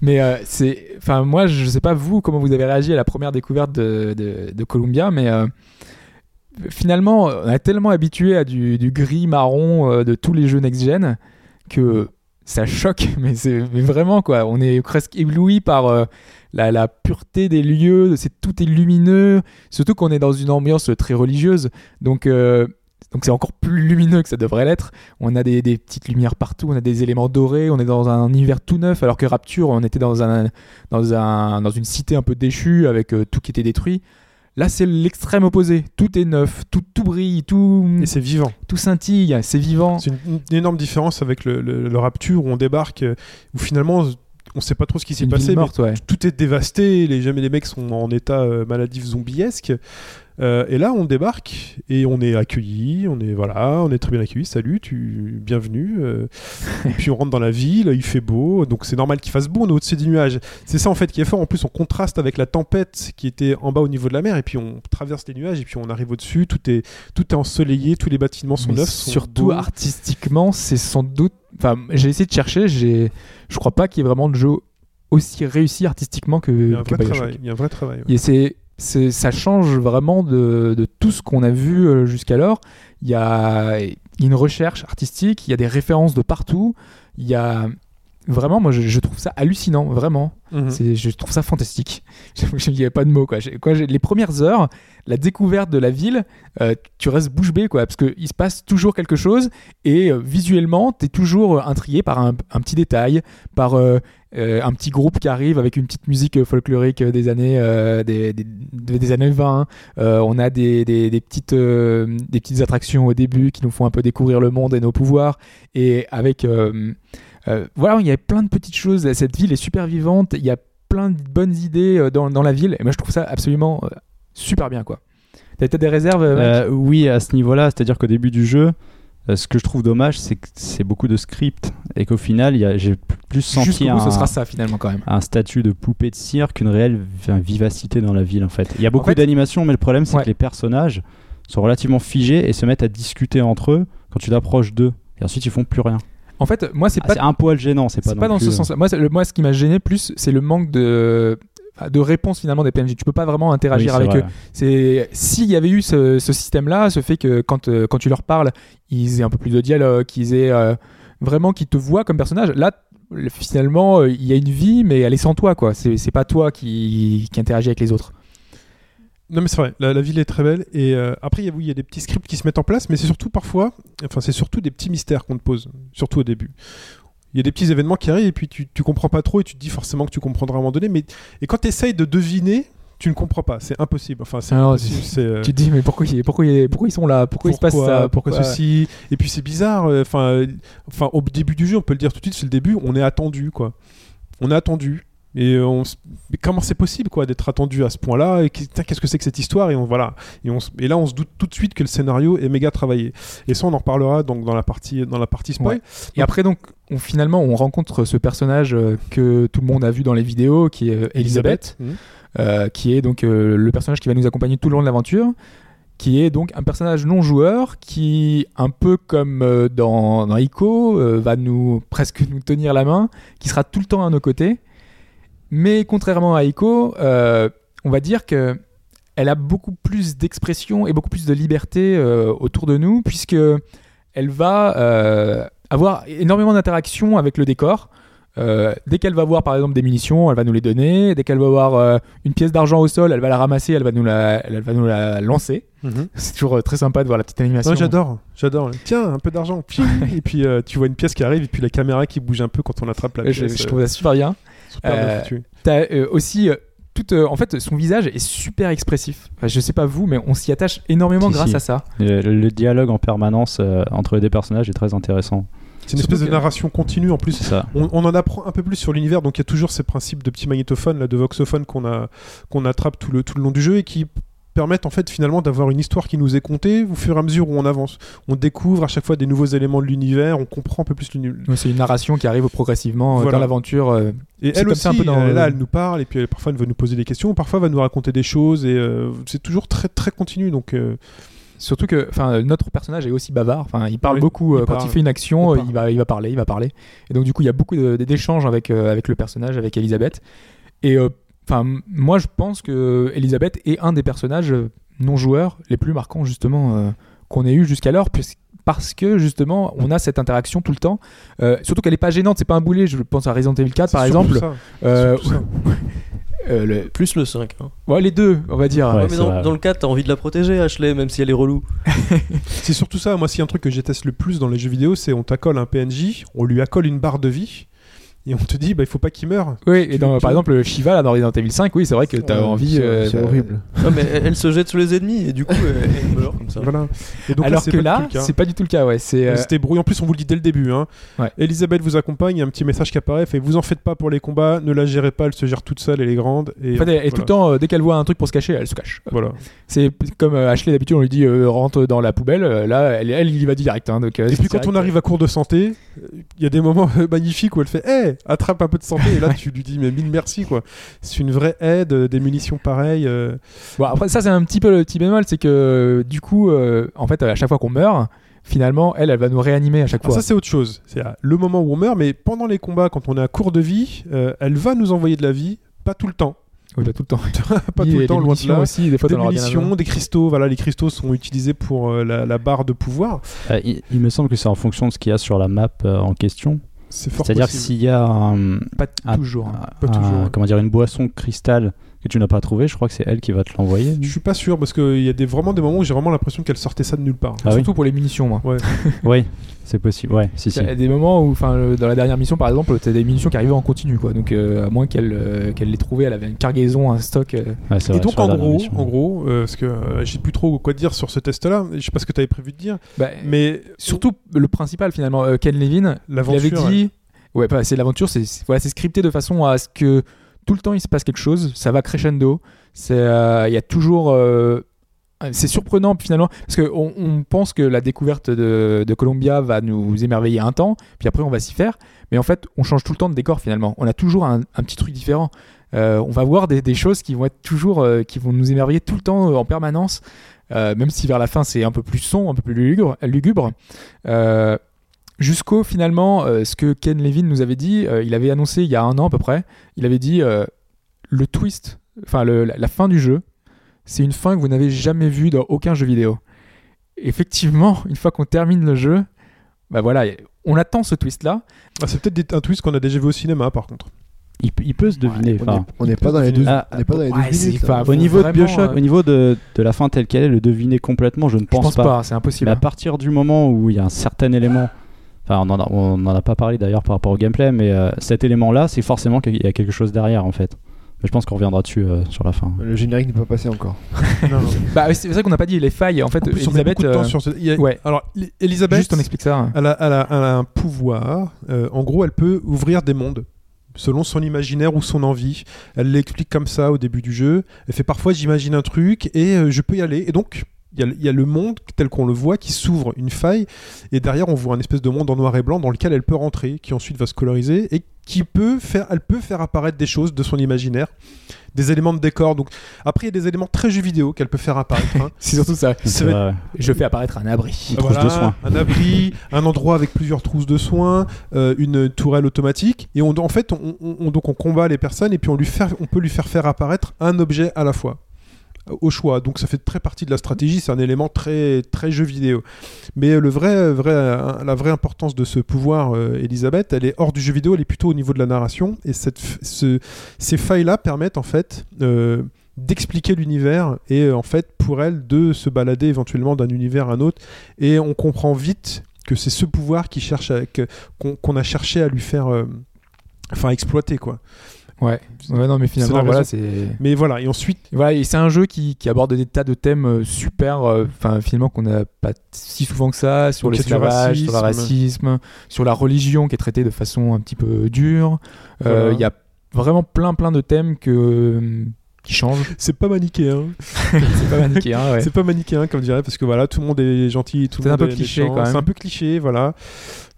Mais euh, c'est, enfin, moi, je sais pas vous comment vous avez réagi à la première découverte de, de, de Columbia, mais euh, finalement, on est tellement habitué à du, du gris marron euh, de tous les jeux next-gen que ça choque, mais c'est vraiment quoi. On est presque ébloui par euh, la, la pureté des lieux. C'est tout est lumineux, surtout qu'on est dans une ambiance très religieuse, donc. euh, donc c'est encore plus lumineux que ça devrait l'être. On a des, des petites lumières partout, on a des éléments dorés, on est dans un univers tout neuf, alors que Rapture, on était dans, un, dans, un, dans une cité un peu déchue avec euh, tout qui était détruit. Là, c'est l'extrême opposé. Tout est neuf, tout, tout brille, tout, Et c'est vivant. tout scintille, c'est vivant. C'est une, une énorme différence avec le, le- le Rapture où on débarque, euh, où finalement on sait pas trop ce qui s'est passé. mais ouais. tout est dévasté, les, jamais les mecs sont en état euh, maladif zombiesque. Euh, et là, on débarque et on est accueilli, on est voilà, on est très bien accueilli. Salut, tu bienvenue. euh, et puis on rentre dans la ville, il fait beau, donc c'est normal qu'il fasse beau. On est au-dessus des nuages. C'est ça en fait qui est fort. En plus, on contraste avec la tempête qui était en bas au niveau de la mer, et puis on traverse les nuages et puis on arrive au-dessus. Tout est tout est ensoleillé, tous les bâtiments sont Mais neufs. sont surtout beaux. artistiquement, c'est sans doute. Enfin, j'ai essayé de chercher, j'ai, je crois pas qu'il y ait vraiment de jeu aussi réussi artistiquement que, Il y a un vrai travail. Il y a un vrai travail. ouais. Et c'est, ça change vraiment de, de tout ce qu'on a vu euh, jusqu'alors. Il y a une recherche artistique, il y a des références de partout. Il y a vraiment, moi, je, je trouve ça hallucinant, vraiment. Mhm. C'est, je trouve ça fantastique. Il n'y avait pas de mots, quoi. Les premières heures, la découverte de la ville, euh, tu restes bouche bée, quoi, parce qu'il se passe toujours quelque chose et euh, visuellement, tu es toujours intrigué par un, un petit détail, par euh, euh, un petit groupe qui arrive avec une petite musique euh, folklorique euh, des années, des, des, années 20. Euh, on a des, des, petites, des petites attractions au début qui nous font un peu découvrir le monde et nos pouvoirs. Et avec. voilà, il y a plein de petites choses. Cette ville est super vivante. Il y a plein de bonnes idées dans, dans la ville. Et moi, je trouve ça absolument super bien, quoi. T'as des réserves, oui, à ce niveau-là, c'est-à-dire qu'au début du jeu, euh, ce que je trouve dommage, c'est que c'est beaucoup de script et qu'au final, il y a- j'ai plus senti bout, un, ce sera ça, finalement, quand même. un statut de poupée de cire qu'une réelle vi- vivacité dans la ville en fait. Il y a beaucoup fait- d'animations, mais le problème c'est Ouais. que les personnages sont relativement figés et se mettent à discuter entre eux quand tu t'approches d'eux. Et ensuite ils font plus rien. En fait, moi, c'est Ah, pas c'est un poil gênant, c'est pas, C'est non pas dans plus, ce sens-là. Moi, c'est le- moi, ce qui m'a gêné plus, c'est le manque de de réponse finalement des PNJ. Tu peux pas vraiment interagir avec vrai. eux. C'est s'il y avait eu ce, ce système-là, ce fait que quand euh, quand tu leur parles, ils aient un peu plus de dialogue, qu'ils aient euh, vraiment qu'ils te voient comme personnage. Là, le- finalement, euh, il y a une vie, mais elle est sans toi, quoi. C'est c'est pas toi qui qui interagit avec les autres. Non mais c'est vrai, la, la ville est très belle et euh, après il y, a, oui, il y a des petits scripts qui se mettent en place, mais c'est surtout parfois, enfin c'est surtout des petits mystères qu'on te pose, surtout au début. Il y a des petits événements qui arrivent et puis tu, tu comprends pas trop et tu te dis forcément que tu comprendras à un moment donné, mais et quand tu essayes de deviner, tu ne comprends pas, c'est impossible. Enfin c'est Ah c'est, euh, Tu te dis mais pourquoi ils- pourquoi pourquoi ils sont là? Pourquoi, il se passe ça? Pourquoi ceci? Et puis c'est bizarre. euh, Enfin, euh, enfin, au début du jeu, on peut le dire tout de suite, c'est le début. On est attendu, quoi. On est attendu. Et euh, on mais comment c'est possible, quoi, d'être attendu à ce point-là Et qu'est-ce que c'est que cette histoire Et on voilà. Et, on, s- et là, on se doute tout de suite que le scénario est méga travaillé. Et ça, on en reparlera donc dans la partie dans la partie spoil. Ouais. Et après, donc, on, finalement, on rencontre ce personnage euh, que tout le monde a vu dans les vidéos, qui est euh, Elisabeth, euh, qui est donc euh, le personnage qui va nous accompagner tout le long de l'aventure, qui est donc un personnage non joueur, qui, un peu comme dans, dans Ico, euh, va nous presque nous tenir la main, qui sera tout le temps à nos côtés. Mais contrairement à Ico, euh, on va dire que elle a beaucoup plus d'expression et beaucoup plus de liberté euh, autour de nous, puisque elle va euh, avoir énormément d'interactions avec le décor. Euh, dès qu'elle va voir par exemple des munitions, elle va nous les donner. Dès qu'elle va voir euh, une pièce d'argent au sol, elle va la ramasser, elle va nous la, elle va nous la lancer. Mhm. C'est toujours euh, très sympa de voir la petite animation. Ouais, j'adore, j'adore. Tiens, un peu d'argent. Et puis tu vois une pièce qui arrive et puis la caméra qui bouge un peu quand on attrape la Euh, je, pièce. je trouve ça super bien. Super euh, foutu. T'as euh, aussi euh, toute, euh, en fait, son visage est super expressif. Enfin, je sais pas vous, mais on s'y attache énormément Si, grâce si. à ça. Le, le dialogue en permanence euh, entre les deux personnages est très intéressant. C'est une espèce de narration continue en plus. Ça. On, on en apprend un peu plus sur l'univers, donc il y a toujours ces principes de petits magnétophones, là, de voxophones qu'on a qu'on attrape tout le, tout le long du jeu et qui permettent en fait finalement d'avoir une histoire qui nous est contée au fur et à mesure où on avance. On découvre à chaque fois des nouveaux éléments de l'univers, on comprend un peu plus l'univers. Ouais, C'est une narration qui arrive progressivement euh, Voilà. dans l'aventure. euh, Et elle comme aussi, ça un peu dans euh, là, elle nous parle et puis elle, parfois elle va nous poser des questions, parfois elle va nous raconter des choses et euh, c'est toujours très très continu. Donc euh, Surtout que enfin, notre personnage est aussi bavard. Enfin, il parle Oui, beaucoup il quand parle. il fait une action. Il va, il va parler, il va parler. Et donc du coup, il y a beaucoup d'échanges avec avec le personnage, avec Elisabeth. Et enfin, moi, je pense que Elisabeth est un des personnages euh, non joueurs les plus marquants justement euh, qu'on ait eu jusqu'alors, puisque parce que justement on a cette interaction tout le temps Euh, surtout qu'elle est pas gênante c'est pas un boulet je pense à Resident Evil 4 par exemple Euh, euh, le- Plus le 5. hein. ouais, les deux on va dire Ouais, Ouais, mais dans, le 4, t'as envie de la protéger, Ashley, même si elle est relou. C'est surtout ça. Moi, s'il y a un truc que je déteste le plus dans les jeux vidéo, c'est on t'accole un PNJ, on lui accole une barre de vie et on te dit bah il faut pas qu'il meure. Oui, et dans, par exemple, Shiva là, dans Resident Evil 5, oui, c'est vrai que t'as Ouais, envie. c'est- euh, C'est de- horrible. Ouais, mais elle, elle se jette sur les ennemis et du coup, elle, meurt comme ça. Voilà. Et donc Alors c'est que pas du là, tout le cas. c'est pas du tout le cas, ouais. C'est. euh, C'était brouillon. En plus, on vous le dit dès le début. Hein. Ouais. Elisabeth vous accompagne. Il y a un petit message qui apparaît. Fait vous en faites pas pour les combats. Ne la gérez pas. Elle se gère toute seule. Elle est grande. Et en fait, elle, elle, tout le temps, euh, dès qu'elle voit un truc pour se cacher, elle se cache. Voilà. C'est comme Ashley d'habitude, on lui dit euh, rentre dans la poubelle. là, elle, elle, il y va direct. Hein, donc, Et puis quand direct, on arrive à court de santé, il y a des moments magnifiques où elle fait Attrape un peu de santé. Et là, tu lui dis Mais mille merci, quoi. C'est une vraie aide, euh, des munitions pareilles. euh, Bon, après, ça, c'est un petit peu le petit bémol, c'est que euh, du coup, euh, en fait, à chaque fois qu'on meurt, finalement, elle, elle va nous réanimer à chaque Alors fois. ça c'est autre chose. C'est le moment où on meurt, mais pendant les combats, quand on est à court de vie, euh, elle va nous envoyer de la vie, pas tout le temps, Oui, bah, tout le temps. pas tout le temps, loin de munitions là. aussi, des fois, Des munitions, des cristaux, voilà, les cristaux sont utilisés pour euh, la, la barre de pouvoir. Euh, il, il me semble que c'est en fonction de ce qu'il y a sur la map euh, en question. C'est fort C'est-à-dire que s'il y a un, Pas toujours. hein. pas toujours, un- comment dire, une boisson cristal que tu n'as pas trouvé, je crois que c'est elle qui va te l'envoyer. Je suis pas sûr parce qu'il y a des, vraiment des moments où j'ai vraiment l'impression qu'elle sortait ça de nulle part. Ah oui Surtout pour les munitions, moi. Oui, c'est possible. Ouais, si, si. Il y a des moments où, enfin, euh, dans la dernière mission, par exemple, t'as des munitions qui arrivaient en continu, quoi. Donc, euh, à moins qu'elle euh, qu'elle l'ait trouvé, elle avait une cargaison, un stock. euh, Ouais, c'est Et vrai, donc en gros, mission. en gros, euh, parce que euh, j'ai plus trop quoi dire sur ce test-là. Je sais pas ce que tu avais prévu de dire, bah, mais surtout le principal finalement, euh, Ken Levin, il avait l'aventure. dit, ouais, pas, c'est l'aventure, c'est c'est- voilà, c'est scripté de façon à ce que tout le temps il se passe quelque chose, ça va crescendo, c'est, euh, y a toujours, euh, c'est surprenant finalement parce que on, pense que la découverte de, de Columbia va nous émerveiller un temps, puis après on va s'y faire, mais en fait on change tout le temps de décor finalement, on a toujours un, petit truc différent. Euh, on va voir des, choses qui vont être toujours, qui vont nous émerveiller tout le temps en permanence. Même si vers la fin c'est un peu plus sombre, un peu plus lugubre. Jusqu'au finalement euh, ce que Ken Levin nous avait dit, euh, il avait annoncé il y a un an à peu près, il avait dit euh, le twist, enfin la, la fin du jeu, c'est une fin que vous n'avez jamais vue dans aucun jeu vidéo. Effectivement, une fois qu'on termine le jeu, bah voilà, on attend ce twist là. Ah, c'est peut-être un twist qu'on a déjà vu au cinéma, par contre. Il, peut- il peut se deviner. Est- On n'est pas dans les deux. Ah, On n'est pas dans les ouais, deux c'est minutes. pas- là. au niveau de Bioshock, euh, au niveau de, de la fin telle qu'elle est, le deviner complètement, je ne Je pense, pense pas, c'est impossible. Mais à partir du moment où il y a un certain élément, enfin on a, on n'en a pas parlé d'ailleurs par rapport au gameplay, mais euh, cet élément-là, c'est forcément qu'il y a quelque chose derrière en fait. Mais je pense qu'on reviendra dessus euh, sur la fin. Le générique n'est pas passé encore. Non, non. Bah, c'est vrai qu'on n'a pas dit les failles. En fait, En plus, on met Elisabeth, beaucoup de temps euh, sur ce- il y a- ouais. Alors, Elisabeth, juste on explique ça. elle a, elle a- elle a un pouvoir. euh, en gros, elle peut ouvrir des mondes selon son imaginaire ou son envie. Elle l'explique comme ça au début du jeu. Elle fait parfois j'imagine un truc et euh, je peux y aller. Et donc, il y, a, il y a le monde tel qu'on le voit qui s'ouvre une faille et derrière on voit un espèce de monde en noir et blanc dans lequel elle peut rentrer, qui ensuite va se coloriser et qui peut faire, elle peut faire apparaître des choses de son imaginaire, des éléments de décor. Donc après il y a des éléments très jeux vidéo qu'elle peut faire apparaître. hein. C'est surtout ça. Je fais apparaître un abri. De soins. Un abri, un endroit avec plusieurs trousses de soins, euh, une tourelle automatique. Et on, en fait, on, on- on- donc on combat les personnes et puis on, lui fait, on peut lui faire faire apparaître un objet à la fois au choix. Donc ça fait très partie de la stratégie, c'est un élément très très jeu vidéo. Mais euh, le vrai, vrai, la vraie importance de ce pouvoir, euh, Elisabeth, elle est hors du jeu vidéo, elle est plutôt au niveau de la narration. Et ces failles-là permettent en fait euh, d'expliquer l'univers et euh, en fait pour elle de se balader éventuellement d'un univers à un autre. Et on comprend vite que c'est ce pouvoir qu'on qu'on a cherché à lui faire, enfin exploiter quoi. Ouais. Ouais, non, mais finalement, voilà, c'est. Mais voilà, et ensuite Voilà, et c'est un jeu qui, qui aborde des tas de thèmes euh, super, euh, enfin finalement qu'on n'a pas si souvent que ça, sur l'esclavage, sur le racisme. sur la religion qui est traitée de façon un petit peu dure. Euh, Voilà. Il y a vraiment plein plein de thèmes que qui change. C'est pas manichéen. c'est pas manichéen, ouais. C'est pas manichéen comme dirait parce que voilà, tout le monde est gentil, tout le C'est un monde peu est cliché, méchant. quand même. C'est un peu cliché, voilà.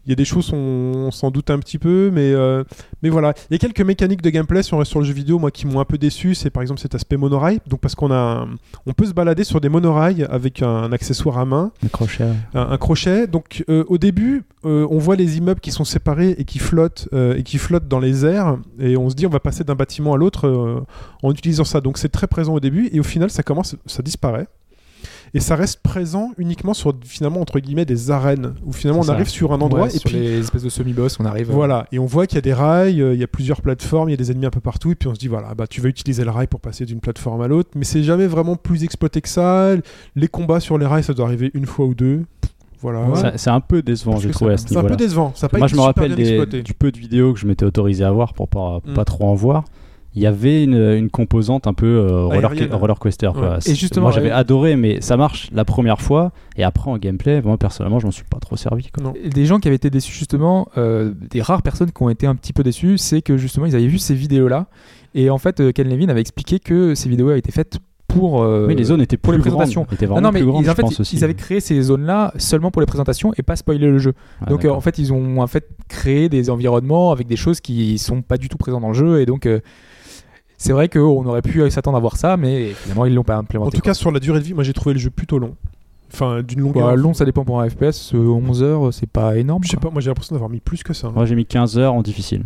Il y a des choses, on, on s'en doute un petit peu, mais, euh, mais voilà. Il y a quelques mécaniques de gameplay sur, sur le jeu vidéo, moi, qui m'ont un peu déçu. C'est par exemple cet aspect monorail. Donc, parce qu'on a, un- on peut se balader sur des monorails avec un, un accessoire à main, Un crochet. un, un crochet. Donc, euh, au début, euh, on voit les immeubles qui sont séparés et qui flottent, et qui flottent dans les airs, et on se dit, on va passer d'un bâtiment à l'autre en utilisant ça. Donc, c'est très présent au début, et au final, ça commence, ça disparaît. Et ça reste présent uniquement sur finalement entre guillemets des arènes où finalement on ça. arrive sur un endroit Ouais, et sur puis les espèces de semi-boss, on arrive. euh, voilà, et on voit qu'il y a des rails, euh, il y a plusieurs plateformes, il y a des ennemis un peu partout, et puis on se dit voilà, bah tu vas utiliser le rail pour passer d'une plateforme à l'autre, mais c'est jamais vraiment plus exploité que ça. Les combats sur les rails, ça doit arriver une fois ou deux. Voilà. C'est un peu décevant, j'ai trouvé à c'est- ce C'est un peu niveau-là. décevant. Ça pas Moi, été je me rappelle des- du peu de vidéos que je m'étais autorisé à voir pour pas, Mm. pas trop en voir. Il y avait une, une composante un peu euh, roller, Aérienne. roller coaster. quoi. Ouais. C'est- Et justement, moi j'avais ouais. adoré, mais ça marche la première fois. Et après en gameplay, moi personnellement, je m'en suis pas trop servi. quoi. Des gens qui avaient été déçus justement, euh, des rares personnes qui ont été un petit peu déçues, c'est que justement ils avaient vu ces vidéos-là. Et en fait, euh, Ken Levin avait expliqué que ces vidéos avaient été faites pour. euh, oui, les zones étaient pour plus les présentations. grandes. Étaient Non, vraiment non, mais plus grandes, ils, en je fait, pense ils- aussi. ils avaient créé ces zones-là seulement pour les présentations et pas spoiler le jeu. Ah, donc euh, en fait, ils ont en fait créé des environnements avec des choses qui sont pas du tout présentes dans le jeu et donc euh, c'est vrai qu'on aurait pu s'attendre à voir ça, mais finalement ils l'ont pas En implémenté. tout cas, sur la durée de vie, moi j'ai trouvé le jeu plutôt long. Enfin, d'une longueur. Bah, long, ça dépend pour un FPS. euh, 11 heures, c'est pas énorme. Je sais pas, moi j'ai l'impression d'avoir mis plus que ça. hein. Moi j'ai mis 15 heures en difficile.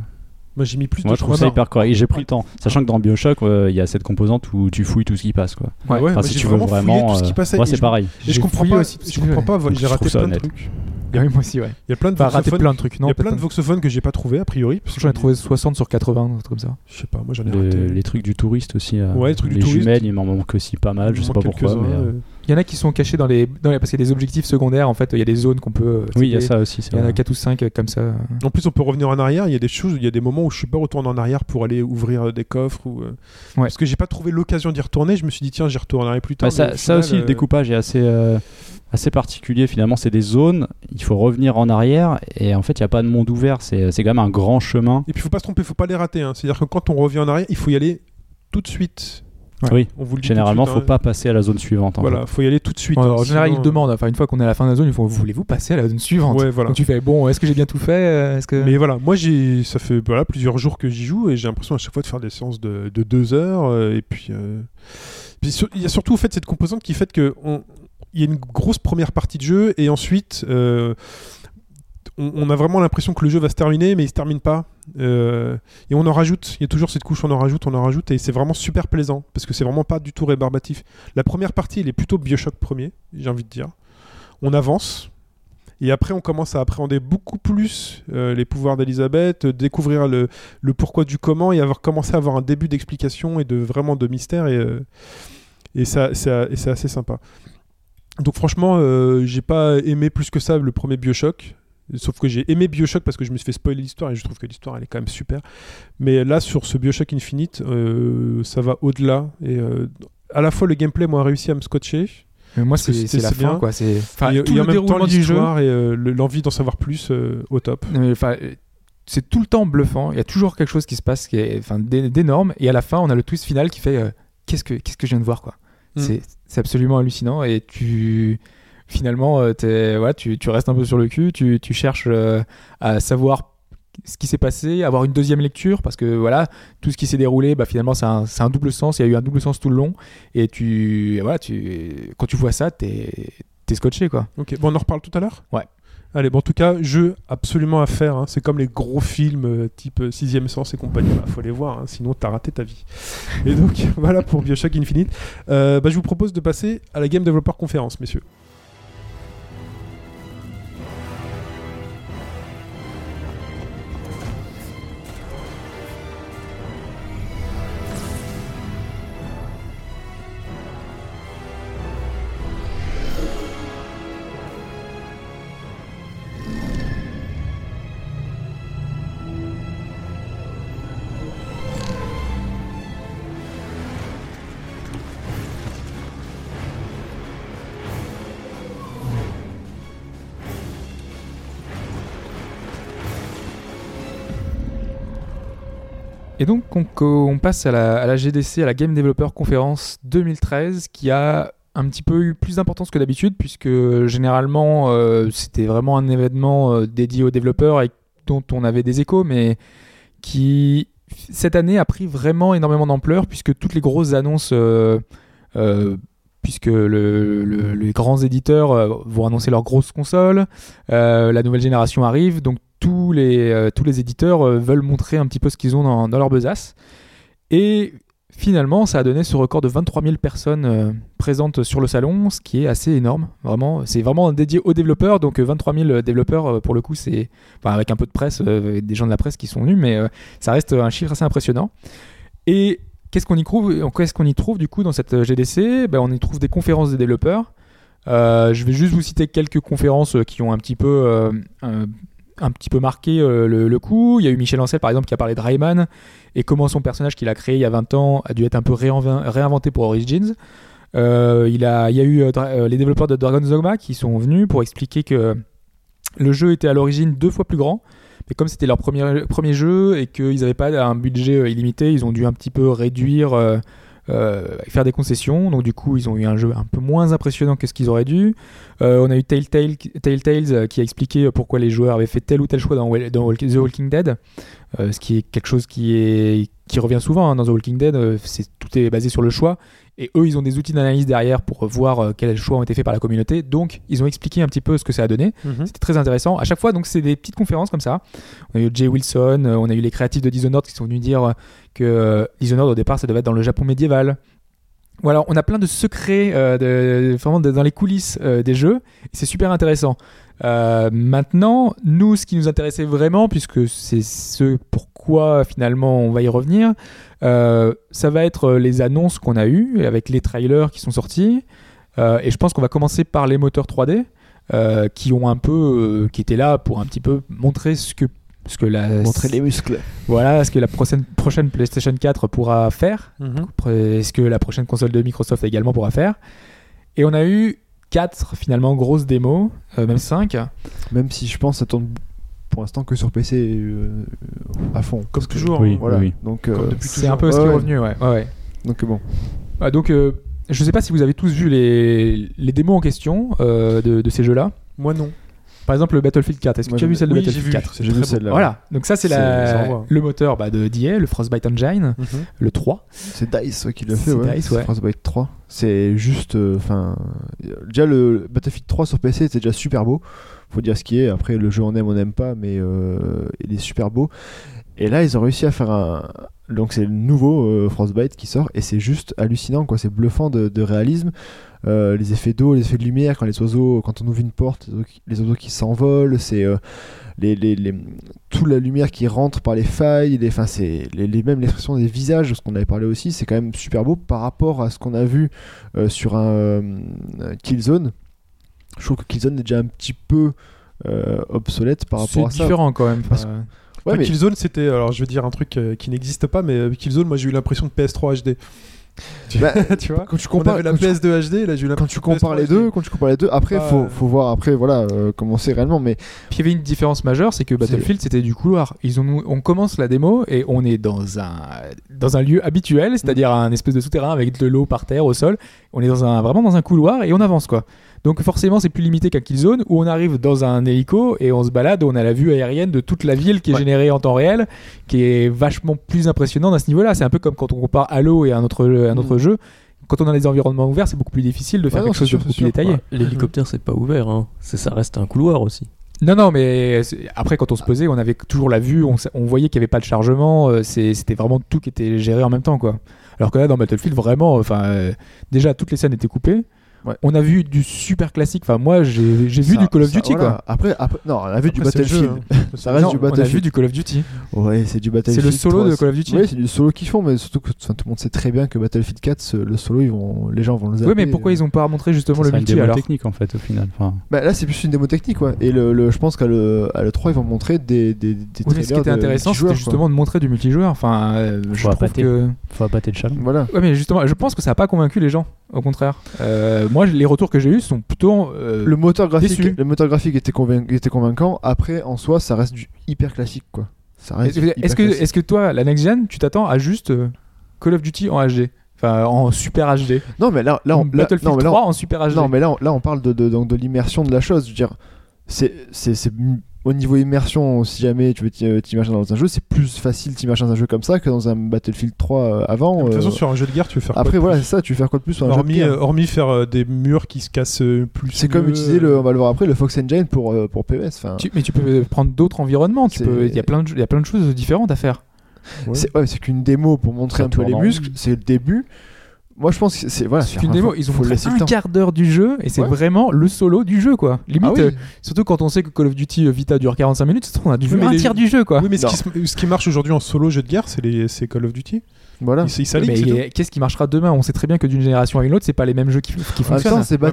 Moi j'ai mis plus Moi de je trouve ça hyper correct. Et j'ai pris le temps. Sachant que dans Bioshock, euh, il y a cette composante où tu fouilles tout ce qui passe. Quoi. Ouais, Ouais. Enfin, si tu veux vraiment fouillé tout ce qui euh, passait. moi c'est pareil. Et je comprends pas, aussi, je comprends pas, j'ai je raté plein de trucs. Ah oui, moi aussi, ouais. Il y a plein de Enfin, voxophones- plein de trucs. Il y a plein de voxophones que j'ai pas trouvé a priori. parce J'en ai que- trouvé 60 sur 80, un truc comme ça. Je sais pas, moi j'en ai Le- raté. les trucs du touriste aussi. euh, Ouais, les trucs du les touriste. jumelles, il m'en manque aussi pas mal. Je sais pas pourquoi. Mais, euh. Il y en a qui sont cachés dans les, dans les- parce qu'il y a des objectifs secondaires. En fait, il y a des zones qu'on peut. euh, Oui, il y a ça aussi. c'est Il y en a vrai. 4 ou 5 comme ça. En plus, on peut revenir en arrière. Il y a des choses, il y a des moments où je suis pas retourné en arrière pour aller ouvrir euh, des coffres ou. euh, Parce que j'ai pas trouvé l'occasion d'y retourner. Je me suis dit tiens, j'y retournerai plus tard. Bah, ça, ça aussi, le euh, découpage est assez, euh, assez particulier. Finalement, c'est des zones, il faut revenir en arrière, et en fait, il n'y a pas de monde ouvert. C'est c'est quand même un grand chemin. Et puis, faut pas se tromper, faut pas les rater. hein. C'est-à-dire que quand on revient en arrière, il faut y aller tout de suite. Oui, On vous le dit généralement, faut suite, pas passer à la zone suivante. hein. en Voilà, faut y aller tout de suite. Ouais, hein, en général, sinon, ils demandent. Enfin, une fois qu'on est à la fin de la zone, ils font Voulez-vous passer à la zone suivante Ouais, voilà. Donc tu fais Bon, est-ce que j'ai bien tout fait euh, Est-ce que Mais voilà, moi j'ai, ça fait voilà, plusieurs jours que j'y joue et j'ai l'impression à chaque fois de faire des séances de, de deux heures euh, et puis, euh, il y a surtout au fait cette composante qui fait que on- il y a une grosse première partie de jeu et ensuite euh, on, a vraiment l'impression que le jeu va se terminer mais il se termine pas Euh, et on en rajoute. Il y a toujours cette couche on en rajoute, on en rajoute et c'est vraiment super plaisant parce que c'est vraiment pas du tout rébarbatif. La première partie, elle est plutôt Bioshock premier, j'ai envie de dire. On avance. Et après, on commence à appréhender beaucoup plus euh, les pouvoirs d'Elisabeth, euh, découvrir le, pourquoi du comment et avoir commencé à avoir un début d'explication et de vraiment de mystère. Et, ça, c'est assez sympa. Donc, franchement, euh, j'ai pas aimé plus que ça le premier Bioshock. Sauf que j'ai aimé Bioshock parce que je me suis fait spoiler l'histoire et je trouve que l'histoire elle est quand même super. Mais là, sur ce Bioshock Infinite, euh, ça va au-delà. Et euh, à la fois, le gameplay, moi, a réussi à me scotcher. Mais moi, c'est la c'est fin, bien. quoi. C'est enfin, et, tout et le en même temps, du jeu. l'histoire et euh, le- l'envie d'en savoir plus euh, au top. Non, mais, enfin, c'est tout le temps bluffant. Il y a toujours quelque chose qui se passe qui est enfin, d'é- d'énorme. Et à la fin, on a le twist final qui fait euh, qu'est-ce que qu'est-ce que je viens de voir quoi. Mm. C'est c'est absolument hallucinant et tu finalement euh, t'es- voilà, tu, tu restes un peu sur le cul. Tu, tu cherches euh, à savoir ce qui s'est passé, avoir une deuxième lecture parce que voilà tout ce qui s'est déroulé, bah, finalement c'est un, double sens. Il y a eu un double sens tout le long et tu voilà tu quand tu vois ça t'es es scotché quoi. Ok, bon, on en reparle tout à l'heure? Ouais. Allez, bon, en tout cas, jeu absolument à faire. hein. C'est comme les gros films euh, type euh, Sixième Sens et compagnie. Bah, faut les voir, hein, sinon t'as raté ta vie. Et donc, voilà pour Bioshock Infinite. Euh, bah, je vous propose de passer à la Game Developer Conference, messieurs. Et donc on, passe à la, GDC, à la Game Developer Conference 2013, qui a un petit peu eu plus d'importance que d'habitude, puisque généralement euh, c'était vraiment un événement euh, dédié aux développeurs et dont on avait des échos, mais qui cette année a pris vraiment énormément d'ampleur, puisque toutes les grosses annonces, euh, puisque le- le- les grands éditeurs vont annoncer leurs grosses consoles, la nouvelle génération arrive, donc tous les, euh, tous les éditeurs euh, veulent montrer un petit peu ce qu'ils ont dans, leur besace. Et finalement, ça a donné ce record de 23 000 personnes euh, présentes sur le salon, ce qui est assez énorme. Vraiment, c'est vraiment dédié aux développeurs. Donc euh, 23 000 développeurs, pour le coup, c'est enfin, avec un peu de presse, des gens de la presse qui sont venus, mais ça reste un chiffre assez impressionnant. Et qu'est-ce qu'on y trouve y trouve du coup dans cette GDC ben, On y trouve des conférences des développeurs. Je vais juste vous citer quelques conférences qui ont un petit peu, un, petit peu marqué euh, le, coup. Il y a eu Michel Ancel par exemple qui a parlé de Rayman et comment son personnage qu'il a créé il y a 20 ans a dû être un peu réinven- réinventé pour Origins. Euh, il, a, il y a eu euh, les développeurs de Dragon's Dogma qui sont venus pour expliquer que le jeu était à l'origine deux fois plus grand. Mais comme c'était leur premier, premier jeu et qu'ils n'avaient pas un budget illimité, ils ont dû un petit peu réduire, euh, faire des concessions. Donc du coup, ils ont eu un jeu un peu moins impressionnant que ce qu'ils auraient dû. Euh, on a eu Telltale, Telltales euh, qui a expliqué pourquoi les joueurs avaient fait tel ou tel choix dans, The Walking Dead. Ce qui est quelque chose qui, est, qui revient souvent hein, dans The Walking Dead. euh, c'est, tout est basé sur le choix. Et eux, ils ont des outils d'analyse derrière pour voir euh, quels choix ont été faits par la communauté. Donc, ils ont expliqué un petit peu ce que ça a donné. Mhm. C'était très intéressant. À chaque fois, donc, c'est des petites conférences comme ça. On a eu Jay Wilson, euh, on a eu les créatifs de Dishonored qui sont venus dire que Dishonored, au départ, ça devait être dans le Japon médiéval. Voilà, on a plein de secrets euh, de- vraiment de- dans les coulisses euh, des jeux. C'est super intéressant. Euh, maintenant, nous, ce qui nous intéressait vraiment, puisque c'est ce pourquoi finalement on va y revenir, euh, ça va être euh, les annonces qu'on a eues avec les trailers qui sont sortis. Euh, et je pense qu'on va commencer par les moteurs 3D euh, qui ont un peu, euh, qui étaient là pour un petit peu montrer ce que ce que la Montrer les muscles. voilà ce que la prochaine prochaine PlayStation 4 pourra faire Mhm. après, ce que la prochaine console de Microsoft également pourra faire. Et on a eu quatre finalement grosses démos, euh, même 5. Même si je pense ça tourne pour l'instant que sur PC euh, à fond. Comme toujours. Oui, hein. Voilà. oui. Donc, Comme euh, C'est un peu ce qui est revenu, ouais. ouais, ouais. donc bon. Ah, donc, euh, je sais pas si vous avez tous vu les, les démos en question euh, de, de ces jeux-là. Moi non. Par exemple, le Battlefield 4. Est-ce que Moi, tu as vu celle de oui, j'ai Battlefield vu. 4 C'est J'ai vu celle-là. Voilà, donc ça c'est la- le moteur bah, de d'EA, le Frostbite Engine, Mhm. le 3. C'est Dice ouais, qui l'a fait, ouais. Dice, ouais. Frostbite 3. C'est juste. Enfin. déjà, le Battlefield 3 sur PC était déjà super beau. Faut dire ce qui est. Après, le jeu, on aime, on n'aime pas, mais euh, il est super beau. Et là, ils ont réussi à faire un. Donc, c'est le nouveau euh, Frostbite qui sort, et c'est juste hallucinant, quoi. C'est bluffant de, réalisme. Euh, les effets d'eau, les effets de lumière, quand les oiseaux, quand on ouvre une porte, les oiseaux qui, s'envolent, c'est euh, les, les, toute la lumière qui rentre par les failles, les, enfin c'est les, les- même l'expression des visages, ce qu'on avait parlé aussi, c'est quand même super beau par rapport à ce qu'on a vu euh, sur un Killzone. Je trouve que Killzone est déjà un petit peu euh, obsolète par C'est rapport à ça. différent quand même. Parce- Enfin, Ouais, mais- Killzone, c'était. Alors, je vais dire un truc euh, qui n'existe pas, mais euh, Killzone, moi, j'ai eu l'impression de PS3 HD. Bah, tu vois quand tu compares, la quand tu- PS2 HD, là, j'ai eu quand tu compares PS3 les HD. deux, quand tu compares les deux, après faut, faut voir après voilà euh, comment c'est réellement, mais Puis il y avait une différence majeure, c'est que Battlefield c'était du couloir. Ils ont, on commence la démo et on est dans un dans un lieu habituel, c'est-à-dire un espèce de souterrain avec de l'eau par terre au sol. On est dans un vraiment dans un couloir et on avance quoi. Donc forcément c'est plus limité qu'un Killzone où on arrive dans un hélico et on se balade, on a la vue aérienne de toute la ville qui est Ouais. générée en temps réel, qui est vachement plus impressionnante à ce niveau-là. C'est un peu comme quand on compare Halo et un autre un autre Mm. jeu. Quand on a des environnements ouverts, c'est beaucoup plus difficile de faire Ouais, non, quelque chose de beaucoup plus sûr. détaillé. Ouais, L'hélicoptère, c'est pas ouvert. Hein. C'est- Ça reste un couloir aussi. Non, non, mais après, quand on se posait, on avait toujours la vue, on, voyait qu'il n'y avait pas de chargement, euh, c'est- c'était vraiment tout qui était géré en même temps, quoi. Alors que là, dans Battlefield, vraiment, enfin, euh, déjà, toutes les scènes étaient coupées. Ouais. On a vu du super classique, enfin, moi, j'ai vu ça- du Call of ça- Duty, voilà. quoi. Après, après, non, on a vu du Après, c'est Battlefield. jeu, hein. Ça reste Non, du on a vu Battlefield. du Call of Duty. Ouais, c'est du C'est Battlefield. le solo 3, de Call of Duty. C'est du solo qu'ils font, mais surtout que tout le monde sait très bien que Battlefield 4, ce- le solo, ils vont, les gens vont le zapper. Oui, mais pourquoi ils ont pas montré justement Ça le sera une multi démo alors technique en fait au final. Enfin, Bah, là, c'est plus une démo technique, ouais. Et le, le- je pense qu'à le, à le 3, ils vont montrer des, des, des Oui, mais ce qui était intéressant, c'était justement de montrer du multijoueur. Enfin, euh, je Faut trouve appâter. que. faut abattre le challenge. Voilà. Ouais, mais justement, je pense que ça n'a pas convaincu les gens, au contraire. Euh, moi, les retours que j'ai eus sont plutôt. euh, Le moteur graphique, le moteur graphique était, convain- était convaincant. Après, en soi, ça reste du hyper classique, quoi. Est-ce que, est-ce que toi, la next gen, tu t'attends à juste euh, Call of Duty en HD Enfin, en super HD. Non, mais là, là, on, là- Battlefield non, mais là, 3 on- en super HD. non, mais là, on, là, on parle de, de, donc de l'immersion de la chose. Je veux dire, c'est au niveau immersion, si jamais tu veux t'i- t'immerger dans un jeu, c'est plus facile t'immerger dans un jeu comme ça que dans un Battlefield 3 euh, avant. De toute façon, euh, sur un jeu de guerre, tu veux faire quoi Après, voilà, c'est ça, tu veux faire quoi de plus sur un jeu de hormis, guerre euh, hormis faire des murs qui se cassent plus. C'est comme utiliser le, on va le voir après, le Fox Engine pour, pour PES. Tu- mais tu peux prendre d'autres environnements. Il y, a plein de- il y a plein de choses différentes à faire. c'est, ouais, c'est qu'une démo pour montrer un peu les muscles, c'est le début. Moi, je pense que c'est voilà, C'est faut- démo. Ils ont faut le un temps. quart d'heure du jeu et c'est Ouais. vraiment le solo du jeu, quoi. Limite, Ah oui. euh, surtout quand on sait que Call of Duty euh, Vita dure 45 minutes, on a dû Oui, mais un les- tiers du jeu, quoi. Oui, mais ce qui, se- ce qui marche aujourd'hui en solo jeu de guerre, c'est les- c'est Call of Duty. Voilà. Ils s'alignent, euh, qu'est-ce qui marchera demain? On sait très bien que d'une génération à une autre, c'est pas les mêmes jeux qui, qui même fonctionnent. c'est pas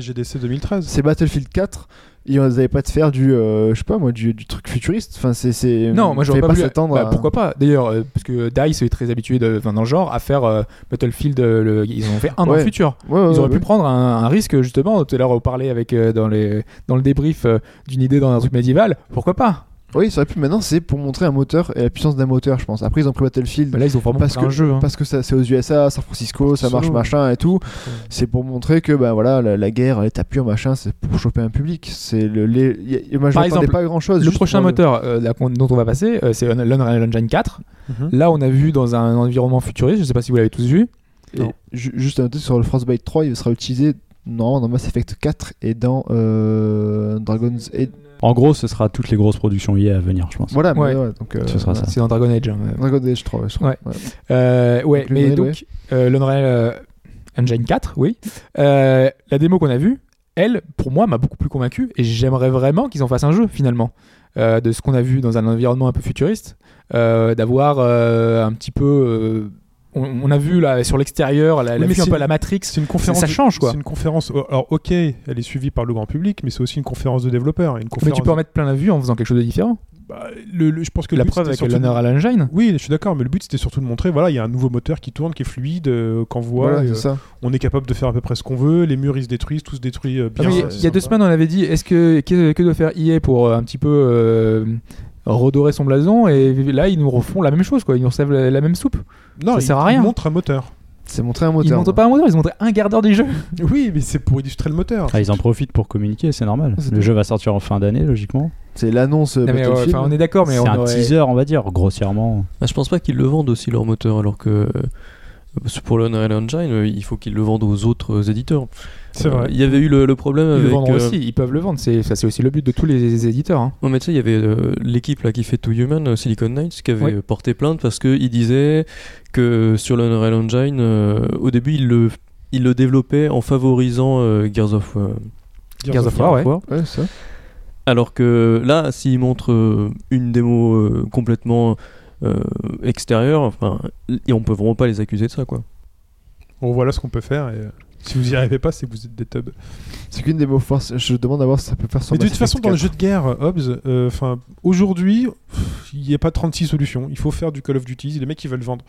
GDC 2013. c'est Battlefield 4 ils n'avaient pas de faire du euh, je sais pas moi du, du truc futuriste enfin c'est c'est Non, moi j'aurais pas, voulu. s'attendre bah, à- Pourquoi pas? D'ailleurs, euh, parce que Dice est très habitué de, enfin, dans le genre à faire euh, Battlefield. euh, le- ils ont fait un dans le futur. Ouais, ouais, Ils auraient ouais. pu prendre un, un risque justement. Tout à l'heure, on parlait avec euh, dans les dans le débrief euh, d'une idée dans un truc médiéval. Pourquoi pas? Oui ça aurait pu maintenant c'est pour montrer un moteur et la puissance d'un moteur je pense après ils ont pris Battlefield Là, ils ont vraiment parce que un jeu. hein. parce que c'est aux USA San Francisco ça marche machin et tout c'est pour montrer que ben voilà la, la guerre l'état pur machin c'est pour choper un public c'est le les, y moi Par exemple, pas grand chose Le prochain moteur euh, là, qu'on- dont on va passer, euh, c'est Un- l'Unreal Engine 4. Mhm. Là, on a vu dans un environnement futuriste. Je sais pas si vous l'avez tous vu. Juste à noter sur le Frostbite 3 il sera utilisé non dans Mass Effect 4 et dans euh, Dragon's Age En gros, ce sera toutes les grosses productions IA à venir, je pense. voilà mais Ouais. ouais, donc euh, Ce sera ça. C'est dans Dragon Age. hein. Dragon Age 3 ouais, je crois. Ouais. Ouais. Euh, ouais, Donc, mais donc euh, l'Unreal euh, Engine 4, oui. Euh, la démo qu'on a vue, elle, pour moi, m'a beaucoup plus convaincu et j'aimerais vraiment qu'ils en fassent un jeu finalement. Euh, de ce qu'on a vu dans un environnement un peu futuriste, euh, d'avoir euh, un petit peu. On, on a vu là sur l'extérieur, la, la Oui, mais vue un peu à la Matrix. C'est une conférence. Ça change, quoi. C'est une conférence. oh, Alors, ok, elle est suivie par le grand public, mais c'est aussi une conférence de développeurs. Une Mais tu peux en mettre plein la vue en faisant quelque chose de différent. Bah, le- le- je pense que la preuve avec de- l'Unreal Engine. Oui, je suis d'accord, mais le but c'était surtout de montrer voilà, il y a un nouveau moteur qui tourne, qui est fluide, euh, qu'on voit, Voilà, euh, ça. on est capable de faire à peu près ce qu'on veut, les murs ils se détruisent, tout se détruit euh, Ah, bien. il y a- deux semaines, on avait dit est-ce que que, que doit faire EA pour euh, un petit peu redorer son blason et là ils nous refont la même chose quoi, ils nous servent la, la même soupe. Non, ça il- sert à rien. montre un moteur. C'est montrer un Ils moteur. montrent pas un moteur, ils ont montré un quart d'heure du jeu. Oui, mais c'est pour illustrer le moteur. Ah, ils en profitent pour communiquer, c'est normal. C'est Le tout. jeu va sortir en fin d'année, logiquement. C'est l'annonce euh, ouais, enfin, on est d'accord, mais C'est un aurait- teaser, on va dire, grossièrement. Ah, je pense pas qu'ils le vendent aussi leur moteur, alors que euh, pour l'Unreal Engine, euh, il faut qu'ils le vendent aux autres euh, éditeurs. C'est vrai. Il y avait eu le, le problème Ils avec. vendront euh, aussi, ils peuvent le vendre, c'est ça c'est aussi le but de tous les éditeurs. hein. Non, mais tu sais, il y avait euh, l'équipe là qui fait To Human, euh, Silicon Knights, qui avait Oui. porté plainte parce qu'ils disaient que sur l'Unreal Engine, euh, au début, ils le, ils le développaient en favorisant euh, Gears of War. Gears of War, ouais. Ouais, ça. Alors que là, s'ils montrent euh, une démo euh, complètement euh, extérieure, enfin, et on peut vraiment pas les accuser de ça, quoi. Bon, voilà ce qu'on peut faire. Et, si vous y arrivez pas, c'est que vous êtes des tubs. C'est qu'une démo force. Je demande à voir si ça peut faire sur Mais de toute façon, dans le 4. jeu de guerre, euh, Hobbs, euh, enfin, aujourd'hui, il n'y a pas 36 solutions. Il faut faire du Call of Duty. Les mecs, ils veulent vendre.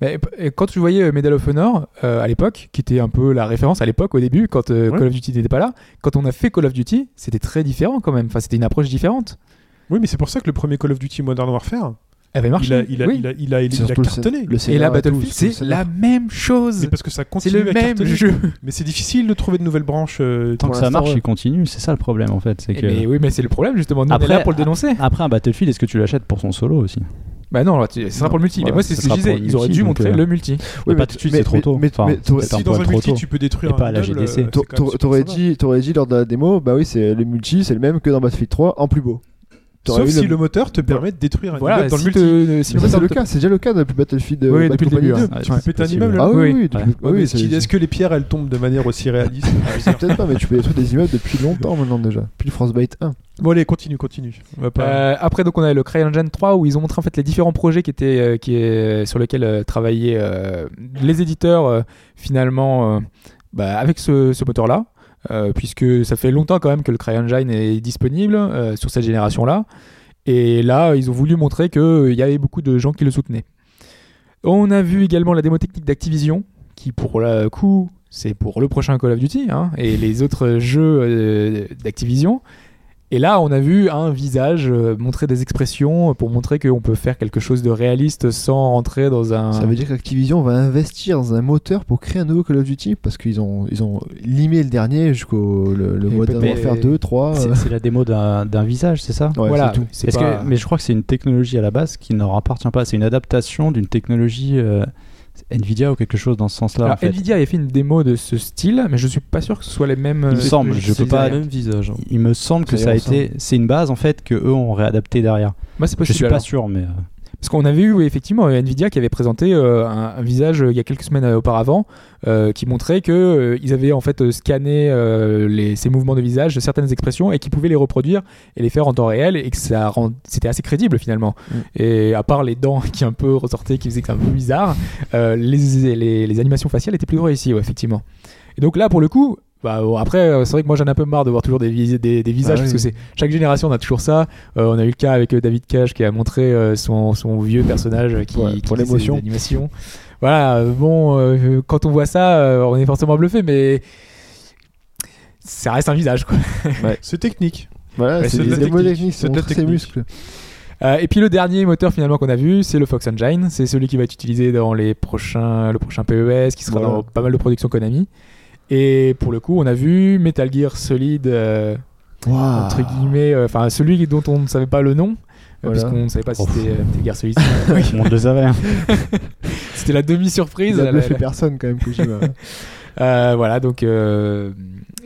Mais quand tu voyais euh, Medal of Honor euh, à l'époque, qui était un peu la référence à l'époque au début, quand euh, Ouais. Call of Duty n'était pas là, quand on a fait Call of Duty, c'était très différent quand même. Enfin, c'était une approche différente. Oui, mais c'est pour ça que le premier Call of Duty Modern Warfare, Elle avait il marché. a, il a, oui. il a, il a, il a C'est surtout le cartonné. le Et là, Battlefield, le c'est la même chose. Mais parce que ça C'est continue le à même cartonner. jeu. Mais c'est difficile de trouver de nouvelles branches. euh, Tant que ça marche, il continue. C'est ça le problème, en fait. C'est Eh que... Mais oui, mais c'est le problème justement. Nous, on est Après- là pour le dénoncer. Après un Battlefield, est-ce que tu l'achètes pour son solo aussi? Bah non, là, tu- ce sera pour le multi. mais moi, c'est ce que je disais. le Ils auraient dû montrer euh, le multi. Mais pas tout de suite, c'est trop tôt. mais- c'est Si dans un multi, tôt. tu peux détruire Et pas à la GDC. euh, c'est T'aurais dit, t'aurais dit lors de la démo, bah oui, c'est le multi, c'est le même que dans Battlefield 3 en plus beau. Sauf si le moteur te permet de détruire un Voilà, immeuble dans le multi. te- si c'est moteur le cas, c'est déjà le cas depuis Battlefield. euh, Oui, depuis le début, 2. hein. Ouais, Tu peux péter un immeuble, Ah oui, Ouais. oui, depuis- Ouais. oui, Ouais, mais c'est- est-ce que les pierres elles tombent de manière aussi réaliste peut-être pas, mais tu peux détruire des immeubles depuis longtemps maintenant déjà. Depuis le Frostbite 1. Bon allez, continue, continue. On va pas... Euh, après, donc, on a le CryEngine 3 où ils ont montré en fait les différents projets qui étaient, euh, qui est, sur lesquels euh, travaillaient euh, les éditeurs euh, finalement euh, bah, avec ce, ce moteur-là. Euh, puisque ça fait longtemps quand même que le CryEngine est disponible euh, sur cette génération-là. Et là, ils ont voulu montrer qu'il y avait beaucoup de gens qui le soutenaient. On a vu également la démo technique d'Activision, qui pour le coup, c'est pour le prochain Call of Duty, hein, et les autres jeux euh, d'Activision. Et là, on a vu un visage euh, montrer des expressions pour montrer qu'on peut faire quelque chose de réaliste sans rentrer dans un. Ça veut dire qu'Activision va investir dans un moteur pour créer un nouveau Call of Duty parce qu'ils ont, ils ont limé le dernier jusqu'au le, le Modern Warfare 2, 3. C'est euh, la démo d'un d'un visage, c'est ça ouais, voilà, tout. pas- que- mais je crois que c'est une technologie à la base qui ne leur appartient pas. C'est une adaptation d'une technologie euh, Nvidia ou quelque chose dans ce sens-là. Alors, en fait. Nvidia avait fait une démo de ce style, mais je suis pas sûr que ce soit les mêmes. Il me euh, semble, je peux pas- le même visage. hein. Il me semble que Ça a été. C'est une base en fait que eux ont réadapté derrière. Moi, c'est Je possible. suis pas sûr, mais. Parce qu'on avait eu effectivement Nvidia qui avait présenté euh, un, un visage euh, il y a quelques semaines euh, auparavant qui montrait que ils avaient en fait scanné les, ces mouvements de visage, certaines expressions et qu'ils pouvaient les reproduire et les faire en temps réel et que ça rend- c'était assez crédible finalement. Mm. Et à part les dents qui un peu ressortaient, qui faisaient que c'est un peu bizarre, les, les, les animations faciales étaient plutôt réussies, ouais, effectivement. Et donc là pour le coup. Bah, bon, après, euh, c'est vrai que moi j'en ai un peu marre de voir toujours des, vis- des, des visages Ah parce oui. que c'est chaque génération on a toujours ça. Euh, on a eu le cas avec euh, David Cage qui a montré euh, son, son vieux personnage euh, qui, Ouais, qui pour l'émotion. Voilà, euh, bon, euh, quand on voit ça, euh, on est forcément bluffé, mais ça reste un visage quoi. C'est technique. Voilà, Ouais, c'est de de ses muscles. Euh, et puis le dernier moteur finalement qu'on a vu, c'est le Fox Engine. C'est celui qui va être utilisé dans les prochains, le prochain PES, qui sera Voilà. dans pas mal de productions Konami. Et pour le coup, on a vu Metal Gear Solid, euh, entre guillemets, euh, enfin celui dont on ne savait pas le nom. euh, Voilà. Parce qu'on ne savait pas si c'était Metal Gear Solid. Tout le monde le savait. hein. c'était la demi-surprise. Il a bluffé la- personne quand même, Kojima. Voilà, donc le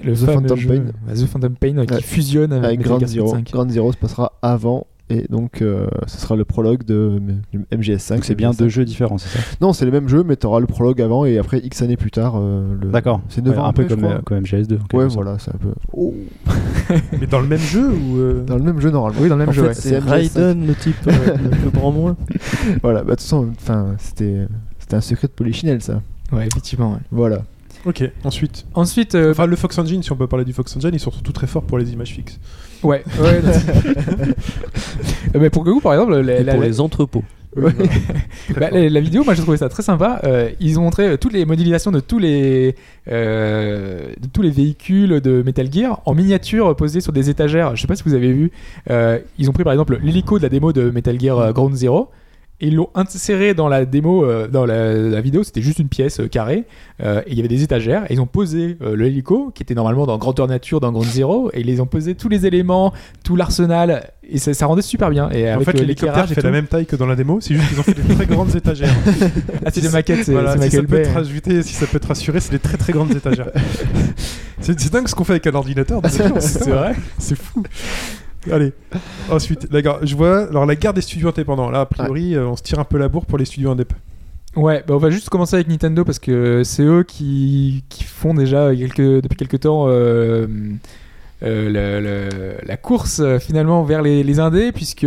The Phantom jeu, Pain. The Phantom Pain qui fusionne avec, Grand Zero. 5. Grand Zero se passera avant et donc euh, ce sera le prologue de du MGS5. Donc c'est bien deux jeux différents, c'est ça Non, c'est le même jeu, mais tu auras le prologue avant et après X années plus tard. euh, le... D'accord. C'est 9 Ouais, ans un peu après, comme, euh, comme MGS2. en quelque Ouais, voilà, c'est un peu. Oh. Mais dans le même jeu ou euh, Dans le même jeu normalement. Oui, dans le même En jeu. fait, ouais. c'est C'est MGS5. Raiden, le type, euh, le grand moins. Voilà, bah de toute façon, enfin, c'était c'était un secret de Polichinelle ça. Ouais, effectivement. ouais. Voilà. Ok, ensuite. Ensuite, euh, Enfin, le Fox Engine, si on peut parler du Fox Engine, ils sont surtout très forts pour les images fixes. ouais, ouais. mais pour coup, par exemple, la, Et la- pour la- les entrepôts. Bah, la- la vidéo, moi, j'ai trouvé ça très sympa. Euh, ils ont montré euh, toutes les modélisations de tous les euh, de tous les véhicules de Metal Gear en miniature posés sur des étagères. Je sais pas si vous avez vu. Euh, ils ont pris par exemple l'hélico de la démo de Metal Gear Ground Zero. Et ils l'ont inséré dans la démo, euh, dans la, la vidéo, c'était juste une pièce euh, carrée, euh, et il y avait des étagères, et ils ont posé le hélico, qui était normalement dans Grandeur Nature, dans Ground Zero, et ils les ont posé tous les éléments, tout l'arsenal, et ça, ça rendait super bien. Et En avec fait, l'hélicoptère fait la même taille que dans la démo, c'est juste qu'ils ont fait des très grandes étagères. Ah, c'est des maquettes, c'est Voilà, c'est si ça peut te rajouter, si ça peut te rassurer, c'est des très très grandes étagères. c'est c'est dingue ce qu'on fait avec un ordinateur. C'est vrai C'est fou. Allez, ensuite, la je vois, alors la guerre des studios indépendants. Là, a priori, euh, on se tire un peu la bourre pour les studios indép. Ouais, bah on va juste commencer avec Nintendo parce que c'est eux qui, qui font déjà quelques, depuis quelques temps euh, euh, le- le- la course euh, finalement vers les, les indés puisque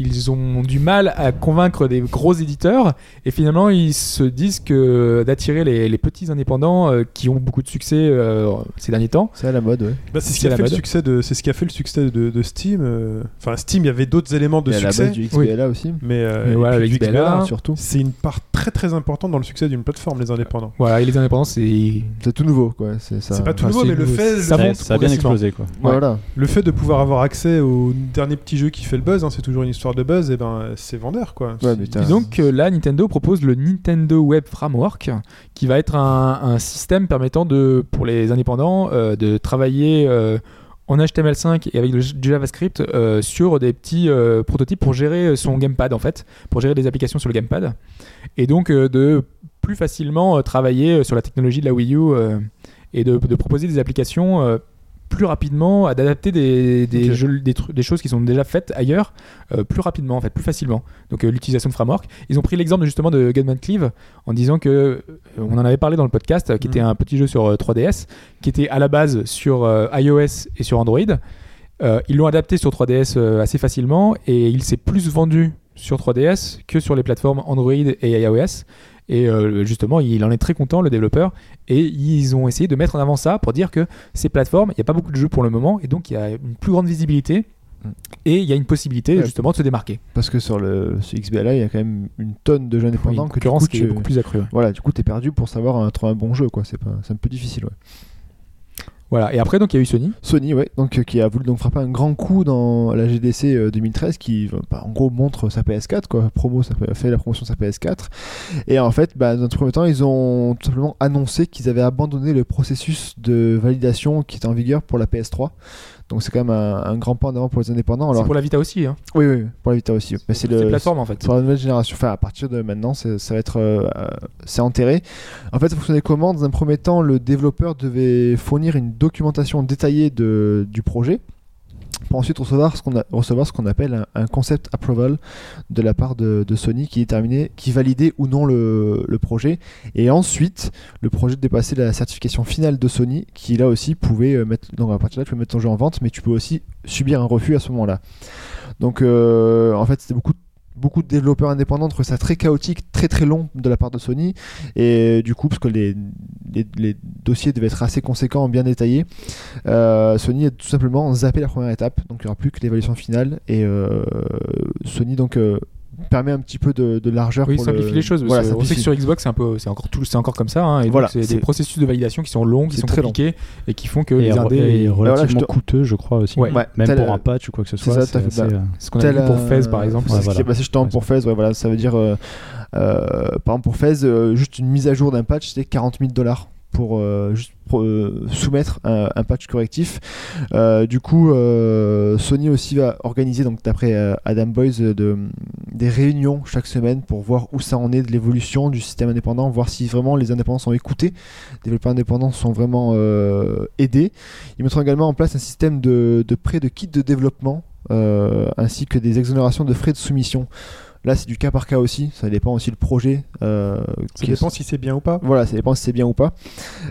ils ont du mal à convaincre des gros éditeurs et finalement ils se disent que d'attirer les, les petits indépendants euh, qui ont beaucoup de succès euh, ces derniers temps. C'est à la mode, ouais. Bah, c'est ce qui a fait le succès de, c'est ce qui a fait le succès de, de Steam. euh. Enfin, Steam, il y avait d'autres éléments de Et à la succès, base du XBLA aussi. mais, euh, Mais voilà, le du XBLA, surtout. c'est une part très très importante dans le succès d'une plateforme, les indépendants. Voilà, et les indépendants c'est C'est tout nouveau, quoi. C'est ça. C'est pas tout Enfin, nouveau, c'est mais le fait, Ça monte a bien explosé quoi. Voilà. le fait de pouvoir avoir accès au dernier petit jeu qui fait le buzz, hein, c'est toujours une histoire de buzz, et ben c'est vendeur quoi. Ouais, Et donc euh, là, Nintendo propose le Nintendo Web Framework, qui va être un, un système permettant de, pour les indépendants euh, de travailler euh, en HTML5 et avec le- du JavaScript euh, sur des petits euh, prototypes pour gérer son gamepad en fait, pour gérer des applications sur le gamepad, et donc euh, de plus facilement euh, travailler sur la technologie de la Wii U euh, et de, de proposer des applications euh, plus rapidement, à d'adapter des, des, Ok. jeux- des, tru- des choses qui sont déjà faites ailleurs euh, plus rapidement en fait, plus facilement. Donc euh, l'utilisation de framework. Ils ont pris l'exemple justement de Gunman Cleave en disant que euh, on en avait parlé dans le podcast, qui Mhm. était un petit jeu sur euh, 3DS, qui était à la base sur iOS et sur Android. Ils l'ont adapté sur 3DS euh, assez facilement et il s'est plus vendu sur 3DS que sur les plateformes Android et iOS. Et euh, justement, il en est très content, le développeur. Et ils ont essayé de mettre en avant ça pour dire que ces plateformes, il n'y a pas beaucoup de jeux pour le moment, et donc il y a une plus grande visibilité. Mm. Et il y a une possibilité Ouais. justement de se démarquer. Parce que sur le sur XBLA, il y a quand même une tonne de jeux Oui, indépendants une que qui est tu- beaucoup plus accrue. Voilà, du coup, t'es perdu pour savoir trouver un bon jeu, quoi. C'est pas... c'est un peu difficile, ouais. Voilà. Et après, donc, il y a eu Sony. Sony, ouais, donc euh, qui a voulu donc frapper un grand coup dans la GDC euh, 2013, qui euh, bah, en gros montre sa PS4, quoi, promo, ça fait la promotion de sa PS4. Et en fait, bah, dans un premier temps, ils ont tout simplement annoncé qu'ils avaient abandonné le processus de validation qui était en vigueur pour la PS3. Donc c'est quand même un, un grand pas en avant pour les indépendants. C'est pour la Vita aussi. Hein. oui, oui, pour la Vita aussi. Mais c'est C'est le plateforme en fait. pour la nouvelle génération, enfin à partir de maintenant, c'est- ça va être, euh, euh, c'est enterré. En fait, ça fonctionnait comment? Dans un premier temps, le développeur devait fournir une documentation détaillée de, du projet pour ensuite recevoir ce qu'on recevoir ce qu'on appelle un, concept approval de la part de, de Sony qui déterminait, qui validait ou non le, projet. Et ensuite, le projet dépassait la certification finale de Sony qui là aussi pouvait euh, mettre, donc à partir de là, tu peux mettre ton jeu en vente, mais tu peux aussi subir un refus à ce moment-là. Donc euh, en fait, c'était beaucoup beaucoup de développeurs indépendants trouvaient ça très chaotique, très très long de la part de Sony. Et du coup, parce que les dossiers devaient être assez conséquents, bien détaillés, euh, Sony a tout simplement zappé la première étape. Donc il n'y aura plus que l'évaluation finale. Et euh, Sony donc euh, permet un petit peu de, de largeur Oui, pour simplifie le... les choses. Voilà, on sait que sur Xbox, c'est un peu, c'est encore tout, c'est encore comme ça. hein, et Voilà, c'est c'est- des processus de validation qui sont longs, qui c'est sont très long. compliqués et qui font que Et, les indés, et voilà, relativement je te- coûteux, je crois aussi. Ouais. Ouais, Même tel- pour un patch ou quoi que ce c'est soit. fait. assez, Bah, euh, ce qu'on a vu pour euh, Fez par exemple. C'est ce qui est passé justement pour Fez. Ouais, voilà, ça veut dire, euh, euh, par exemple, pour Fez, euh, juste une mise à jour d'un patch, c'était 40 000 dollars pour euh, euh, soumettre un, patch correctif. Euh, du coup, Sony aussi va organiser, donc d'après Adam Boyce, de, des réunions chaque semaine pour voir où ça en est de l'évolution du système indépendant, voir si vraiment les indépendants sont écoutés, les développeurs indépendants sont vraiment aidés. Ils mettront également en place un système de, de prêt de kits de développement ainsi que des exonérations de frais de soumission. Là, c'est du cas par cas aussi. Ça dépend aussi le projet. euh, Ça dépend si c'est bien ou pas. voilà, ça dépend si c'est bien ou pas.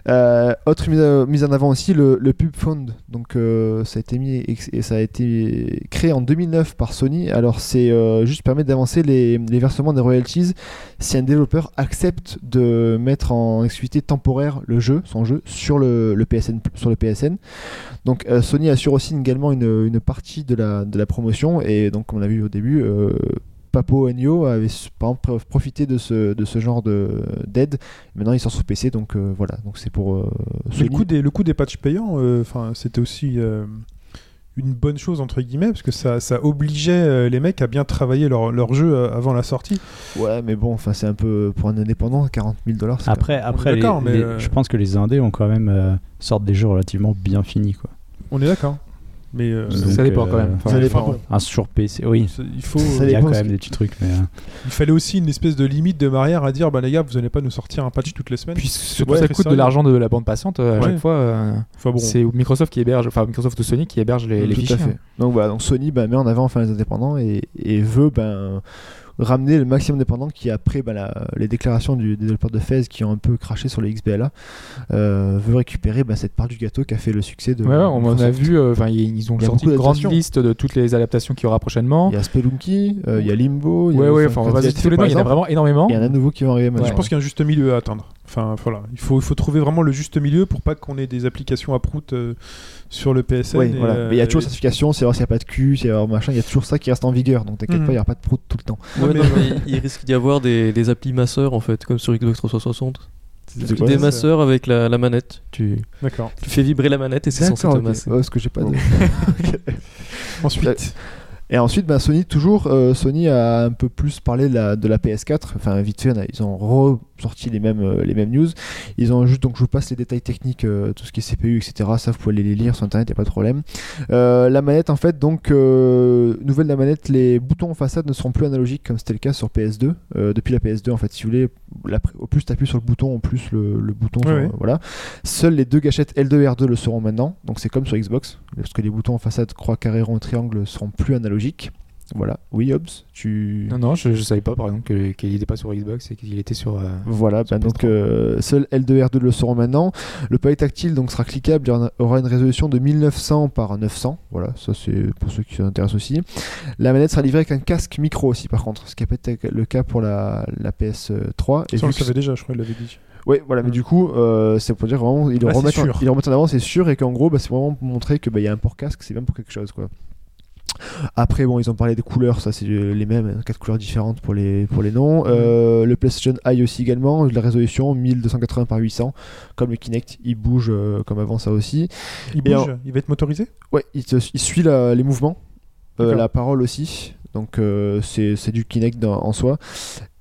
Euh, autre mise, en avant aussi, le, le Pub Fund. Donc, euh, ça a été mis et ça a été créé en 2009 par Sony. Alors, c'est juste permettre d'avancer les, les versements des royalties si un développeur accepte de mettre en exclusivité temporaire le jeu, son jeu, sur le, le PSN. Sur le PSN. Donc, Sony assure aussi également une, une partie de la, de la promotion. Et donc, comme on a vu au début, Papo Ennio avait par exemple pro- profité de ce, de ce genre de- d'aide. Maintenant, il sort sur PC, donc euh, voilà. Donc c'est pour euh, le coût des, le coût des patchs payants, euh, enfin, c'était aussi euh, une bonne chose entre guillemets parce que ça, ça obligeait euh, les mecs à bien travailler leur, leur jeu avant la sortie. Ouais, mais bon, enfin c'est un peu pour un indépendant, 40 000 dollars. Après, après les- mais, les- euh, je pense que les indés ont quand même euh, sortent des jeux relativement bien finis. Quoi. On est d'accord. Mais euh, Donc, ça dépend euh, quand même. enfin, Ça dépend. bon, Un sur PC, oui. il faut. Ça Il y a quand même des petits trucs, mais euh, Il fallait aussi une espèce de limite de barrière à dire bah les gars vous allez pas nous sortir un patch toutes les semaines. Puis surtout Ouais, ça coûte de l'argent de la bande passante euh, à Ouais. chaque fois. euh, Enfin bon. C'est Microsoft qui héberge, enfin Microsoft ou Sony qui héberge les, les Tout fichiers. à fait. Donc voilà, donc Sony bah, met en avant enfin les indépendants et, et veut ben, ramener le maximum d'indépendants qui après ben, la- les déclarations du des développeurs de Fez qui ont un peu craché sur les XBLA euh, veut récupérer ben, cette part du gâteau qui a fait le succès de Ouais, ouais, on en a vu. euh, Enfin, ils ils ont Il y a sorti une grande liste de toutes les adaptations qu'il y aura prochainement. Il y a Spelunky, euh, il y a Limbo, il y a Ouais, enfin, on va tous les noms. Il y en a vraiment énormément. Il y en a nouveau qui va arriver maintenant. Je pense qu'il y a un juste milieu à atteindre. Enfin voilà, il faut, il faut trouver vraiment le juste milieu pour pas qu'on ait des applications à prout euh, sur le PSN. Oui, et, voilà. euh, Mais il y a toujours et- certification, c'est voir s'il n'y a pas de cul, s'il y a machin, il y a toujours ça qui reste en vigueur. Donc t'inquiète Mhm. pas, il n'y aura pas de prout tout le temps. Ouais, mais- non, mais il risque d'y avoir des, des applis masseurs en fait, comme sur Xbox 360. C'est quoi, des masseurs avec la, la manette. Tu, D'accord. tu fais vibrer la manette et c'est censé te masser. Ouais, ce que j'ai pas de... Ensuite, Et ensuite, ben, Sony, toujours, euh, Sony a un peu plus parlé de la, de la PS4. Enfin, vite fait, ils ont ressorti les mêmes, euh, les mêmes news. Ils ont juste, donc je vous passe les détails techniques, euh, tout ce qui est CPU, etc. Ça, vous pouvez aller les lire sur internet, il a pas de problème. Euh, la manette, en fait, donc, euh, nouvelle de la manette, les boutons en façade ne seront plus analogiques comme c'était le cas sur PS2. Euh, depuis la PS2, en fait, si vous voulez, la- au plus tu appuies sur le bouton, au plus le, le bouton. Sur-. Voilà. Seules les deux gâchettes L2 et R2 le seront maintenant. Donc, c'est comme sur Xbox. Parce que les boutons en façade, croix, carré, rond, triangle seront plus analogiques. Voilà. Oui, Hobbs, tu. Non, non, je, je savais pas par exemple qu'il n'était pas sur Xbox et qu'il était sur. euh, Voilà, Sur ben donc PS3. euh, seul L2 R2 le seront maintenant. Le palais tactile donc sera cliquable, il a- aura une résolution de 1900 par 900. Voilà, ça c'est pour ceux qui s'intéressent aussi. La manette sera livrée avec un casque micro aussi par contre, ce qui a pas été le cas pour la, la PS3. Et ça on le savait déjà, je crois qu'il l'avait dit. Ouais, voilà, mais Mm. du coup, euh, c'est pour dire vraiment, ils le c'est remettent, en, sûr. ils le remettent en avant, c'est sûr, et qu'en gros, bah, c'est vraiment pour montrer que bah, il y a un port casque, c'est même pour quelque chose, quoi. Après, bon, ils ont parlé des couleurs, ça c'est euh, les mêmes, hein, quatre couleurs différentes pour les, pour les noms. Euh, le PlayStation Eye aussi également, la résolution 1280 par 800, comme le Kinect, il bouge euh, comme avant ça aussi. Il Et bouge, en- il va être motorisé? Ouais, il, te- il suit la- les mouvements, euh, la parole aussi. Donc c'est c'est du Kinect dans- en soi.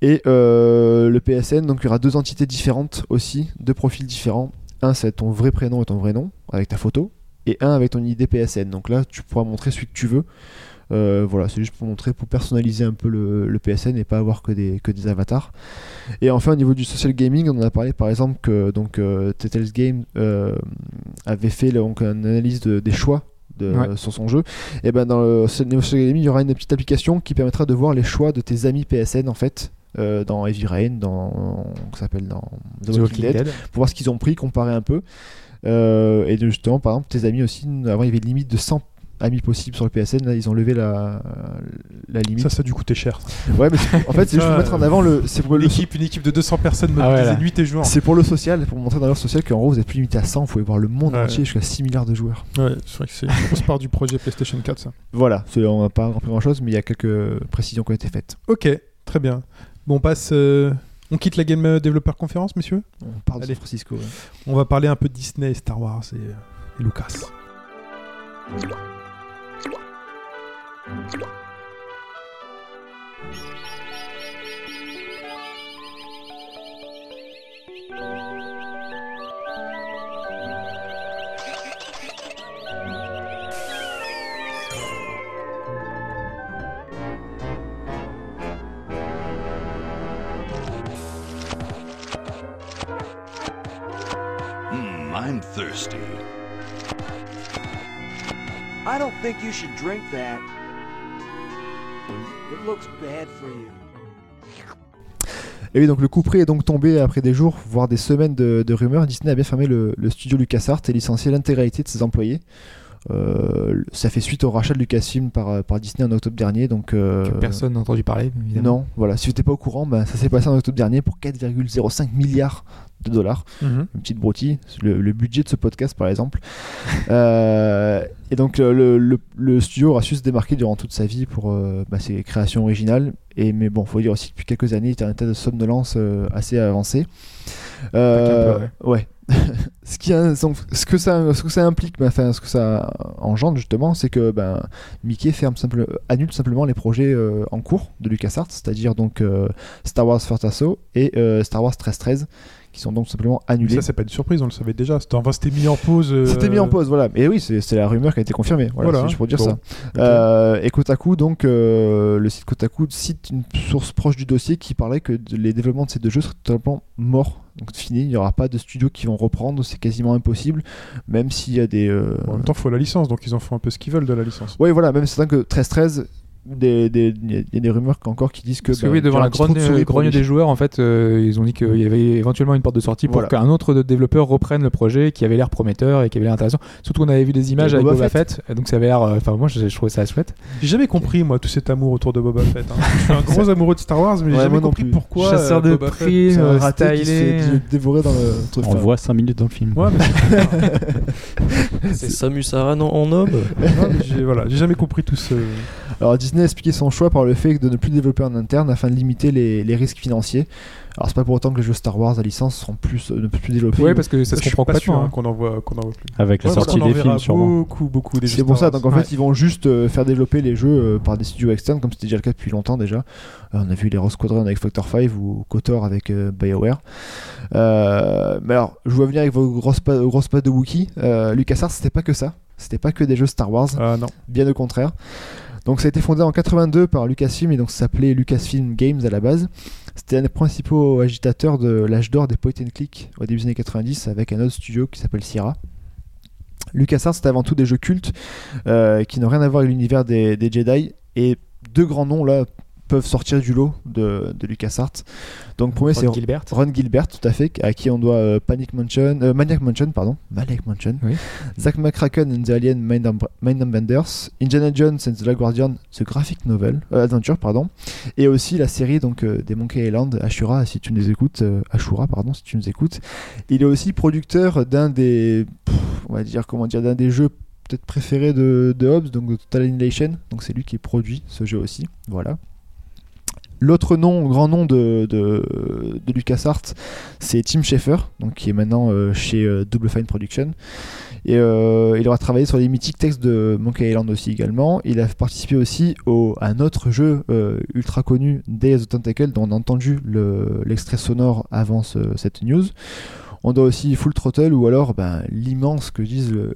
Et le PSN, donc il y aura deux entités différentes aussi, deux profils différents. Un c'est ton vrai prénom et ton vrai nom avec ta photo, et un avec ton ID PSN. Donc là tu pourras montrer celui que tu veux. Euh, voilà, c'est juste pour montrer, pour personnaliser un peu le, le PSN et pas avoir que des, que des avatars. Et enfin, au niveau du social gaming, on en a parlé par exemple que donc, euh, Game euh, avait fait donc, une analyse de- des choix de, Ouais. sur son jeu. Et ben dans le social gaming, il y aura une petite application qui permettra de voir les choix de tes amis PSN en fait. euh, dans Heavy Rain, dans s'appelle dans The, Walking Dead. pour voir ce qu'ils ont pris, comparer un peu. Euh, et de- justement, par exemple, tes amis aussi, avant il y avait une limite de 100 amis possibles sur le PSN, là ils ont levé la, la limite. Ça, ça a dû coûter cher. Ouais, mais en fait, c'est juste pour mettre en avant le. C'est pour le. L'équipe, une équipe de 200 personnes Ah ouais, nuit et jour. C'est pour le social, pour montrer dans leur social qu'en gros vous êtes plus limité à 100, vous pouvez voir le monde Ouais. entier jusqu'à 6 milliards de joueurs. Ouais, c'est vrai que c'est une grosse part du projet PlayStation 4, ça. Voilà, on n'a pas compris grand chose, mais il y a quelques précisions qui ont été faites. Ok, très bien. Bon, on passe. euh, On quitte la Game Developer Conference, messieurs On parle Allez. Francisco. ouais. On va parler un peu de Disney, Star Wars et, et Lucas. Thirsty. I don't think you should drink that. It looks bad for you. Et oui, donc le coup près est donc tombé après des jours, voire des semaines de, de rumeurs. Disney a bien fermé le, le studio LucasArts et licencié l'intégralité de ses employés. Euh, ça fait suite au rachat de Lucasfilm par, par Disney en octobre dernier. Donc, euh, Que personne n'a entendu parler, évidemment. Non, voilà. Si vous n'étiez pas au courant, ben, ça s'est passé en octobre dernier pour 4,05 milliards de dollars. Mhm. Une petite broutille, le, le budget de ce podcast par exemple. Euh, et donc euh, le, le- le studio aura su se démarquer durant toute sa vie pour euh, bah, ses créations originales. Et, mais bon, faut dire aussi que depuis quelques années, il était en état de somnolence euh, assez avancé. Euh, qu'un ouais. Ce, qui a- donc, ce, que ça, ce que ça implique, enfin, ce que ça engendre justement, c'est que ben, Mickey ferme simple, annule simplement les projets euh, en cours de LucasArts, c'est-à-dire donc euh, Star Wars First Assault et euh, Star Wars 1313, qui sont donc simplement annulés. Ça, c'est pas une surprise, on le savait déjà. C'était enfin, c'était mis en pause. C'était mis en pause, voilà. Et oui, c'est la rumeur qui a été confirmée. Voilà, juste pour dire Bon. ça. Et Kotaku, donc, le site Kotaku cite une source proche du dossier qui parlait que les développements de ces deux jeux seraient totalement morts. Donc, fini. Il n'y aura pas de studios qui vont reprendre. C'est quasiment impossible. Même s'il y a des. euh, En même temps, il faut la licence, donc ils en font un peu ce qu'ils veulent de la licence. Ouais, voilà. Même c'est certain que 13-13. Des- des- Il y a- des rumeurs encore qui disent que. Parce que bah, oui, devant la grogne, souris pour grogne des joueurs, en fait, euh, ils ont dit qu'il y avait éventuellement une porte de sortie pour Voilà. qu'un autre développeur reprenne le projet qui avait l'air prometteur et qui avait l'air intéressant. Surtout qu'on avait vu des images avec Boba Boba Fett, et donc ça avait l'air. euh, Enfin, moi, je, je trouvais ça chouette. J'ai jamais compris, moi, tout cet amour autour de Boba Fett. hein. Je suis un gros amoureux de Star Wars, mais j'ai Ouais, jamais compris plus. pourquoi. Chasseur euh, de Boba Fett- prix, C'est un euh, raté qui se fait stylé. dévorer dans le truc. On voit 5 minutes dans le film. Ouais, mais c'est- C'est Samus Aran en, homme. j'ai jamais compris tout ce. Alors Disney a expliqué son choix par le fait de ne plus développer en interne afin de limiter les, les risques financiers. Alors c'est pas pour autant que les jeux Star Wars à licence seront plus, euh, ne plus développés. Ouais, parce que ça se comprend pas sûr complètement. hein, hein. qu'on en voit, qu'on en voit plus. Avec la Ouais, sortie des films, sûrement. Beaucoup, beaucoup des jeux C'est pour Star ça, Wars. donc en Ouais. fait ils vont juste euh, faire développer les jeux euh, par des studios externes comme c'était déjà le cas depuis longtemps déjà. Euh, on a vu les Rose Squadron avec Factor 5 ou KOTOR avec euh, BioWare. Euh, mais alors, je vois venir avec vos grosses pas, grosses pattes de Wookiee. Euh, LucasArts c'était pas que ça, c'était pas que des jeux Star Wars, Ah non. bien au contraire. Donc ça a été fondé en 82 par Lucasfilm et donc ça s'appelait Lucasfilm Games à la base. C'était un des principaux agitateurs de l'âge d'or des point and click au début des années 90 avec un autre studio qui s'appelle Sierra. LucasArts c'était avant tout des jeux cultes euh, qui n'ont rien à voir avec l'univers des Jedi et deux grands noms là peuvent sortir du lot de, de LucasArts. Donc premier c'est Ron Gilbert. Ron Gilbert, tout à fait, à qui on doit euh, Panic Mansion, euh, Maniac Mansion, pardon, Maniac Mansion, Oui. Zack McCracken and the Alien Mind, Am- Mind Benders, Indiana Jones and the Last Guardian, The Graphic Novel, euh, Adventure, pardon, et aussi la série donc des Monkey Island, Ashura, si tu nous écoutes, Ashura, pardon, si tu nous écoutes. Il est aussi producteur d'un des, pff, on va dire comment dire, d'un des jeux peut-être préféré de, de Hobbs, donc de Total Annihilation. Donc c'est lui qui produit ce jeu aussi. Voilà. L'autre nom, grand nom de, de, de LucasArts, c'est Tim Schafer, donc qui est maintenant euh, chez euh, Double Fine Production. Euh, il aura travaillé sur les mythiques textes de Monkey Island aussi également. Il a participé aussi au, à un autre jeu ultra connu, Day of Tentacle, dont on a entendu le- l'extrait sonore avant ce- cette news. On doit aussi Full Throttle ou alors ben, l'immense, que je dise, le-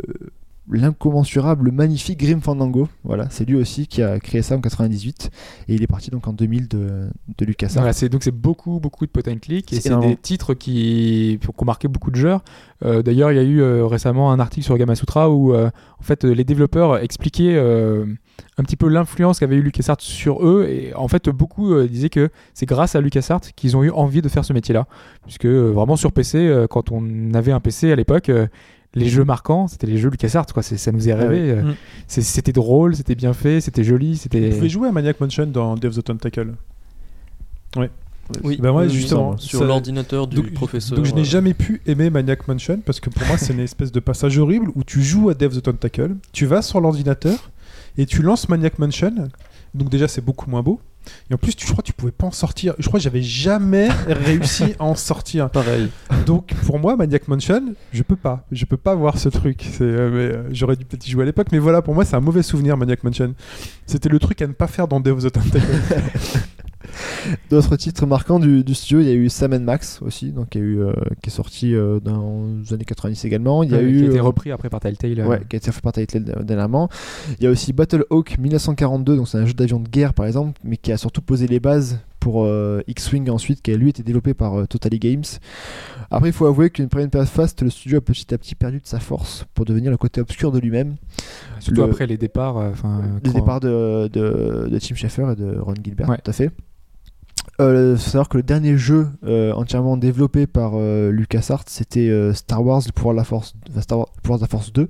l'incommensurable, le magnifique Grim Fandango. Voilà, c'est lui aussi qui a créé ça en 98 et il est parti donc en 2000 de, de LucasArts. Voilà, c'est donc c'est beaucoup beaucoup de point and click et C'est des titres qui, qui ont marqué beaucoup de joueurs. Euh, D'ailleurs, il y a eu euh, récemment un article sur Gamasutra où euh, en fait les développeurs expliquaient un petit peu l'influence qu'avait eu LucasArts sur eux et en fait beaucoup disaient que c'est grâce à LucasArts qu'ils ont eu envie de faire ce métier-là puisque vraiment sur PC quand on avait un PC à l'époque les jeux marquants, c'était les jeux LucasArts, quoi. Ça nous est Ah rêvé. oui. euh, Mm. C'était drôle, c'était bien fait, c'était joli, Vous c'était. pouvez jouer à Maniac Mansion dans Day of the Tentacle. Ouais. Oui, Bah ouais, justement. sur ça- l'ordinateur du donc, professeur. Donc je n'ai euh, jamais pu aimer Maniac Mansion parce que pour moi c'est une espèce de passage horrible où tu joues à Death the Tentacle, tu vas sur l'ordinateur et tu lances Maniac Mansion. Donc déjà c'est beaucoup moins beau. Et en plus tu, je crois que tu pouvais pas en sortir. Je crois que j'avais jamais réussi à en sortir. Pareil. Donc pour moi Maniac Mansion, je peux pas. Je peux pas voir ce truc. C'est, euh, mais, euh, j'aurais dû peut-être y jouer à l'époque. Mais voilà pour moi c'est un mauvais souvenir Maniac Mansion. C'était le truc à ne pas faire dans Death the Tentacle. D'autres titres marquants du, du studio, il y a eu Sam Max aussi, donc il y a eu, euh, qui est sorti euh, dans les années 90 également. Il y a eu qui a été euh, repris après par Telltale. Ouais, qui a été fait par Telltale dernièrement. Il y a aussi Battle Hawk 1942, donc c'est un jeu d'avion de guerre par exemple, mais qui a surtout posé les bases pour euh, X-Wing ensuite, qui a lui été développé par euh, Totally Games. Après, il faut avouer qu'une première période faste, le studio a petit à petit perdu de sa force pour devenir le côté obscur de lui-même. Surtout Le- après les départs. euh, Les départs de, de, de Tim Schafer et de Ron Gilbert, Ouais. tout à fait. Euh, faut savoir que le dernier jeu euh, entièrement développé par euh, LucasArts, c'était euh, Star Wars, le pouvoir de la Force, enfin, Star Wars, le pouvoir de la Force 2.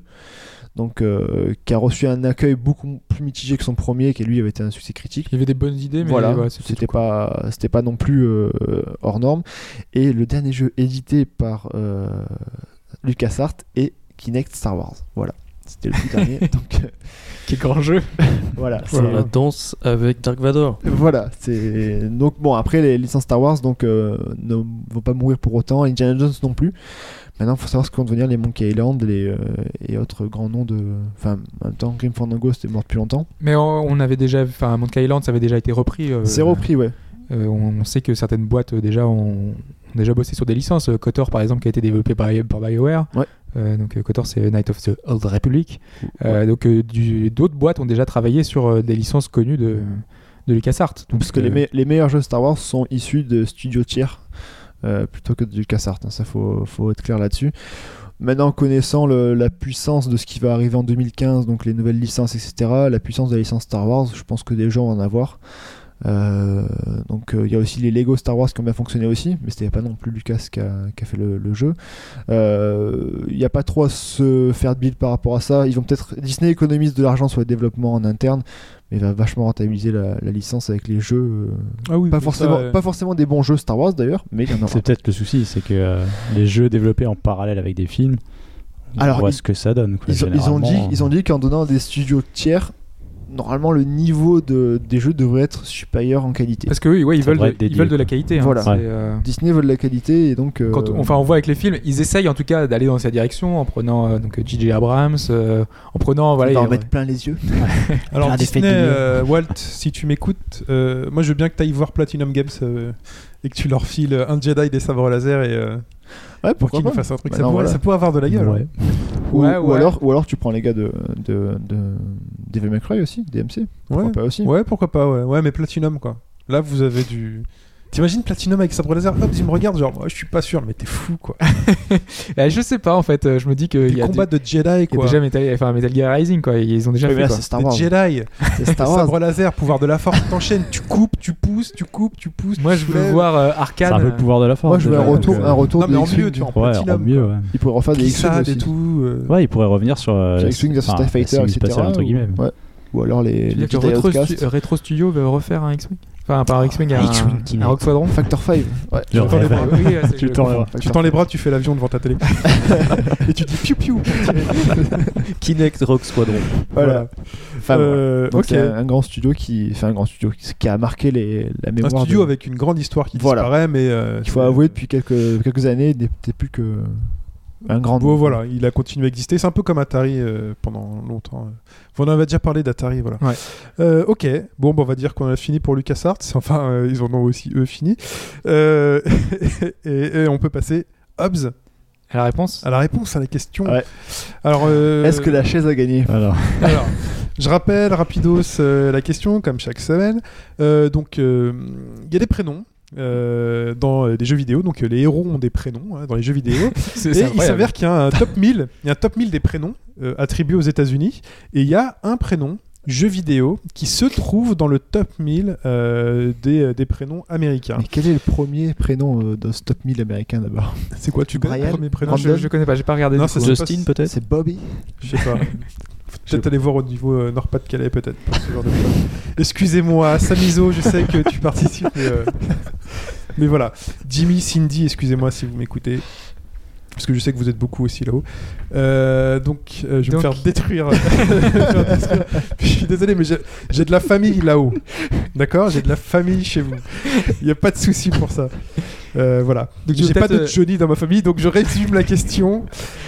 Donc, euh, qui a reçu un accueil beaucoup plus mitigé que son premier, qui lui avait été un succès critique. Il y avait des bonnes idées, mais voilà, ouais, c'était pas, c'était pas non plus hors norme. Et le dernier jeu édité par LucasArts est Kinect Star Wars. Voilà, c'était le tout dernier. donc, euh, Quel grand jeu. voilà, Voilà, c'est- la danse avec Dark Vador. voilà, c'est donc bon après les licences Star Wars donc euh, ne vont pas mourir pour autant, Indiana Jones non plus. Maintenant, il faut savoir ce qu'ont devenir les Monkey Island les, euh, et autres grands noms de. Enfin, en même temps, Grim Fandango c'était mort depuis longtemps. Mais on, on avait déjà, enfin, Monkey Island, ça avait déjà été repris. euh, C'est repris, ouais. euh, on, on sait que certaines boîtes euh, déjà ont, ont déjà bossé sur des licences. Kotor, par exemple, qui a été développé par, par BioWare. Ouais. Euh, donc euh, Kotor, c'est Night of the Old Republic. Euh, Donc euh, d'autres boîtes ont déjà travaillé sur euh, des licences connues de, de LucasArts. Donc, Parce que euh, les, me- les meilleurs jeux Star Wars sont issus de studios tiers euh, plutôt que de LucasArts. hein, ça, faut, faut être clair là-dessus. Maintenant, connaissant le- la puissance de ce qui va arriver en 2015, donc les nouvelles licences, etc., la puissance de la licence Star Wars, je pense que des gens vont en avoir. Euh, donc euh, il y a aussi les Lego Star Wars qui ont bien fonctionné aussi, mais c'était pas non plus Lucas qui a, qui a fait le, le jeu. Euh, Il n'y a pas trop à se faire de build par rapport à ça. Ils vont peut-être Disney économise de l'argent sur le développement en interne, mais va vachement rentabiliser la, la licence avec les jeux. euh, Ah oui, pas forcément, ça, pas forcément des bons jeux Star Wars d'ailleurs, mais il y en aura. C'est peut-être le souci, c'est que euh, les jeux développés en parallèle avec des films, Alors, on voit ils- ce que ça donne. quoi, Ils ont, ils ont dit, ils ont dit qu'en donnant des studios tiers, normalement le niveau de, des jeux devrait être supérieur en qualité. Parce que oui, ouais, ils, veulent de, ils veulent de la qualité. hein. Voilà. Euh, Disney veut de la qualité et donc. euh, Quand on- enfin, on voit avec les films, ils essayent en tout cas d'aller dans cette direction en prenant euh, donc J.J. Abrams, euh, en prenant on voilà. va en mettre plein les yeux. Alors Plein Disney, euh, Walt, si tu m'écoutes, euh, moi je veux bien que tu ailles voir Platinum Games euh, et que tu leur files un Jedi des sabres laser et euh, Ouais, pour qu'ils nous fassent un truc. Bah ça, non, pourrait, voilà. ça pourrait avoir de la gueule. Ouais. Ou, Ouais, ou ouais. alors, ou alors tu prends les gars de, de, de Devil May Cry aussi, DMC. Pourquoi Ouais. pas aussi Ouais, pourquoi pas, ouais. Ouais, mais Platinum, quoi. Là, vous avez du. T'imagines Platinum avec sabre laser? Hop, il me regarde, genre, moi, je suis pas sûr, mais t'es fou, quoi. Eh, je sais pas en fait, euh, je me dis qu'il Des y a, combats des- de Jedi, il y a quoi. déjà Metal, enfin, Metal Gear Rising quoi, ils ont déjà mais fait là, quoi. c'est Star Des Wars. Jedi, C'est Star Wars. sabre laser, pouvoir de la force, t'enchaînes, tu coupes, tu pousses, tu coupes, tu pousses. Moi tu je veux voir euh, C'est Arcane. un peu le pouvoir de la force. Moi je veux un retour, un euh, retour Non, de mais en mieux, tu vois, en Ouais, en Platinum. mieux, ouais. Il pourrait refaire des X-Wing et tout. euh. Ouais, il pourrait revenir sur. X-Wing versus TIE Fighter, etc. ou- guillemets. Ouais. ou alors les, Jedi Retro Studio veut refaire un X-Wing? Enfin, pas un X-Wing, un, X-Wing un. Rogue Squadron Factor 5. Ouais. Le tends les rêve. bras. Oui, ouais, c'est- Tu tends les bras. Tu tends les bras, tu fais l'avion devant ta télé. et tu dis piou piou. Kinect Rock Squadron. Voilà. Enfin, Euh. Donc un, un grand studio qui, enfin un grand studio qui, qui a marqué les, la Un mémoire. studio de- avec une grande histoire qui Voilà. disparaît, mais. euh, qu'il faut avouer depuis quelques quelques années n'était plus que un grand. Bon, nom. voilà, il a continué à exister. C'est un peu comme Atari euh, pendant longtemps. On en avait déjà parlé d'Atari, voilà. Ouais. Euh, ok, bon, bah, on va dire qu'on a fini pour LucasArts. Enfin, euh, ils en ont aussi, eux, fini. Euh, et, et on peut passer, Hobbs, Et la réponse à la réponse à la question. Ouais. Alors, euh, Est-ce que la chaise a gagné? Alors, Alors, je rappelle rapidos euh, la question, comme chaque semaine. Euh, donc, euh, il y a des prénoms. Euh, dans euh, les jeux vidéo, donc euh, les héros ont des prénoms hein, dans les jeux vidéo. Et il s'avère qu'il y a un top 1000, il y a un top 1000 des prénoms euh, attribués aux États-Unis, et il y a un prénom jeu vidéo qui se trouve dans le top 1000 euh, des, des prénoms américains. Mais quel est le premier prénom euh, de ce top 1000 américain d'abord C'est quoi Tu connais le Brian premier prénom? Non, je, je connais pas, j'ai pas regardé. Non, Justin peut-être? C'est Bobby Je sais pas. Peut-être aller voir au niveau euh, Nord-Pas-de-Calais, peut-être. Excusez-moi, Samizo, je sais que tu participes, mais, euh, mais voilà. Jimmy, Cindy, excusez-moi si vous m'écoutez. Parce que je sais que vous êtes beaucoup aussi là-haut. Euh, donc, euh, je vais me Donc- faire détruire. Je vais me faire détruire. Je suis désolé, mais j'ai- j'ai de la famille là-haut. D'accord? J'ai de la famille chez vous. Il n'y a pas de souci pour ça. Euh, voilà. Donc, J'ai pas de euh, Johnny dans ma famille, donc je résume la question.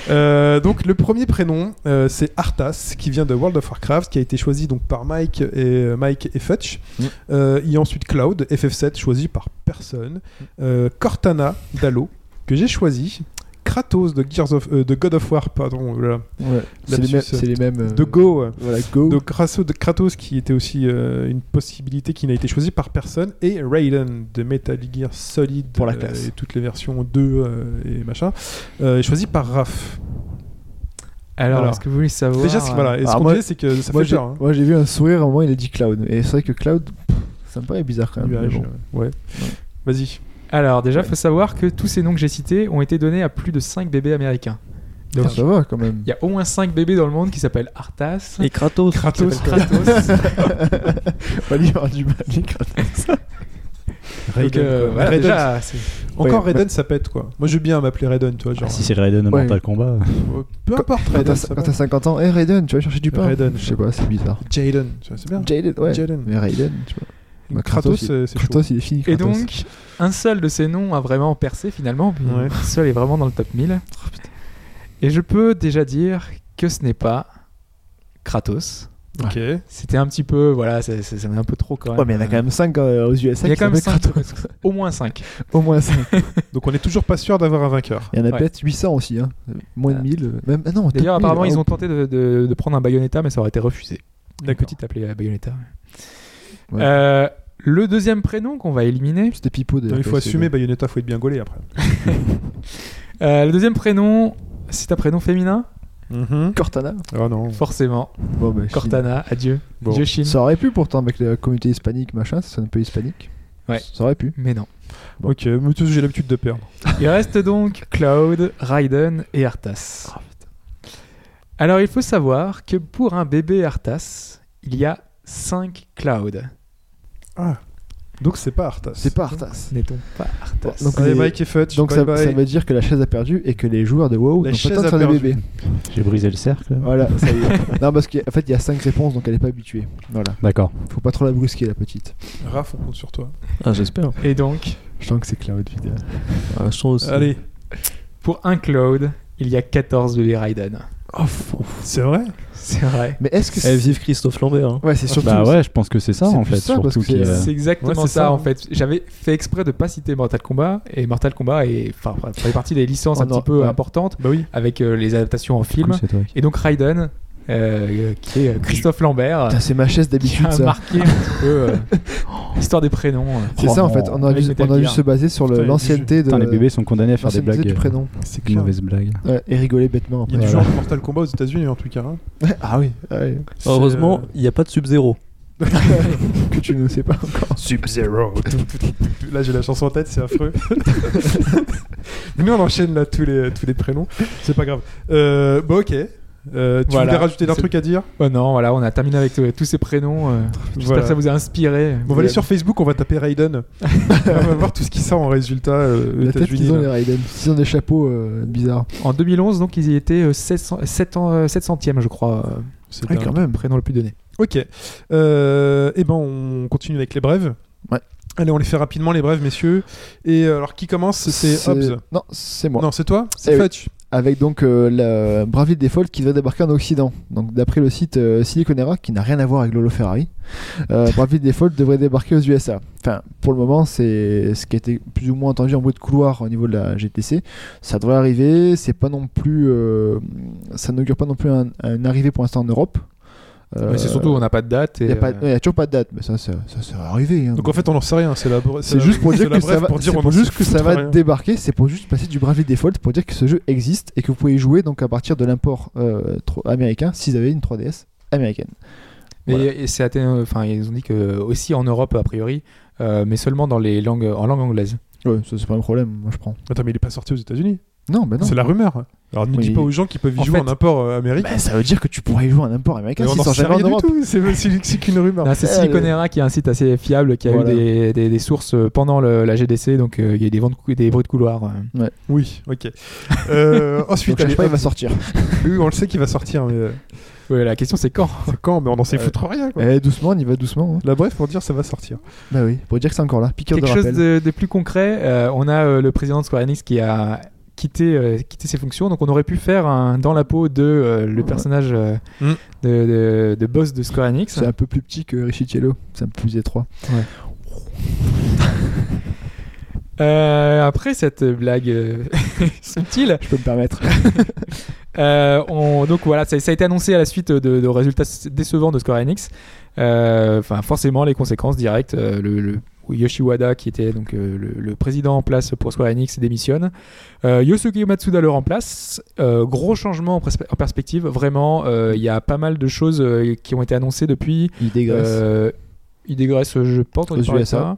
Euh, donc le premier prénom, euh, c'est Arthas, qui vient de World of Warcraft, qui a été choisi donc par Mike et euh, Mike et Futch. Mm. Euh, il y a ensuite Cloud, FF7, choisi par personne. Euh, Cortana d'Halo, que j'ai choisi. Kratos de, Gears of, euh, de God of War, pardon, voilà. Ouais. C'est les, mêmes- euh, c'est les mêmes. euh, de Go. Voilà, Go. de Kratos, de Kratos, qui était aussi euh, une possibilité qui n'a été choisie par personne, et Raiden de Metal Gear Solid Pour la euh, classe. et toutes les versions 2 euh, et machin, euh, est choisi par Raph. Alors, Alors, est-ce que vous voulez savoir Déjà, ce, voilà, et ce alors qu'on moi- disait, c'est que ça moi, fait j'ai, peur. hein. moi, j'ai vu un sourire à un moment, il a dit Cloud. Et c'est vrai que Cloud, pff, ça me paraît bizarre quand même. Nuage, bon. ouais. Vas-y. Alors, déjà, faut savoir que tous ces noms que j'ai cités ont été donnés à plus de 5 bébés américains. Donc, Ah, ça va quand même. il y a au moins 5 bébés dans le monde qui s'appellent Arthas. Et Kratos. Kratos. Kratos. On va avoir du mal, les Kratos. Donc, Raiden, euh, quoi. voilà, Raiden, déjà, c'est- Encore Ouais, Raiden, ça pète quoi. Moi, je veux bien m'appeler Raiden, toi. Genre, Ah, si c'est Raiden Ouais. Mortal Kombat. euh, peu importe, Quand Raiden. t'as, ça quand va. t'as 50 ans, hey Raiden, tu vas chercher du pain Raiden. Je sais pas, c'est bizarre. Jaden, tu vois, c'est bien. Jaden, ouais. Jaden. Mais Raiden, tu vois. Bah, Kratos, il- c'est. Kratos, il est fini. Et Kratos. donc, un seul de ces noms a vraiment percé finalement. puis Ouais. Un seul est vraiment dans le top 1000. Et je peux déjà dire que ce n'est pas Kratos. Ok. C'était un petit peu, voilà, ça, met un peu trop quand même. Ouais, mais il y en a quand même 5 aux USA. Il y a quand même s'appellent 5, Kratos. au moins 5. Au moins 5. Donc, on est toujours pas sûr d'avoir un vainqueur. Il y en a Ouais. peut-être 800 aussi. Hein. Moins de 1000. euh, Même... Ah non, D'ailleurs, 1000, apparemment, ils ont tenté de, de- de prendre un Bayonetta, mais ça aurait été refusé. D'accord. petite appelée euh, Bayonetta. Ouais. Euh, le deuxième prénom qu'on va éliminer, C'était Pipo d'ailleurs. il faut assumer, Bayonetta, faut être bien gaulé après. euh, le deuxième prénom, c'est un prénom féminin, Cortana. Oh non. forcément. Bon, bah, Cortana, adieu. Bon. Adieu Shin. Ça aurait pu pourtant avec la communauté hispanique, machin, ça sonne un peu hispanique. Ouais. Ça aurait pu. Mais non. Ok, mais tout, j'ai l'habitude de perdre. Il reste donc Cloud, Raiden et Arthas. Alors il faut savoir que pour un bébé Arthas, il y a 5 Cloud. Ah. Donc, c'est pas Arthas. C'est pas Arthas. N'est-on pas Arthas Donc, Allez, les- Mike et Fudge. Donc bye ça, bye. ça veut dire que la chaise a perdu et que les joueurs de WoW La n'ont chaise pas le temps a de faire des perdu. bébés. J'ai brisé le cercle. Voilà, ça y est. non, parce qu'en fait, il y a 5 réponses, donc elle est pas habituée. Voilà. D'accord. Faut pas trop la brusquer, la petite. Raph, on compte sur toi. Ah, j'espère. Et donc, Je sens que c'est Cloud, putain. Ah, je sens aussi. Allez. pour un Cloud, il y a 14 bébés Raiden. C'est vrai? C'est vrai. Mais est-ce que Eh, c'est. vive Christophe Lambert. hein. Ouais, c'est surtout. Bah ouais, je pense que c'est ça c'est en plus fait. ça, parce surtout que qu'il y a- c'est- C'est exactement Ouais, c'est ça, ça, en hein. fait. J'avais fait exprès de pas citer Mortal Kombat et Mortal Kombat est enfin fait partie des licences Oh un non, petit peu ouais. importantes Bah oui. avec euh, les adaptations en film. c'est toi Et donc Raiden, euh, qui est euh, Christophe Lambert, c'est ma chaise qui d'habitude, a ça. marqué un petit peu euh, l'histoire des prénoms. C'est Oh ça, en fait. On a Avec dû, Metal on a dû Gear. se baser sur a l'ancienneté de. Putain, les bébés sont condamnés à faire des blagues. du prénom. C'est mauvaises blagues. Ouais, et rigoler bêtement Il y a du Voilà. genre Mortal Kombat aux États-Unis en tout cas. hein. Ah oui, ah oui. Heureusement, il n'y a pas de Sub-Zero. que tu ne sais pas encore. Sub-Zero. là, j'ai la chanson en tête, c'est affreux. Mais nous, on enchaîne là tous les, tous les prénoms. C'est pas grave. Euh, bah, ok. Euh, tu Voilà. voulais rajouter un C'est- truc à dire Oh non, voilà, on a terminé avec euh, tous ces prénoms. euh, J'espère Voilà. que ça vous a inspiré. On va aller sur Facebook, on va taper Raiden. on va voir tout ce qui sort en résultat euh, La tête qu'ils ont les Raiden. Ils ont des chapeaux euh, bizarres. En 2011, donc, ils y étaient euh, 700, 700, euh, 700e, je crois. C'est Ouais, quand même. prénom le plus donné. Ok. Euh, et ben, on continue avec les brèves. Ouais. Allez, on les fait rapidement, les brèves, messieurs. Et alors, qui commence C'est Hobbs. Non, c'est moi. Non, c'est toi C'est Eh oui. Avec donc euh, la Bravely Default qui devrait débarquer en Occident. Donc d'après le site euh, Siliconera, qui n'a rien à voir avec Lolo Ferrari, euh, Bravely Default devrait débarquer aux USA. Enfin, pour le moment, c'est ce qui a été plus ou moins entendu en bruit de couloir au niveau de la GTC. Ça devrait arriver. C'est pas non plus, euh, ça n'augure pas non plus un, un arrivée pour l'instant en Europe. Euh, Mais c'est surtout, on n'a pas de date. Il n'y a, euh, a toujours pas de date, mais ça, ça, ça, ça va arriver. hein. Donc en fait, on n'en sait rien. C'est la. C'est juste pour dire que ça va, pour dire pour juste que ça va rien. débarquer, c'est pour juste passer du Bravely Default pour dire que ce jeu existe et que vous pouvez jouer donc à partir de l'import euh, américain s'ils avaient une 3DS américaine. Mais Voilà. c'est atteint- enfin, ils ont dit que aussi en Europe, a priori, euh, mais seulement dans les langues, en langue anglaise. Ouais, ça c'est pas un problème, moi je prends. Attends, mais il est pas sorti aux États-Unis? Non, mais non. C'est la rumeur. Alors ne Oui. dis pas aux gens qui peuvent y En jouer fait- en import euh, américain. Bah, ça veut dire que tu pourrais y jouer en import américain sont sait jamais en du Europe. tout. C'est c'est qu'une rumeur. C'est Eh, Siliconera qui est un site assez fiable, qui a Voilà. eu des, des- des sources euh, pendant le- la GDC, donc euh, il y a eu des, vents de cou- des bruits de couloir. euh. Oui, ok. Euh, ensuite, Donc je sais pas, il va sortir. Oui, on le sait qu'il va sortir, mais Ouais, la question c'est quand? Quand Mais on n'en sait Euh, foutre rien. Quoi. Eh, doucement, on y va doucement. hein. La bref, pour dire ça va sortir. Bah oui, pour dire que c'est encore là. Piqueur Quelque de chose de, de plus concret, euh, on a euh, le président de Square Enix qui a quitté, euh, quitté ses fonctions, donc on aurait pu faire un dans la peau de euh, le personnage euh, Mm. de, de- de boss de Square Enix. C'est un peu plus petit que Richitiello, c'est un peu plus étroit. Euh, après cette blague euh, subtile, Je peux me permettre. Euh, on- donc voilà, ça, ça a été annoncé à la suite de, de résultats décevants de Square Enix. Euh, Enfin, forcément, les conséquences directes. euh, le, le- Yoshi Wada, qui était donc euh, le, le président en place pour Square Enix, démissionne. Euh, Yosuke Matsuda le remplace. Euh, gros changement en, perspe- en perspective. Vraiment, euh, il y a pas mal de choses qui ont été annoncées depuis. Il dégraisse. Il dégraisse, je pense, Aux USA.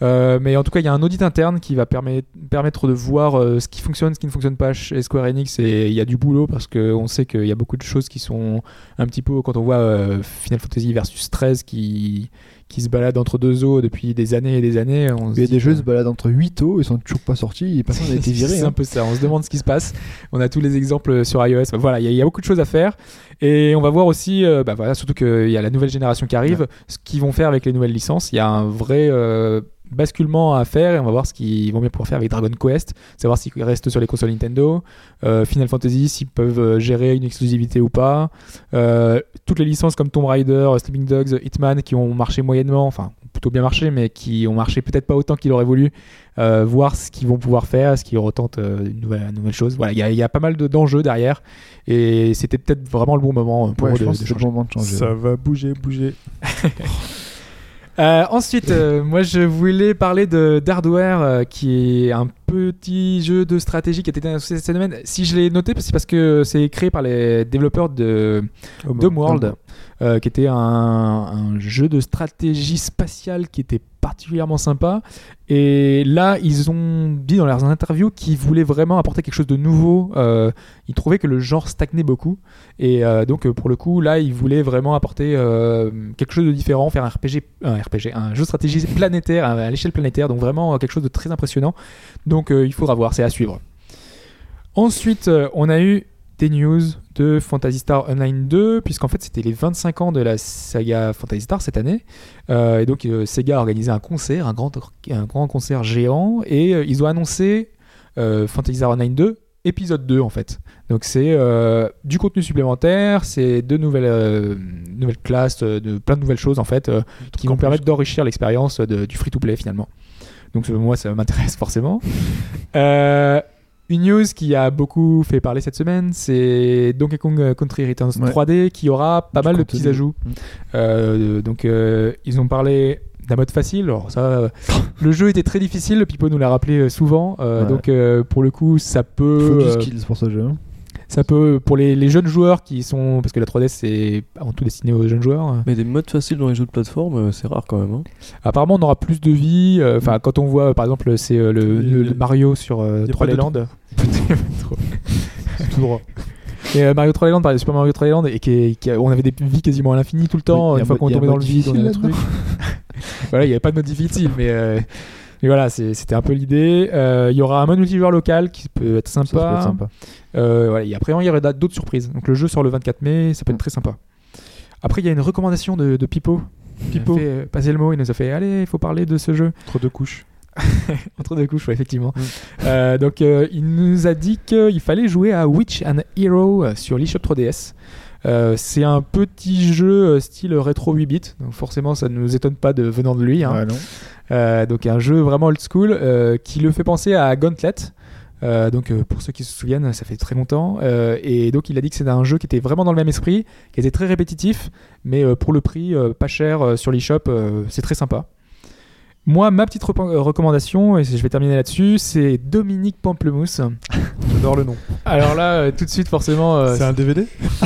ça. Mais en tout cas, il y a un audit interne qui va permettre, permettre de voir ce qui fonctionne, ce qui ne fonctionne pas chez Square Enix. Et il y a du boulot parce qu'on sait qu'il y a beaucoup de choses qui sont un petit peu, quand on voit Final Fantasy Versus 13 qui, qui se balade entre deux eaux depuis des années et des années. On Il y a des jeux qui se baladent entre 8 eaux, ils sont toujours pas sortis, et personne n'a été viré. c'est hein. un peu ça. On se demande ce qui se passe. On a tous les exemples sur iOS. Enfin, voilà, il y, a- il y a beaucoup de choses à faire. Et on va voir aussi, euh, bah voilà, surtout qu'il y a la nouvelle génération qui arrive, ce qu'ils vont faire avec les nouvelles licences. Il y a un vrai euh, basculement à faire et on va voir ce qu'ils vont bien pouvoir faire avec Dragon Quest, savoir s'ils restent sur les consoles Nintendo, euh, Final Fantasy, s'ils peuvent euh, gérer une exclusivité ou pas. Euh, toutes les licences comme Tomb Raider, Sleeping Dogs, Hitman qui ont marché moyennement, enfin plutôt bien marché, mais qui ont marché peut-être pas autant qu'ils auraient voulu. Euh, voir ce qu'ils vont pouvoir faire, ce qu'ils retentent euh, une nouvelle, une nouvelle chose. Voilà, il y, a- il y a pas mal de- d'enjeux derrière et c'était peut-être vraiment le bon moment pour Ouais, eux je de, pense de que c'est le changer. bon moment de changer. Ça va bouger, bouger. Euh, ensuite, euh, moi je voulais parler de d'Hardware, euh, qui est un petit jeu de stratégie qui a été annoncé cette semaine. Si je l'ai noté, c'est parce que c'est créé par les développeurs de Homeworld, qui était un, jeu de stratégie spatiale qui était particulièrement sympa. Et là, ils ont dit dans leurs interviews qu'ils voulaient vraiment apporter quelque chose de nouveau. Euh, ils trouvaient que le genre stagnait beaucoup. Et euh, donc, euh, pour le coup, là, ils voulaient vraiment apporter euh, quelque chose de différent, faire un RPG, un RPG, un jeu de stratégie planétaire, à l'échelle planétaire. Donc, vraiment euh, quelque chose de très impressionnant. Donc, euh, il faudra voir, c'est à suivre. Ensuite, euh, on a eu des news de Phantasy Star Online 2, puisqu'en fait c'était les 25 ans de la saga Phantasy Star cette année. Euh, et donc euh, Sega a organisé un concert, un grand, un grand concert géant, et euh, ils ont annoncé Phantasy Star Online 2, épisode 2 en fait. Donc c'est du contenu supplémentaire, c'est de nouvelles, nouvelles classes, de plein de nouvelles choses en fait, qui vont permettre d'enrichir l'expérience de- du free-to-play finalement. Donc moi ça m'intéresse forcément. Euh, une news qui a beaucoup fait parler cette semaine, c'est Donkey Kong Country Returns Ouais. 3D qui aura pas Du mal de petits ajouts. Mm. Euh, donc euh, ils ont parlé d'un mode facile. Alors ça, le jeu était très difficile. Pipo nous l'a rappelé euh, souvent. Euh, Ouais. Donc pour le coup, ça Il peut, faut du euh, skills pour ce jeu. Ça peut pour les, les jeunes joueurs qui sont parce que la 3D c'est avant tout destiné aux jeunes joueurs. Mais des modes faciles dans les jeux de plateforme, euh, c'est rare quand même. hein. Apparemment, on aura plus de vie. euh, Enfin, quand on voit, euh, par exemple, c'est euh, le, le- le Mario sur euh, il y a Trois pas de Land. Tout droit. Et euh, Mario 3D Land, parlait de Super Mario 3D Land, et qui, on avait des vies quasiment à l'infini tout le temps. Oui, une fois qu'on tombait dans le vide, on avait des difficile trucs. voilà, il n'y avait pas de mode difficile, mais, euh, mais voilà, c'était un peu l'idée. Euh, Il y aura un mode multijoueur local qui peut être Ça, ça peut sympa. être sympa. Euh, voilà, et après, il y aurait d'autres surprises. Donc le jeu sort le 24 mai, ça peut être très sympa. Après, il y a une recommandation de, de Pipo. Pipo. Fait, euh, passer le mot, il nous a fait Allez, il faut parler de ce jeu. Entre deux couches. Entre deux couches, ouais, effectivement. Euh, donc, euh, il nous a dit qu'il fallait jouer à Witch and Hero sur l'eShop 3DS. Euh, c'est un petit jeu euh, style rétro 8 bits, donc forcément ça ne nous étonne pas de venant de lui. hein. Non. Euh, donc un jeu vraiment old school euh, qui le fait penser à Gauntlet. Euh, donc euh, pour ceux qui se souviennent, ça fait très longtemps. Euh, et donc il a dit que c'était un jeu qui était vraiment dans le même esprit, qui était très répétitif, mais pour le prix pas cher sur l'eShop, c'est très sympa. Moi, ma petite euh, recommandation, et je vais terminer là-dessus, c'est Dominique Pamplemousse. J'adore le nom. Alors là, euh, tout de suite, forcément, euh, C'est un DVD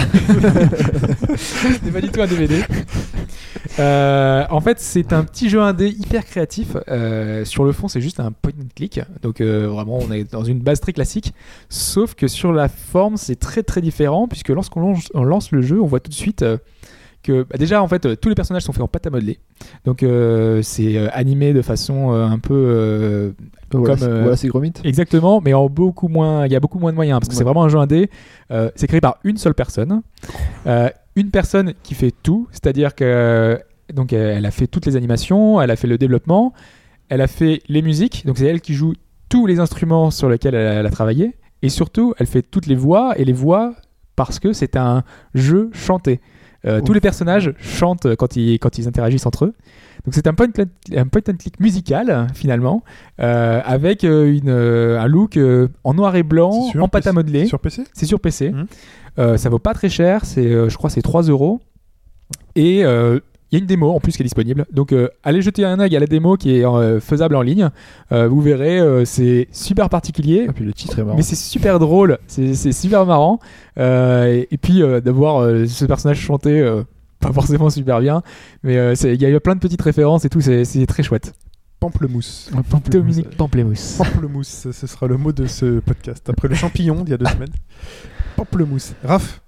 ce n'est pas du tout un DVD. Euh, en fait, c'est un petit jeu indé hyper créatif. Sur le fond, c'est juste un point and click. Donc, vraiment, on est dans une base très classique. Sauf que sur la forme, c'est très très différent. Puisque lorsqu'on lance, le jeu, on voit tout de suite que. bah, déjà, en fait, euh, tous les personnages sont faits en pâte à modeler. Donc, euh, c'est euh, animé de façon euh, un peu. euh, Voilà, comme, voilà, c'est Gromit. Exactement, mais en beaucoup moins, il y a beaucoup moins de moyens parce que c'est vraiment un jeu indé. C'est créé par une seule personne, une personne qui fait tout, c'est-à-dire que donc elle elle a fait toutes les animations, elle a fait le développement, elle a fait les musiques, donc c'est elle qui joue tous les instruments sur lesquels elle a, elle a travaillé, et surtout elle fait toutes les voix et les voix parce que c'est un jeu chanté. Euh, tous les personnages chantent quand ils, quand ils interagissent entre eux. Donc c'est un point, and- un point and click musical finalement, euh, avec euh, une, un look en noir et blanc, C'est sur en pâte à modeler. Sur PC C'est sur PC. Euh, ça vaut pas très cher, c'est, je crois c'est 3 euros. Et il y a une démo en plus qui est disponible. Donc euh, allez jeter un œil à la démo qui est euh, faisable en ligne. Euh, vous verrez, euh, c'est super particulier. Et puis le titre est marrant. Mais c'est super drôle, c'est super marrant. Euh, et, et puis euh, d'avoir euh, ce personnage chanter, euh, pas forcément super bien, mais euh, c'est- il y a eu plein de petites références et tout, c'est c'est très chouette. Pamplemousse. Dominique Pamplemousse. Pamplemousse, ce sera le mot de ce podcast. Après le champignon d'il y a deux semaines. Pamplemousse. Raph,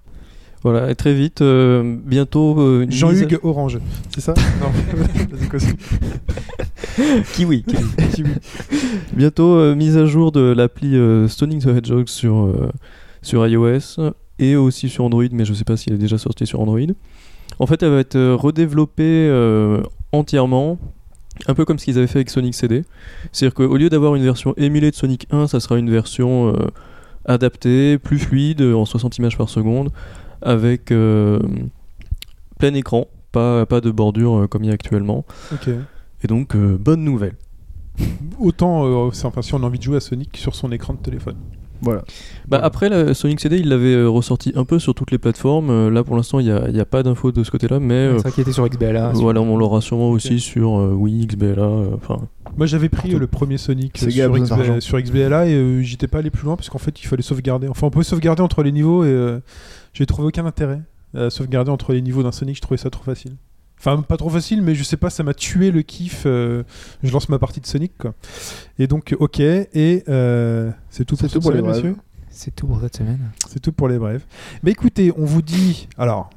Voilà, et très vite, euh, bientôt. euh, mise Jean-Hugues Orange. C'est ça? Non. Kiwi. kiwi. Kiwi. Bientôt euh, mise à jour de l'appli euh, Sonic the Hedgehog sur, euh, sur iOS et aussi sur Android, mais je sais pas s'il est déjà sorti sur Android. En fait, elle va être redéveloppée euh, entièrement, un peu comme ce qu'ils avaient fait avec Sonic CD. C'est-à-dire qu'au lieu d'avoir une version émulée de Sonic 1, ça sera une version euh, adaptée, plus fluide, en 60 images par seconde, avec euh, plein écran, pas, pas de bordure euh, comme il y a actuellement. Et donc, euh, bonne nouvelle. Autant, euh, enfin, si on a envie de jouer à Sonic sur son écran de téléphone. Voilà. Bah après, la Sonic CD, il l'avait euh, ressorti un peu sur toutes les plateformes. Euh, là, pour l'instant, il n'y a, il y a pas d'infos de ce côté-là, mais euh, C'est ça qui était sur XBLA. sur- voilà, on l'aura sûrement aussi sur euh, Wii, XBLA. euh, Enfin, Moi j'avais pris euh, le premier Sonic sur, Gab, XB d'argent. sur XBLA et euh, j'étais pas allé plus loin parce qu'en fait il fallait sauvegarder. Enfin on pouvait sauvegarder entre les niveaux et euh, j'ai trouvé aucun intérêt à sauvegarder entre les niveaux d'un Sonic. Je trouvais ça trop facile. Enfin pas trop facile mais je sais pas ça m'a tué le kiff. euh, je lance ma partie de Sonic quoi. Et donc ok et euh, c'est tout pour, tout pour cette les semaine, C'est tout pour cette semaine. C'est tout pour les brèves. Mais écoutez on vous dit alors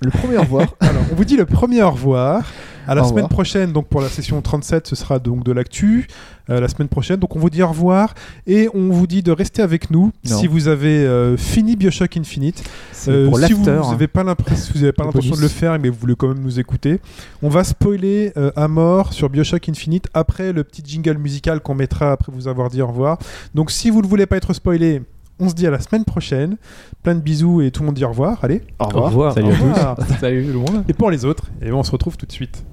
Le premier au revoir. alors, on vous dit le premier au revoir. À la Au semaine revoir. prochaine, donc pour la session 37, ce sera donc de l'actu. Euh, la semaine prochaine, donc on vous dit au revoir et on vous dit de rester avec nous Non. si vous avez euh, fini Bioshock Infinite. Euh, pour si vous l'after. hein. n'avez pas l'impression, vous avez pas l'intention de le faire, mais vous voulez quand même nous écouter, on va spoiler à mort sur Bioshock Infinite après le petit jingle musical qu'on mettra après vous avoir dit au revoir. Donc si vous ne voulez pas être spoilé, on se dit à la semaine prochaine. Plein de bisous et tout le monde dit au revoir. Allez. Au au revoir. Salut à tous. Salut tout le monde. Et pour les autres, et ben, on se retrouve tout de suite.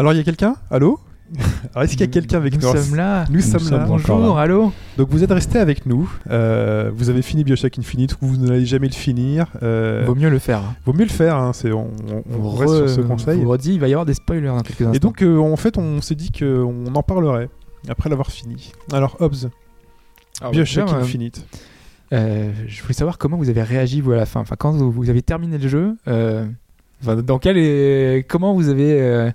Alors il y a quelqu'un? Allô? Alors, est-ce qu'il y a quelqu'un avec nous Nous? sommes là. Nous, sommes, là. sommes Bonjour, là. allô? Donc vous êtes resté avec nous. Euh, vous avez fini Bioshock Infinite. Vous n'allez jamais le finir. Euh, Vaut mieux le faire. vaut mieux le faire. hein, c'est, on, on- on reste re- sur ce conseil. vous redis, il va y avoir des spoilers dans quelques instants. Et donc euh, en fait, on s'est dit qu'on en parlerait après l'avoir fini. Alors Hobbs, Alors, Bioshock Infinite. euh, je voulais savoir comment vous avez réagi vous à la fin. Enfin, quand vous, vous avez terminé le jeu, euh, enfin, dans quel est- comment vous avez euh,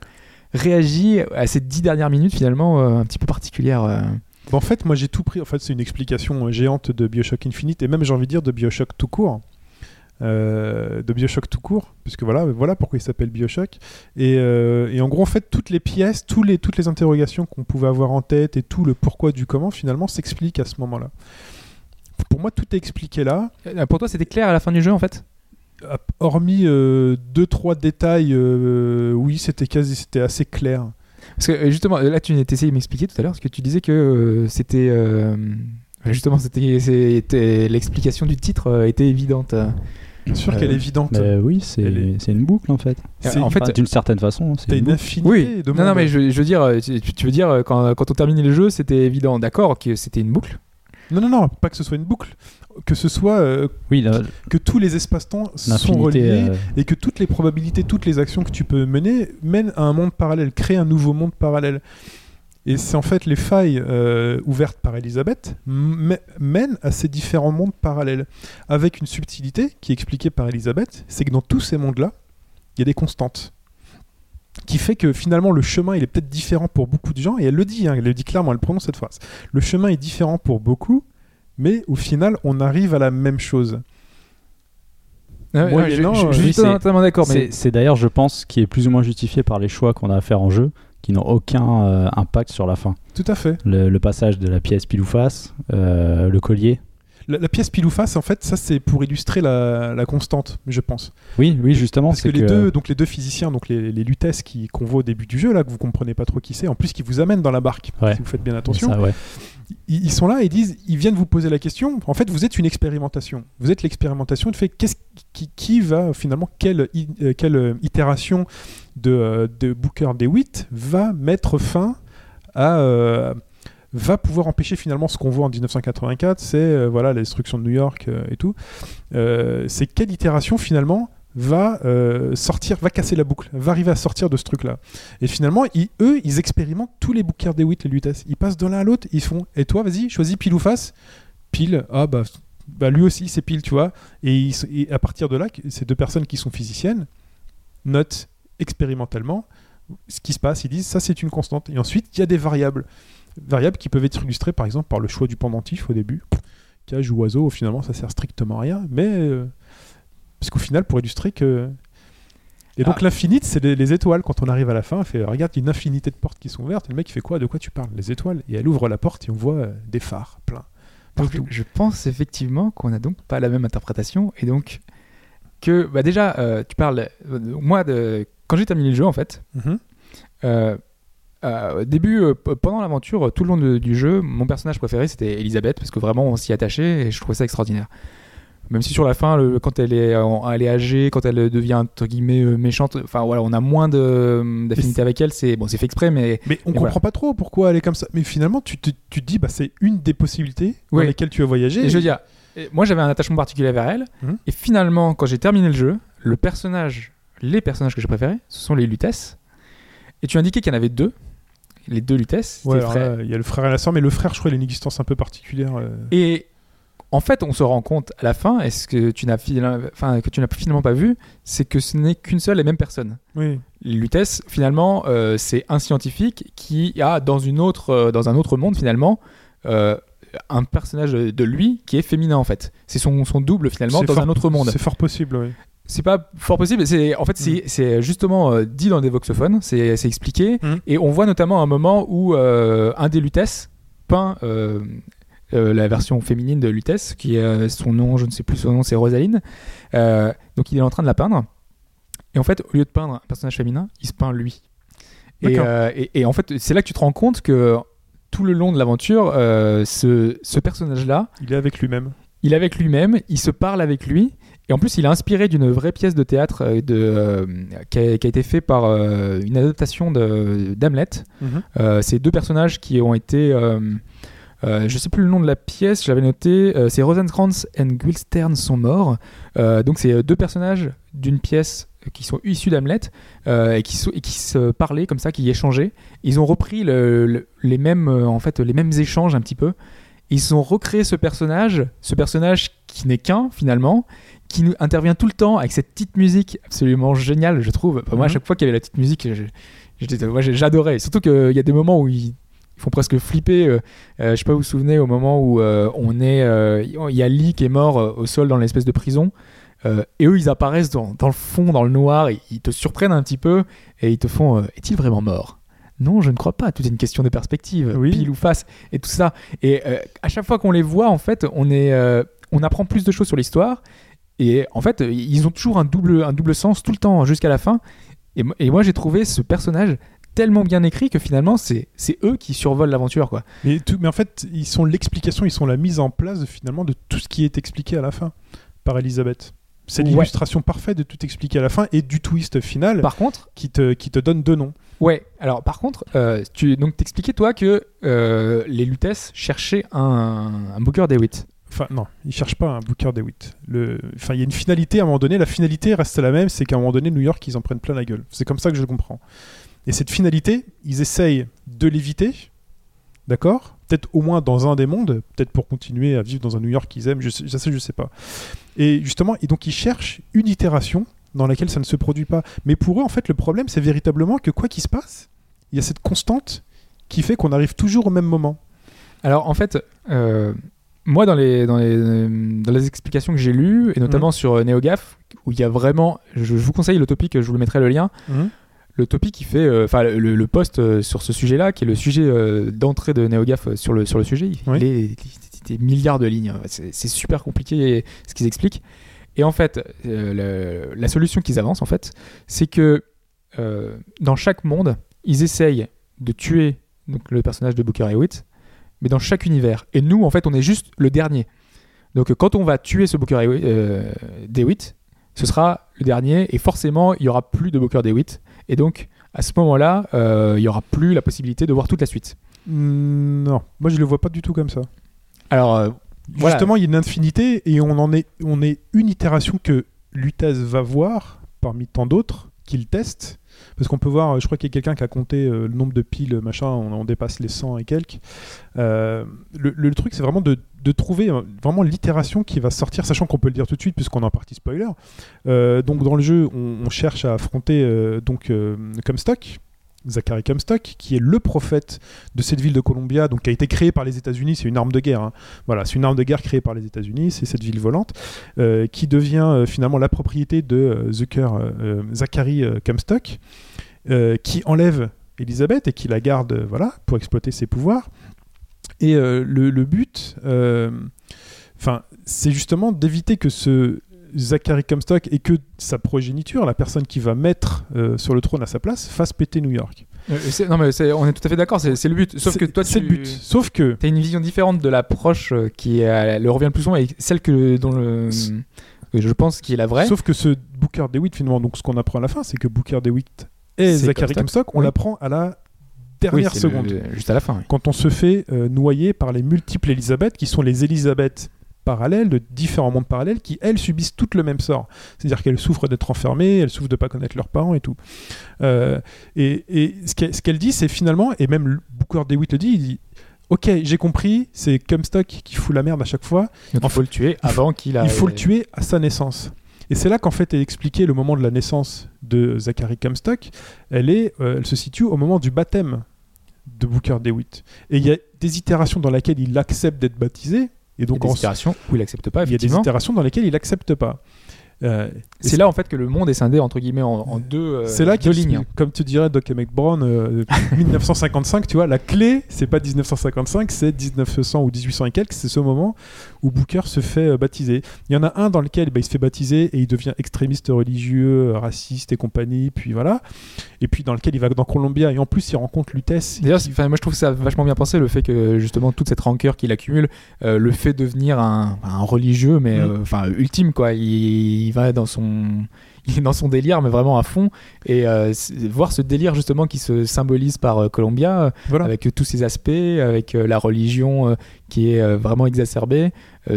réagi à ces dix dernières minutes finalement euh, un petit peu particulières. euh. Bon, en fait, moi j'ai tout pris. En fait, c'est une explication euh, géante de Bioshock Infinite et même j'ai envie de dire de Bioshock tout court. Euh, de Bioshock tout court, puisque voilà, voilà pourquoi il s'appelle Bioshock. Et, euh, et en gros, en fait, toutes les pièces, tous les, toutes les interrogations qu'on pouvait avoir en tête et tout le pourquoi du comment, finalement, s'expliquent à ce moment-là. Pour moi, tout est expliqué là, Pour toi, c'était clair à la fin du jeu en fait? Hormis euh, deux trois détails. euh, oui, c'était quasi, c'était assez clair. Parce que euh, justement, là, tu essayé de m'expliquer tout à l'heure, parce que tu disais que euh, c'était. euh, justement, c'était l'explication du titre euh, était évidente. Bien sûr Euh, qu'elle est évidente. Mais oui, c'est est- une boucle en fait. C'est- en fait, Enfin, d'une certaine façon, c'est une une boucle. infinité oui. de Non, non, mais je, je veux dire, tu, tu veux dire quand, quand on terminait le jeu, c'était évident, d'accord, que c'était une boucle. Non, non, non, pas que ce soit une boucle. Que ce soit euh, Oui, la- que tous les espaces-temps sont reliés euh, et que toutes les probabilités, toutes les actions que tu peux mener mènent à un monde parallèle, créent un nouveau monde parallèle. Et c'est en fait les failles euh, ouvertes par Elisabeth mènent à ces différents mondes parallèles. Avec une subtilité qui est expliquée par Elisabeth, c'est que dans tous ces mondes-là, il y a des constantes. Qui fait que finalement le chemin il est peut-être différent pour beaucoup de gens, et elle le dit, hein, elle le dit clairement, elle prononce cette phrase. Le chemin est différent pour beaucoup, mais au final on arrive à la même chose. Moyennant, je, je- je euh, suis totalement d'accord, mais C'est c'est d'ailleurs, je pense, qui est plus ou moins justifié par les choix qu'on a à faire en jeu, qui n'ont aucun euh, impact sur la fin. Tout à fait. Le, le passage de la pièce pile ou face, euh, le collier. La, la pièce pile ou face, en fait, ça c'est pour illustrer la, la constante, je pense. Oui, oui, justement, Parce que les deux, donc les deux physiciens, donc les, les Lutèces qui qu'on voit au début du jeu là, que vous comprenez pas trop qui c'est, en plus qui vous amènent dans la barque, Ouais. si vous faites bien attention, ça, ouais. ils, ils sont là et ils disent, ils viennent vous poser la question. En fait, vous êtes une expérimentation. Vous êtes l'expérimentation de fait qu'est-ce qui, qui va finalement quelle, euh, quelle euh, itération de, euh, de Booker DeWitt va mettre fin à euh, va pouvoir empêcher finalement ce qu'on voit en 1984, c'est euh, voilà la destruction de New York euh, et tout. Euh, c'est quelle itération finalement va sortir, va casser la boucle, va arriver à sortir de ce truc-là. Et finalement, ils- eux, ils expérimentent tous les Booker DeWitt, les Lutèces. Ils passent de l'un à l'autre, ils font. Et toi, vas-y, choisis pile ou face. Pile, ah bah, bah lui aussi, c'est pile, tu vois. Et, et à partir de là, ces deux personnes qui sont physiciennes notent expérimentalement ce qui se passe. Ils disent ça, c'est une constante. Et ensuite, il y a des variables. Variables qui peuvent être illustrées par exemple par le choix du pendentif au début. Cage ou oiseau, finalement, ça sert strictement à rien. Mais. euh, parce qu'au final, pour illustrer que. Et donc Ah. l'infinite, c'est les, les étoiles. Quand on arrive à la fin, on fait regarde, il y a une infinité de portes qui sont ouvertes. Et le mec, il fait quoi? De quoi tu parles? Les étoiles. Et elle ouvre la porte et on voit euh, des phares plein. Donc, Partout. je pense effectivement qu'on n'a donc pas la même interprétation et donc que bah déjà euh, tu parles euh, moi de quand j'ai terminé le jeu en fait Mhm. euh, euh, début euh, pendant l'aventure tout le long de- du jeu mon personnage préféré c'était Elisabeth parce que vraiment on s'y attachait et je trouvais ça extraordinaire même si sur la fin le- quand elle est elle est âgée quand elle devient entre guillemets euh, méchante enfin voilà on a moins d'affinité avec elle c'est bon c'est fait exprès mais Mais on Et comprend voilà. pas trop pourquoi elle est comme ça. Mais finalement, tu te, tu te dis, bah, c'est une des possibilités dans lesquelles tu as voyagé. Et je veux dire, moi j'avais un attachement particulier vers elle. Mhm. Et finalement, quand j'ai terminé le jeu, le personnage, les personnages que j'ai préférés, ce sont les Lutèces. Et tu indiquais qu'il y en avait deux. Les deux Lutèces. Ouais, il y a le frère et la soeur, mais le frère, je crois, il a une existence un peu particulière. euh. Et en fait, on se rend compte à la fin, est-ce que tu n'as enfin, que tu n'as finalement pas vu, c'est que ce n'est qu'une seule et même personne. Oui. Les Lutèces, finalement, euh, c'est un scientifique qui a dans, une autre, euh, dans un autre monde, finalement, un personnage de lui qui est féminin, en fait. C'est son, son double, finalement, dans fort- un autre monde. C'est fort possible, oui. C'est pas fort possible. C'est en fait c'est c'est justement euh, dit dans des voxophones. C'est expliqué Mhm. et on voit notamment un moment où euh, un des Lutèces peint euh, la version féminine de Lutèce, qui est son nom, je ne sais plus son nom, c'est Rosaline. Donc il est en train de la peindre. Et en fait, au lieu de peindre un personnage féminin, il se peint lui. Et, D'accord. et, et en fait, c'est là que tu te rends compte que tout le long de l'aventure, ce, ce personnage-là, Il est avec lui-même. il est avec lui-même, il se parle avec lui. Et en plus, il est inspiré d'une vraie pièce de théâtre euh, de, euh, qui, a, qui a été fait par euh, une adaptation de- d'Hamlet. Mhm. Euh, c'est deux personnages qui ont été. je sais plus le nom de la pièce, j'avais noté. c'est Rosencrantz and Guilstern sont morts. Donc, c'est deux personnages d'une pièce qui sont issus d'Hamlet et, qui, et se parlaient comme ça, qui échangeaient. Ils ont repris le- le- les, mêmes, en fait, les mêmes échanges un petit peu. Ils ont recréé ce personnage, ce personnage qui n'est qu'un finalement, qui nous intervient tout le temps avec cette petite musique absolument géniale, je trouve. Enfin, Moi, à Mhm. chaque fois qu'il y avait la petite musique, j'adorais. Surtout qu'il y a des moments où ils, ils font presque flipper. euh, euh, je sais pas, vous vous souvenez au moment où euh, on est, euh, il y a Lee qui est mort euh, au sol dans l'espèce de prison. et eux, ils apparaissent dans, dans le fond, dans le noir, et ils te surprennent un petit peu et ils te font Est-il vraiment mort? Non, je ne crois pas. Tout est une question de perspective, Oui. pile ou face, et tout ça. Et à chaque fois qu'on les voit, en fait, on, est, on apprend plus de choses sur l'histoire. Et en fait, ils ont toujours un double, un double sens tout le temps jusqu'à la fin. Et, mo- et moi, j'ai trouvé ce personnage tellement bien écrit que finalement, c'est c'est eux qui survolent l'aventure. quoi. Mais, tout- mais en fait, ils sont l'explication, ils sont la mise en place finalement de tout ce qui est expliqué à la fin par Elisabeth. C'est Ouais. l'illustration parfaite de tout expliquer à la fin et du twist final Par contre, qui, te, qui te donne deux noms. Ouais, alors par contre, euh, tu donc t'expliquais toi que euh, les Lutèces cherchaient un, un Booker DeWitt. Enfin, non, ils cherchent pas un Booker DeWitt. Le... Enfin, il y a une finalité à un moment donné. La finalité reste la même, c'est qu'à un moment donné, New York, ils en prennent plein la gueule. C'est comme ça que je le comprends. Et cette finalité, ils essayent de l'éviter, d'accord? Peut-être au moins dans un des mondes, peut-être pour continuer à vivre dans un New York qu'ils aiment, je sais, ça, je sais pas. Et justement, et donc ils cherchent une itération dans laquelle ça ne se produit pas. Mais pour eux, en fait, le problème, c'est véritablement que quoi qu'il se passe, il y a cette constante qui fait qu'on arrive toujours au même moment. Alors en fait, euh, moi dans les, dans, les, dans les explications que j'ai lues, et notamment sur euh, NeoGaf, où il y a vraiment, je, je vous conseille le topic, je vous le mettrai le lien, Mhm. le topic qui fait, euh, enfin le, le post euh, sur ce sujet-là, qui est le sujet euh, d'entrée de NeoGaf sur le, sur le sujet, il Oui. est il est des milliards de lignes, c'est super compliqué ce qu'ils expliquent. Et en fait, euh, le- la solution qu'ils avancent, en fait, c'est que dans chaque monde, ils essayent de tuer donc, le personnage de Booker Hewitt, mais dans chaque univers. Et nous, en fait, on est juste le dernier. Donc, quand on va tuer ce Booker euh, DeWitt, ce sera le dernier, et forcément, il y aura plus de Booker DeWitt. Et donc, à ce moment-là, euh, il y aura plus la possibilité de voir toute la suite. Mm, Non, moi je le vois pas du tout comme ça. Alors, euh, voilà. Justement, il y a une infinité et on en est, on est une itération que Lutaz va voir parmi tant d'autres qu'il teste. Parce qu'on peut voir, je crois qu'il y a quelqu'un qui a compté euh, le nombre de piles, machin, on, dépasse les 100 et quelques. Euh, le, truc, c'est vraiment de, trouver euh, vraiment l'itération qui va sortir, sachant qu'on peut le dire tout de suite, puisqu'on est en partie spoiler. Euh, donc, dans le jeu, on, cherche à affronter euh, donc, euh, Comstock, Zachary Comstock, qui est le prophète de cette ville de Columbia, donc qui a été créée par les États-Unis. C'est une arme de guerre. hein. Voilà, c'est une arme de guerre créée par les États-Unis. C'est cette ville volante euh, qui devient euh, finalement la propriété de euh, Zucker, euh, Zachary euh, Comstock, euh, qui enlève Elisabeth et qui la garde, euh, voilà, pour exploiter ses pouvoirs. Et euh, le, le but, enfin, c'est justement d'éviter que ce Zachary Comstock et que sa progéniture, la personne qui va mettre sur le trône à sa place, fasse péter New York. Euh, non, mais on est tout à fait d'accord, c'est le but. Sauf que toi, c'est le but. Sauf que T'as une vision différente de l'approche qui le revient le plus souvent et celle que dont le, que je pense qui est la vraie. Sauf que ce Booker DeWitt, finalement, donc ce qu'on apprend à la fin, c'est que Booker DeWitt et Zachary Comstock. On Oui. l'apprend à la dernière seconde. le- juste à la fin. oui. Quand on se fait euh, noyer par les multiples Elisabeth, qui sont les Elisabeth parallèles, de différents mondes parallèles, qui, elles, subissent toutes le même sort. C'est-à-dire qu'elles souffrent d'être enfermées, elles souffrent de ne pas connaître leurs parents et tout. Euh, et et ce qu'elle qu'elle dit, c'est finalement, et même Booker DeWitt le dit, il dit Ok, j'ai compris, c'est Comstock qui fout la merde à chaque fois. Donc il faut le tuer avant qu'il a. Il faut le tuer à sa naissance. Et c'est là qu'en fait est expliqué le moment de la naissance de Zachary Comstock. Elle, est, euh, elle se situe au moment du baptême de Booker DeWitt. Et il y a des itérations dans lesquelles il accepte d'être baptisé. Et Il y a donc des itérations où il accepte pas. il y a des itérations dans lesquelles il accepte pas. Euh, et C'est là en fait que le monde est scindé entre guillemets en, en deux, euh, c'est là deux lignes. Comme tu dirais Doc Emmett Brown, euh, 1955, tu vois, la clé, c'est pas 1955, c'est 1900 ou 1800 et quelques, c'est ce moment où Booker se fait euh, baptiser. Il y en a un dans lequel bah, il se fait baptiser et il devient extrémiste religieux, euh, raciste et compagnie, puis voilà. Et puis dans lequel il va dans Columbia et en plus il rencontre Lutèce. D'ailleurs, moi je trouve ça vachement bien pensé le fait que justement toute cette rancœur qu'il accumule, euh, le fait de devenir un, un religieux, mais Mm. euh, enfin ultime quoi. Il, il va dans son, il est dans son délire, mais vraiment à fond. Et euh, voir ce délire justement qui se symbolise par euh, Columbia, euh, Voilà. avec euh, tous ses aspects, avec la religion qui est vraiment exacerbée,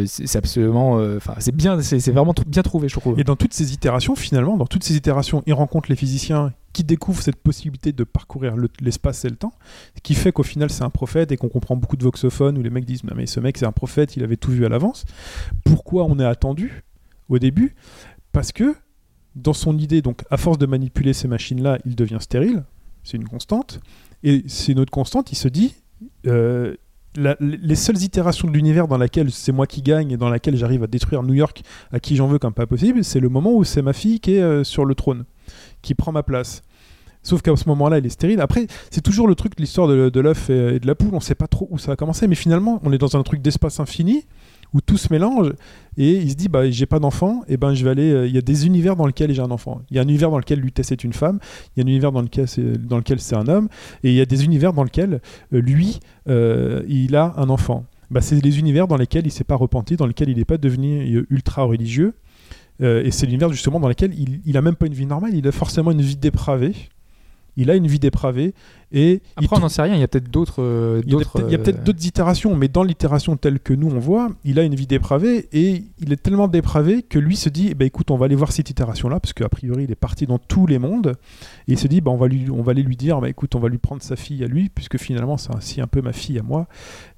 c'est absolument, enfin c'est bien, c'est vraiment bien trouvé, je trouve. Et dans toutes ces itérations, finalement, dans toutes ces itérations, il rencontre les physiciens qui découvrent cette possibilité de parcourir le- l'espace et le temps, ce qui fait qu'au final c'est un prophète et qu'on comprend beaucoup de voxophones où les mecs disent mais ce mec c'est un prophète, il avait tout vu à l'avance. Pourquoi on est attendu au début? Parce que dans son idée, donc à force de manipuler ces machines-là, il devient stérile, c'est une constante, et c'est une autre constante, il se dit euh, les seules itérations de l'univers dans laquelle c'est moi qui gagne et dans laquelle j'arrive à détruire New York à qui j'en veux comme pas possible, c'est le moment où c'est ma fille qui est euh, sur le trône, qui prend ma place. Sauf qu'à ce moment-là, elle est stérile. Après, c'est toujours le truc de l'histoire de, l'œuf et, et de la poule. On sait pas trop où ça va commencer, mais finalement, on est dans un truc d'espace infini où tout se mélange. Et il se dit bah j'ai pas d'enfant et ben je vais aller euh, il y a des univers dans lesquels j'ai un enfant. Il y a un univers dans lequel Lutèce est une femme il y a un univers dans lequel c'est dans lequel c'est un homme et il y a des univers dans lesquels euh, lui euh, il a un enfant. Bah, c'est les univers dans lesquels il s'est pas repenti dans lesquels il n'est pas devenu ultra religieux. Et c'est l'univers justement dans lequel il, il a même pas une vie normale il a forcément une vie dépravée il a une vie dépravée et Après, on n'en sait rien. Il y a peut-être d'autres, euh, il y a peut-être- euh, d'autres itérations, mais dans l'itération telle que nous on voit, il a une vie dépravée et il est tellement dépravé que lui se dit, eh ben, écoute, on va aller voir cette itération-là, parce qu'a priori il est parti dans tous les mondes, et il se dit, bah, on, va lui, on va aller lui dire, bah, écoute, on va lui prendre sa fille à lui, puisque finalement c'est ainsi un peu ma fille à moi,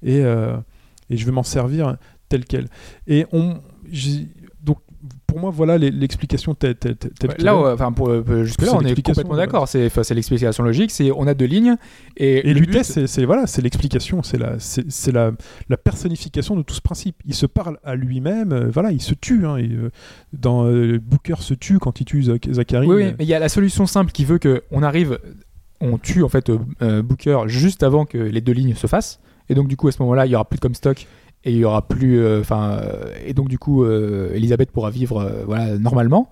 et, euh, et je vais m'en servir telle qu'elle. Et on, pour moi, voilà l'explication telle, telle, telle là, ouais, enfin, pour, euh, jusque-là, C'est on est complètement d'accord. C'est, l'explication logique. C'est, on a deux lignes et, Et but- c'est, voilà, c'est l'explication, c'est la, c'est, c'est la, la personnification de tout ce principe. Il se parle à lui-même, euh, voilà, il se tue. hein, et, euh, dans euh, Booker se tue quand il tue Zac- Zachary. Oui, oui, euh, mais il y a la solution simple qui veut que on arrive, on tue en fait euh, euh, Booker juste avant que les deux lignes se fassent, et donc du coup à ce moment-là il y aura plus de Comstock et il y aura plus, euh, enfin, euh, et donc du coup euh, Elisabeth pourra vivre euh, voilà normalement.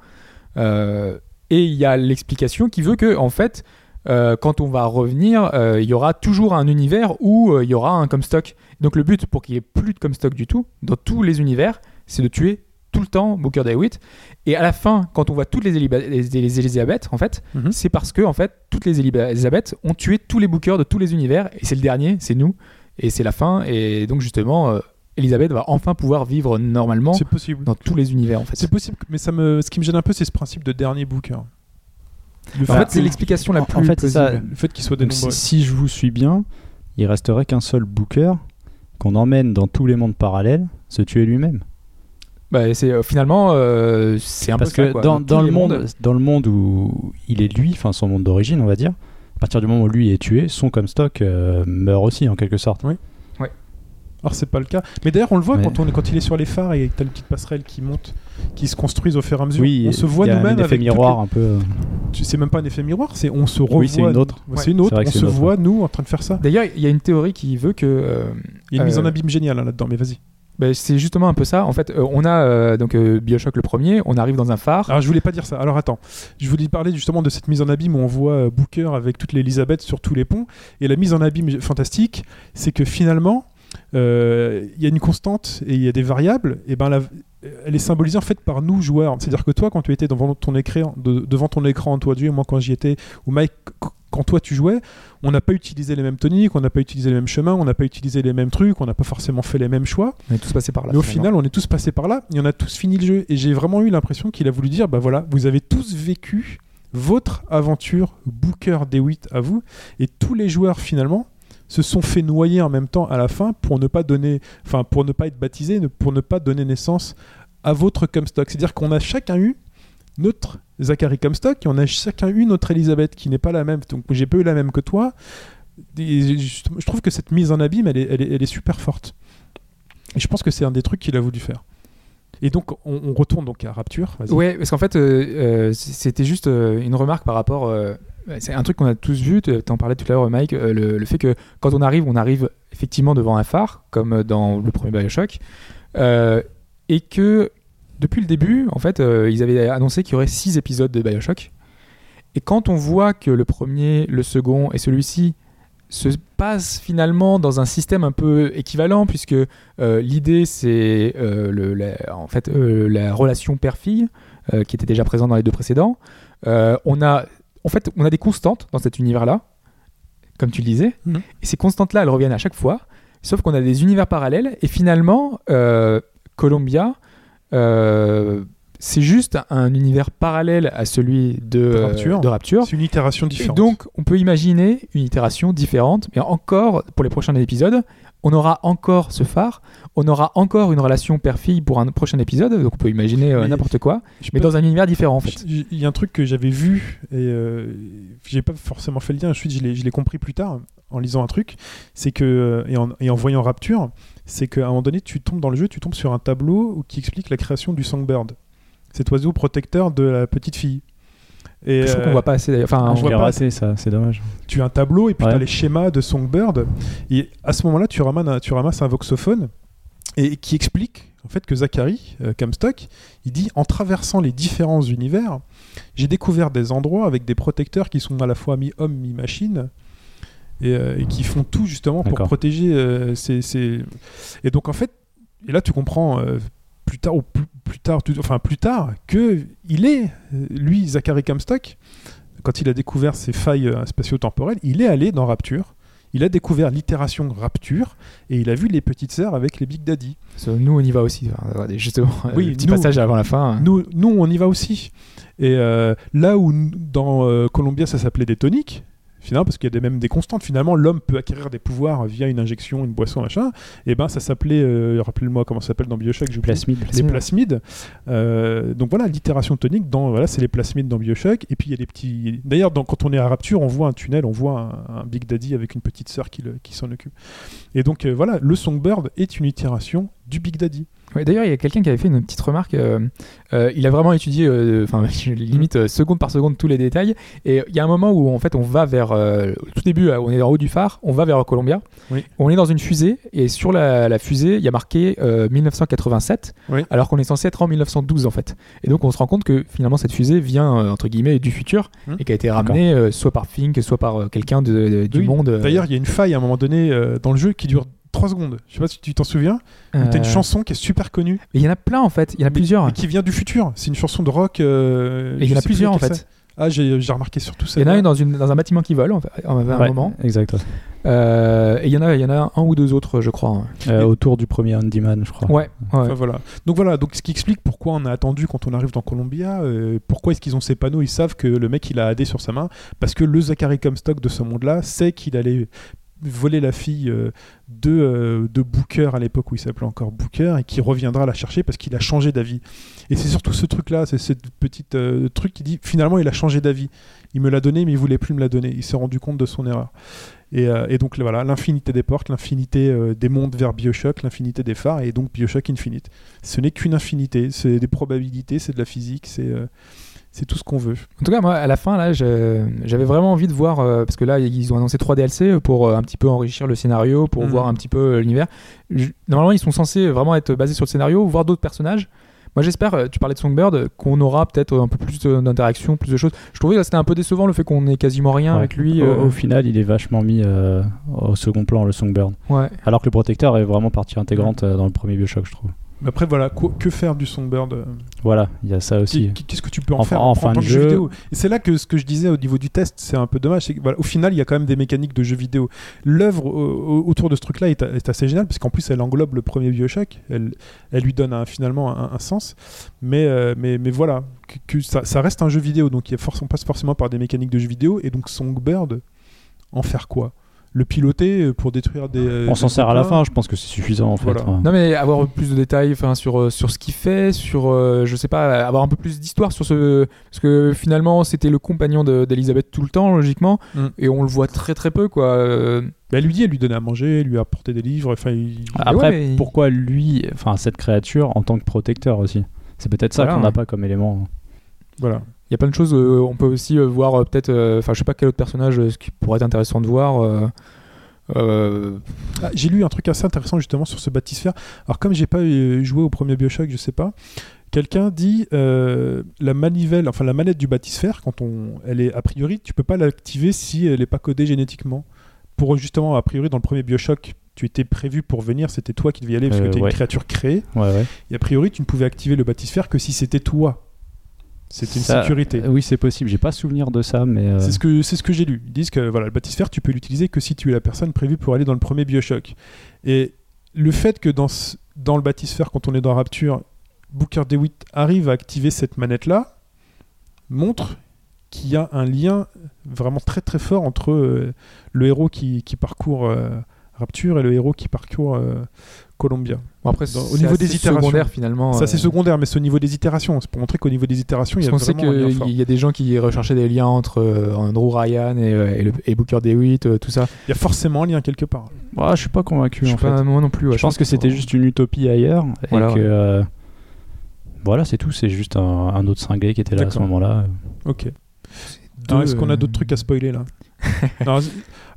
Et il y a l'explication qui veut que en fait quand on va revenir, il y aura toujours un univers où il y aura un Comstock. Donc le but pour qu'il y ait plus de Comstock du tout dans tous les univers, c'est de tuer tout le temps Booker DeWitt. Et à la fin, quand on voit toutes les, les, les Elisabeth, en fait, Mhm. c'est parce que en fait toutes les Elisabeth ont tué tous les Bookers de tous les univers. Et c'est le dernier, c'est nous. Et c'est la fin. Et donc justement, Elisabeth va enfin pouvoir vivre normalement c'est possible. dans tous les univers en fait. C'est possible, mais ça me, ce qui me gêne un peu, c'est ce principe de dernier Booker. Le En fait, fait, c'est l'explication la plus en fait, ça. le fait qu'il soit si, si je vous suis bien, il resterait qu'un seul Booker qu'on emmène dans tous les mondes parallèles se tuer lui-même. Bah, c'est euh, finalement euh, c'est un Parce peu ça, que quoi. dans, dans le monde, mondes- dans le monde où il est lui, enfin son monde d'origine, on va dire, à partir du moment où lui est tué, son Comstock euh, meurt aussi en quelque sorte. Or, c'est pas le cas. Mais d'ailleurs, on le voit Ouais. quand, on est, quand il est sur les phares et que t'as une petite passerelle qui monte, qui se construisent au fur et à mesure. Oui, on se voit nous-mêmes un effet miroir un peu. euh, C'est même pas un effet miroir, c'est on se revoit. Oui, c'est une autre. Ouais. C'est une autre. On se autre, voit nous en train de faire ça. D'ailleurs, il y a une théorie qui veut que euh, Il y a une mise en Euh, abîme géniale hein, là-dedans, mais vas-y. bah, c'est justement un peu ça. En fait, euh, on a euh, donc euh, Bioshock le premier, on arrive dans un phare. Alors je voulais pas dire ça. Alors attends, je voulais parler justement de cette mise en abîme où on voit euh, Booker avec toute l'Elisabeth sur tous les ponts. Et la mise en abîme fantastique, c'est que finalement, il y a une constante et il y a des variables. Et ben la- elle est symbolisée en fait par nous joueurs. C'est-à-dire que toi, quand tu étais devant ton écran, de- devant ton écran, toi Dieu, moi quand j'y étais, ou Mike, qu- quand toi tu jouais, on n'a pas utilisé les mêmes toniques, on n'a pas utilisé les mêmes chemins, on n'a pas utilisé les mêmes trucs, on n'a pas forcément fait les mêmes choix. On est tous passés par là. Mais au final, on est tous passés par là et on a tous fini le jeu. Et j'ai vraiment eu l'impression qu'il a voulu dire bah voilà, vous avez tous vécu votre aventure Booker DeWitt à vous. Et tous les joueurs, finalement, se sont fait noyer en même temps à la fin pour ne pas donner, enfin, pour ne pas être baptisés, pour ne pas donner naissance à votre Comstock. C'est-à-dire qu'on a chacun eu notre Zachary Comstock et on a chacun eu notre Elisabeth qui n'est pas la même. Donc j'ai pas eu la même que toi. Je trouve que cette mise en abîme, elle est, super forte. Et je pense que c'est un des trucs qu'il a voulu faire. Et donc, on, retourne donc à Rapture. Ouais, parce qu'en fait, euh, euh, c'était juste euh, une remarque par rapport. Euh, c'est un truc qu'on a tous vu. Tu en parlais tout à l'heure, Mike. euh, le, fait que quand on arrive, on arrive effectivement devant un phare, comme dans le premier Bioshock. Euh, et que depuis le début, en fait, euh, ils avaient annoncé qu'il y aurait 6 épisodes de Bioshock. Et quand on voit que le premier, le second et celui-ci se passent finalement dans un système un peu équivalent, puisque euh, l'idée c'est euh, en fait euh, la relation père-fille euh, qui était déjà présente dans les deux précédents. Euh, on a en fait on a des constantes dans cet univers-là, comme tu le disais, Mhm. et ces constantes-là elles reviennent à chaque fois. Sauf qu'on a des univers parallèles et finalement euh, Columbia euh, c'est juste un univers parallèle à celui de, De Rapture. C'est une itération Et différente. donc, on peut imaginer une itération différente, mais encore, pour les prochains épisodes, on aura encore ce phare, on aura encore une relation père-fille pour un prochain épisode, donc on peut imaginer euh, n'importe quoi, Je mais peux- dans un univers différent en fait. Il y a un truc que j'avais vu et euh, j'ai pas forcément fait le lien. Ensuite, je l'ai compris plus tard en lisant un truc. C'est que euh, et en, et en voyant Rapture, c'est qu'à un moment donné, tu tombes dans le jeu, tu tombes sur un tableau qui explique la création du songbird, cet oiseau protecteur de la petite fille. Et Je trouve euh, qu'on voit pas assez d'ailleurs. Enfin, on je voit pas. raté, ça, c'est dommage. tu as un tableau et puis Ouais. tu as les schémas de Songbird. Et à ce moment-là, tu ramasses un, tu ramasses un voxophone et qui explique en fait que Zachary euh, Comstock, il dit en traversant les différents univers, j'ai découvert des endroits avec des protecteurs qui sont à la fois mi-homme, mi-machine. Et, euh, et qui font tout justement pour protéger euh, ces, ces- Et donc en fait, et là tu comprends euh, plus tard ou plus, plus tard, tu- enfin plus tard, que il est euh, lui Zachary Comstock quand il a découvert ces failles euh, spatio-temporelles, il est allé dans Rapture. Il a découvert l'itération Rapture et il a vu les petites sœurs avec les Big Daddy. nous on y va aussi. Justement, Oui, le petit nous- passage avant la fin. hein. Nous, nous, on y va aussi. Et euh, là où dans euh, Columbia ça s'appelait des toniques, finalement, parce qu'il y a des, même des constantes, finalement, l'homme peut acquérir des pouvoirs via une injection, une boisson, machin. Et ben ça s'appelait, euh, rappelez-moi comment ça s'appelle dans Bioshock, oublié. Plasmide. les plasmides. Euh, donc voilà, l'itération tonique, dans, voilà, c'est les plasmides dans Bioshock. Et puis il y a des petits. D'ailleurs, quand on est à Rapture, on voit un tunnel, on voit un, un Big Daddy avec une petite sœur qui, le- qui s'en occupe. Et donc euh, voilà, le Songbird est une itération du Big Daddy. Ouais, D'ailleurs, il y a quelqu'un qui avait fait une petite remarque. euh, euh, il a vraiment étudié, euh, enfin, limite euh, seconde par seconde tous les détails. Et il y a un moment où en fait, on va vers tout début, on est en haut du phare, on va vers Columbia. Oui. On est dans une fusée et sur la, la fusée, il y a marqué euh, 1987, Oui. alors qu'on est censé être en 1912 en fait. Et donc, on se rend compte que finalement, cette fusée vient entre guillemets du futur Hmm. et qui a été ramenée soit par Fink, soit par quelqu'un du Oui. monde. D'ailleurs, il y a une faille à un moment donné dans le jeu qui dure 3 secondes. Je sais pas si tu t'en souviens. où T'as une euh, chanson qui est super connue. Il y en a plein en fait. Il y en a mais- plusieurs. mais qui vient du futur. C'est une chanson de rock. euh, Et il y en a plusieurs en fait. Ah, j'ai remarqué surtout ça. Il y en a une dans, une, dans un bâtiment qui vole en fait, à un Ouais, moment. exact. Euh, et il y en a, il y en a un ou deux autres, je crois. Euh, autour du premier Handyman, je crois. Ouais. ouais. Enfin, voilà. Donc voilà, donc ce qui explique pourquoi on a attendu quand on arrive dans Columbia, euh, pourquoi est-ce qu'ils ont ces panneaux, ils savent que le mec il a AD sur sa main, parce que le Zachary Comstock de ce monde-là sait qu'il allait voler la fille euh, de, euh, de Booker à l'époque où il s'appelait encore Booker et qui reviendra la chercher parce qu'il a changé d'avis. Et c'est surtout ce truc-là, c'est cette petite euh, truc qui dit finalement il a changé d'avis. Il me l'a donné mais il voulait plus me la donner. Il s'est rendu compte de son erreur. Et, et donc voilà, l'infinité des portes, l'infinité des mondes vers Bioshock, l'infinité des phares, et donc Bioshock Infinite. Ce n'est qu'une infinité, c'est des probabilités, c'est de la physique, c'est c'est tout ce qu'on veut. En tout cas, moi, à la fin, là, je- j'avais vraiment envie de voir, euh, parce que là, ils ont annoncé 3 DLC pour euh, un petit peu enrichir le scénario, pour Mhm. voir un petit peu euh, l'univers. Je- Normalement, ils sont censés vraiment être basés sur le scénario, voir d'autres personnages. Moi, j'espère, tu parlais de Songbird, qu'on aura peut-être un peu plus d'interaction, plus de choses. Je trouvais que c'était un peu décevant le fait qu'on ait quasiment rien Ouais. avec lui. Au, euh, au final, il est vachement mis euh, au second plan, le Songbird. Ouais. Alors que le protecteur est vraiment partie intégrante euh, dans le premier Bioshock, je trouve. Mais après, voilà, quoi- que faire du Songbird euh, Voilà, il y a ça aussi. Qu'est- Qu'est-ce que tu peux en En- faire en en fin de jeu jeu- vidéo? Et c'est là que ce que je disais au niveau du test, c'est un peu dommage. c'est que, voilà, au final, il y a quand même des mécaniques de jeux vidéo. L'œuvre euh, autour de ce truc-là est, est assez géniale parce qu'en plus, elle englobe le premier Bioshock. Elle, elle lui donne un- finalement un, un sens. Mais, euh, mais, mais voilà, que, que ça, ça reste un jeu vidéo. Donc, il y a forcément, passe forcément par des mécaniques de jeux vidéo. Et donc, Songbird, en faire quoi? Le piloter euh, pour détruire des. euh, On s'en sert à la fin, je pense que c'est suffisant en fait. Voilà. Ouais. Non mais avoir plus de détails enfin sur euh, sur ce qu'il fait sur euh, je sais pas avoir un peu plus d'histoire sur ce parce que finalement c'était le compagnon de- d'Elisabeth tout le temps logiquement Mm. et on le voit très très peu quoi Euh, Bah, elle lui dit, elle lui donnait à manger, elle lui a apporté des livres. Enfin, il- Après, ouais, mais- pourquoi lui, enfin cette créature en tant que protecteur aussi? C'est peut-être ça Voilà, qu'on n'a ouais. pas comme élément. voilà. Il y a plein de choses euh, on peut aussi euh, voir euh, peut-être euh, enfin je sais pas quel autre personnage euh, ce qui pourrait être intéressant de voir euh, Euh, Ah, j'ai lu un truc assez intéressant justement sur ce bathysphère. Alors comme j'ai pas joué au premier Bioshock, je sais pas. Quelqu'un dit euh, la manivelle, enfin la manette du bathysphère, quand on, elle est a priori, tu peux pas l'activer si elle n'est pas codée génétiquement. Pour justement, a priori, dans le premier Bioshock, tu étais prévu pour venir, c'était toi qui devais y aller parce que tu es ouais. une créature créée. Ouais, ouais. Et a priori, tu ne pouvais activer le bathysphère que si c'était toi. C'était une Ça- sécurité. Oui, c'est possible. J'ai pas souvenir de ça, mais. euh, C'est ce que c'est ce que j'ai lu. Ils disent que voilà, le bathysphère, tu peux l'utiliser que si tu es la personne prévue pour aller dans le premier BioShock. Et le fait que dans ce- dans le bathysphère, quand on est dans Rapture, Booker DeWitt arrive à activer cette manette là, montre qu'il y a un lien vraiment très très fort entre euh, le héros qui, qui parcourt euh, Rapture et le héros qui parcourt euh, Columbia. bon, après, Dans- au c'est niveau assez des itérations. secondaire finalement. Ça c'est euh, secondaire, mais c'est au niveau des itérations. C'est pour montrer qu'au niveau des itérations, il y a qu'on sait qu'il y a des gens qui recherchaient des liens entre euh, Andrew Ryan et, euh, et, le- et Booker DeWitt, euh, tout ça. Il y a forcément un lien quelque part. ouais, je suis pas convaincu Je en sais pas, fait. moi non plus. ouais, je pense que c'était juste une utopie ailleurs. Voilà, et que. ouais. euh, Voilà, c'est tout. C'est juste un, un autre cinglé qui était là à ce moment-là. Ok. Est-ce qu'on a d'autres trucs à spoiler là?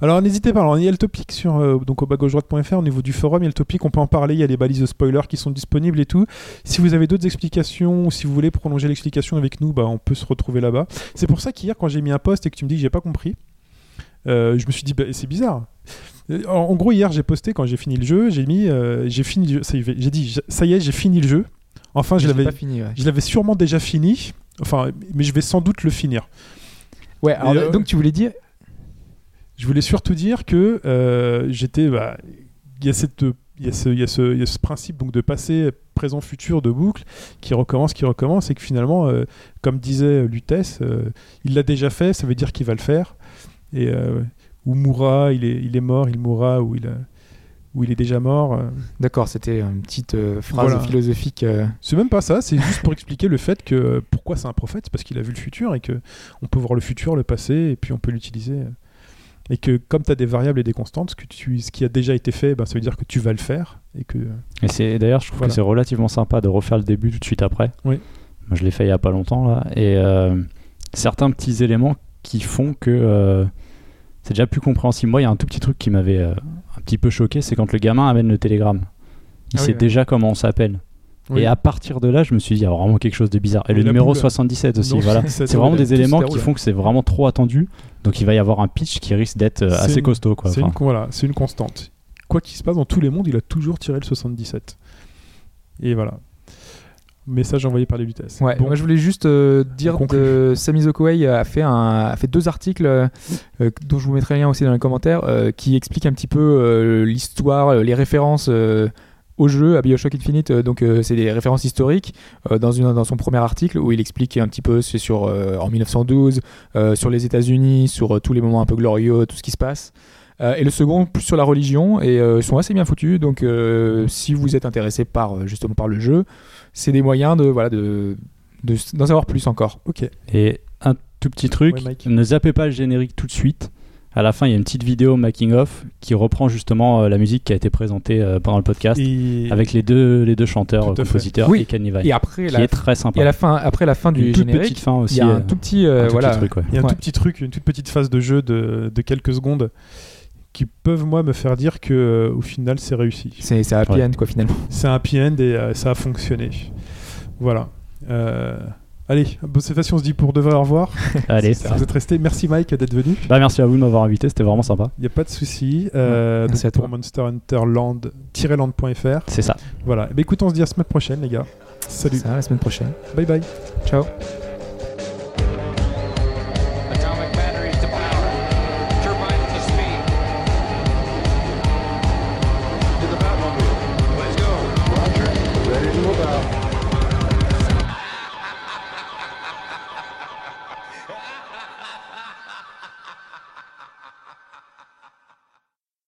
Alors, n'hésitez pas, alors, il y a le topic sur euh, donc au bas-gauche-droite.fr au niveau du forum, il y a le topic, on peut en parler, il y a les balises de spoilers qui sont disponibles et tout. Si vous avez d'autres explications ou si vous voulez prolonger l'explication avec nous, bah, on peut se retrouver là-bas. C'est pour ça qu'hier quand j'ai mis un post et que tu me dis que j'ai pas compris, euh, je me suis dit bah, c'est bizarre. Euh, En, en gros hier j'ai posté quand j'ai fini le jeu, j'ai mis euh, j'ai fini j'ai dit ça y est j'ai fini le jeu. Enfin je l'avais fini. Ouais, je l'avais sûrement déjà fini. Enfin mais je vais sans doute le finir. Ouais, alors, donc tu voulais dire. Je voulais surtout dire que euh, j'étais. bah, Il y, a cette- il y, a ce- il y a ce- il y a ce principe donc, de passé, présent, futur de boucle qui recommence, qui recommence, et que finalement, euh, comme disait Lutèce, euh, il l'a déjà fait, ça veut dire qu'il va le faire. Et euh, ou mourra, il est, il est mort, il mourra, ou il, ou il est déjà mort. D'accord, c'était une petite phrase Voilà. philosophique. C'est même pas ça, c'est juste pour expliquer le fait que pourquoi c'est un prophète, c'est parce qu'il a vu le futur et que on peut voir le futur, le passé, et puis on peut l'utiliser. Et que comme tu as des variables et des constantes, ce, que tu, ce qui a déjà été fait, ben, ça veut dire que tu vas le faire. Et que, Et c'est d'ailleurs, je trouve Voilà. que c'est relativement sympa de refaire le début tout de suite après. Oui. Moi, je l'ai fait il y a pas longtemps là, et euh, certains petits éléments qui font que euh, c'est déjà plus compréhensible. Moi, il y a un tout petit truc qui m'avait euh, un petit peu choqué, c'est quand le gamin amène le télégramme. Il Ah oui, sait ouais. déjà comment on s'appelle. Oui. Et à partir de là, je me suis dit, il y a vraiment quelque chose de bizarre. Et Et le numéro boule. 77 aussi, Non, voilà. 77, C'est vraiment des éléments qui font que c'est vraiment trop attendu. Donc il va y avoir un pitch qui risque d'être euh, assez une- costaud. Quoi. c'est Enfin, une, con- voilà, c'est une constante. Quoi qu'il se passe dans tous les mondes, il a toujours tiré le 77. Et voilà. Message envoyé par les vitesses. Ouais, Bon. moi je voulais juste euh, dire que Sami Zokoei a fait, un, a fait deux articles euh, euh, dont je vous mettrai un lien aussi dans les commentaires euh, qui expliquent un petit peu euh, l'histoire, euh, les références euh, au jeu, à Bioshock Infinite. Euh, donc euh, c'est des références historiques euh, dans, une, dans son premier article où il explique un petit peu c'est sur euh, en 1912, euh, sur les États-Unis, sur euh, tous les moments un peu glorieux, tout ce qui se passe. Euh, et le second plus sur la religion et euh, ils sont assez bien foutus. Donc euh, si vous êtes intéressé par justement par le jeu, c'est des moyens de voilà de de- d'en savoir plus encore. Ok. Et un tout petit truc, ne zappez pas le générique tout de suite. À la fin, il y a une petite vidéo making of qui reprend justement euh, la musique qui a été présentée euh, pendant le podcast Et avec les deux les deux chanteurs, euh, compositeurs Oui. et Kenny Vai, Et après qui la, est très sympa. et à la fin après la fin du une toute petite fin aussi. il y a un euh, tout petit euh, un tout voilà petit truc, ouais. il y a un Ouais. tout petit truc, une toute petite phase de jeu de, de quelques secondes qui peuvent, moi, me faire dire que euh, au final, c'est réussi. c'est c'est happy Ouais. end quoi finalement. C'est un happy end et euh, ça a fonctionné. Voilà. Allez, bon, cette fois-ci, on se dit pour de vrai au revoir. Allez. Si vous êtes restés, merci Mike d'être venu. Bah, merci à vous de m'avoir invité, c'était vraiment sympa. Il n'y a pas de souci. Euh, Merci à toi. pour Monster Hunter Land-land.fr. C'est ça. Voilà. Eh ben, écoute, on se dit à la semaine prochaine, les gars. Salut. Ça, la semaine prochaine. Bye bye. Ciao.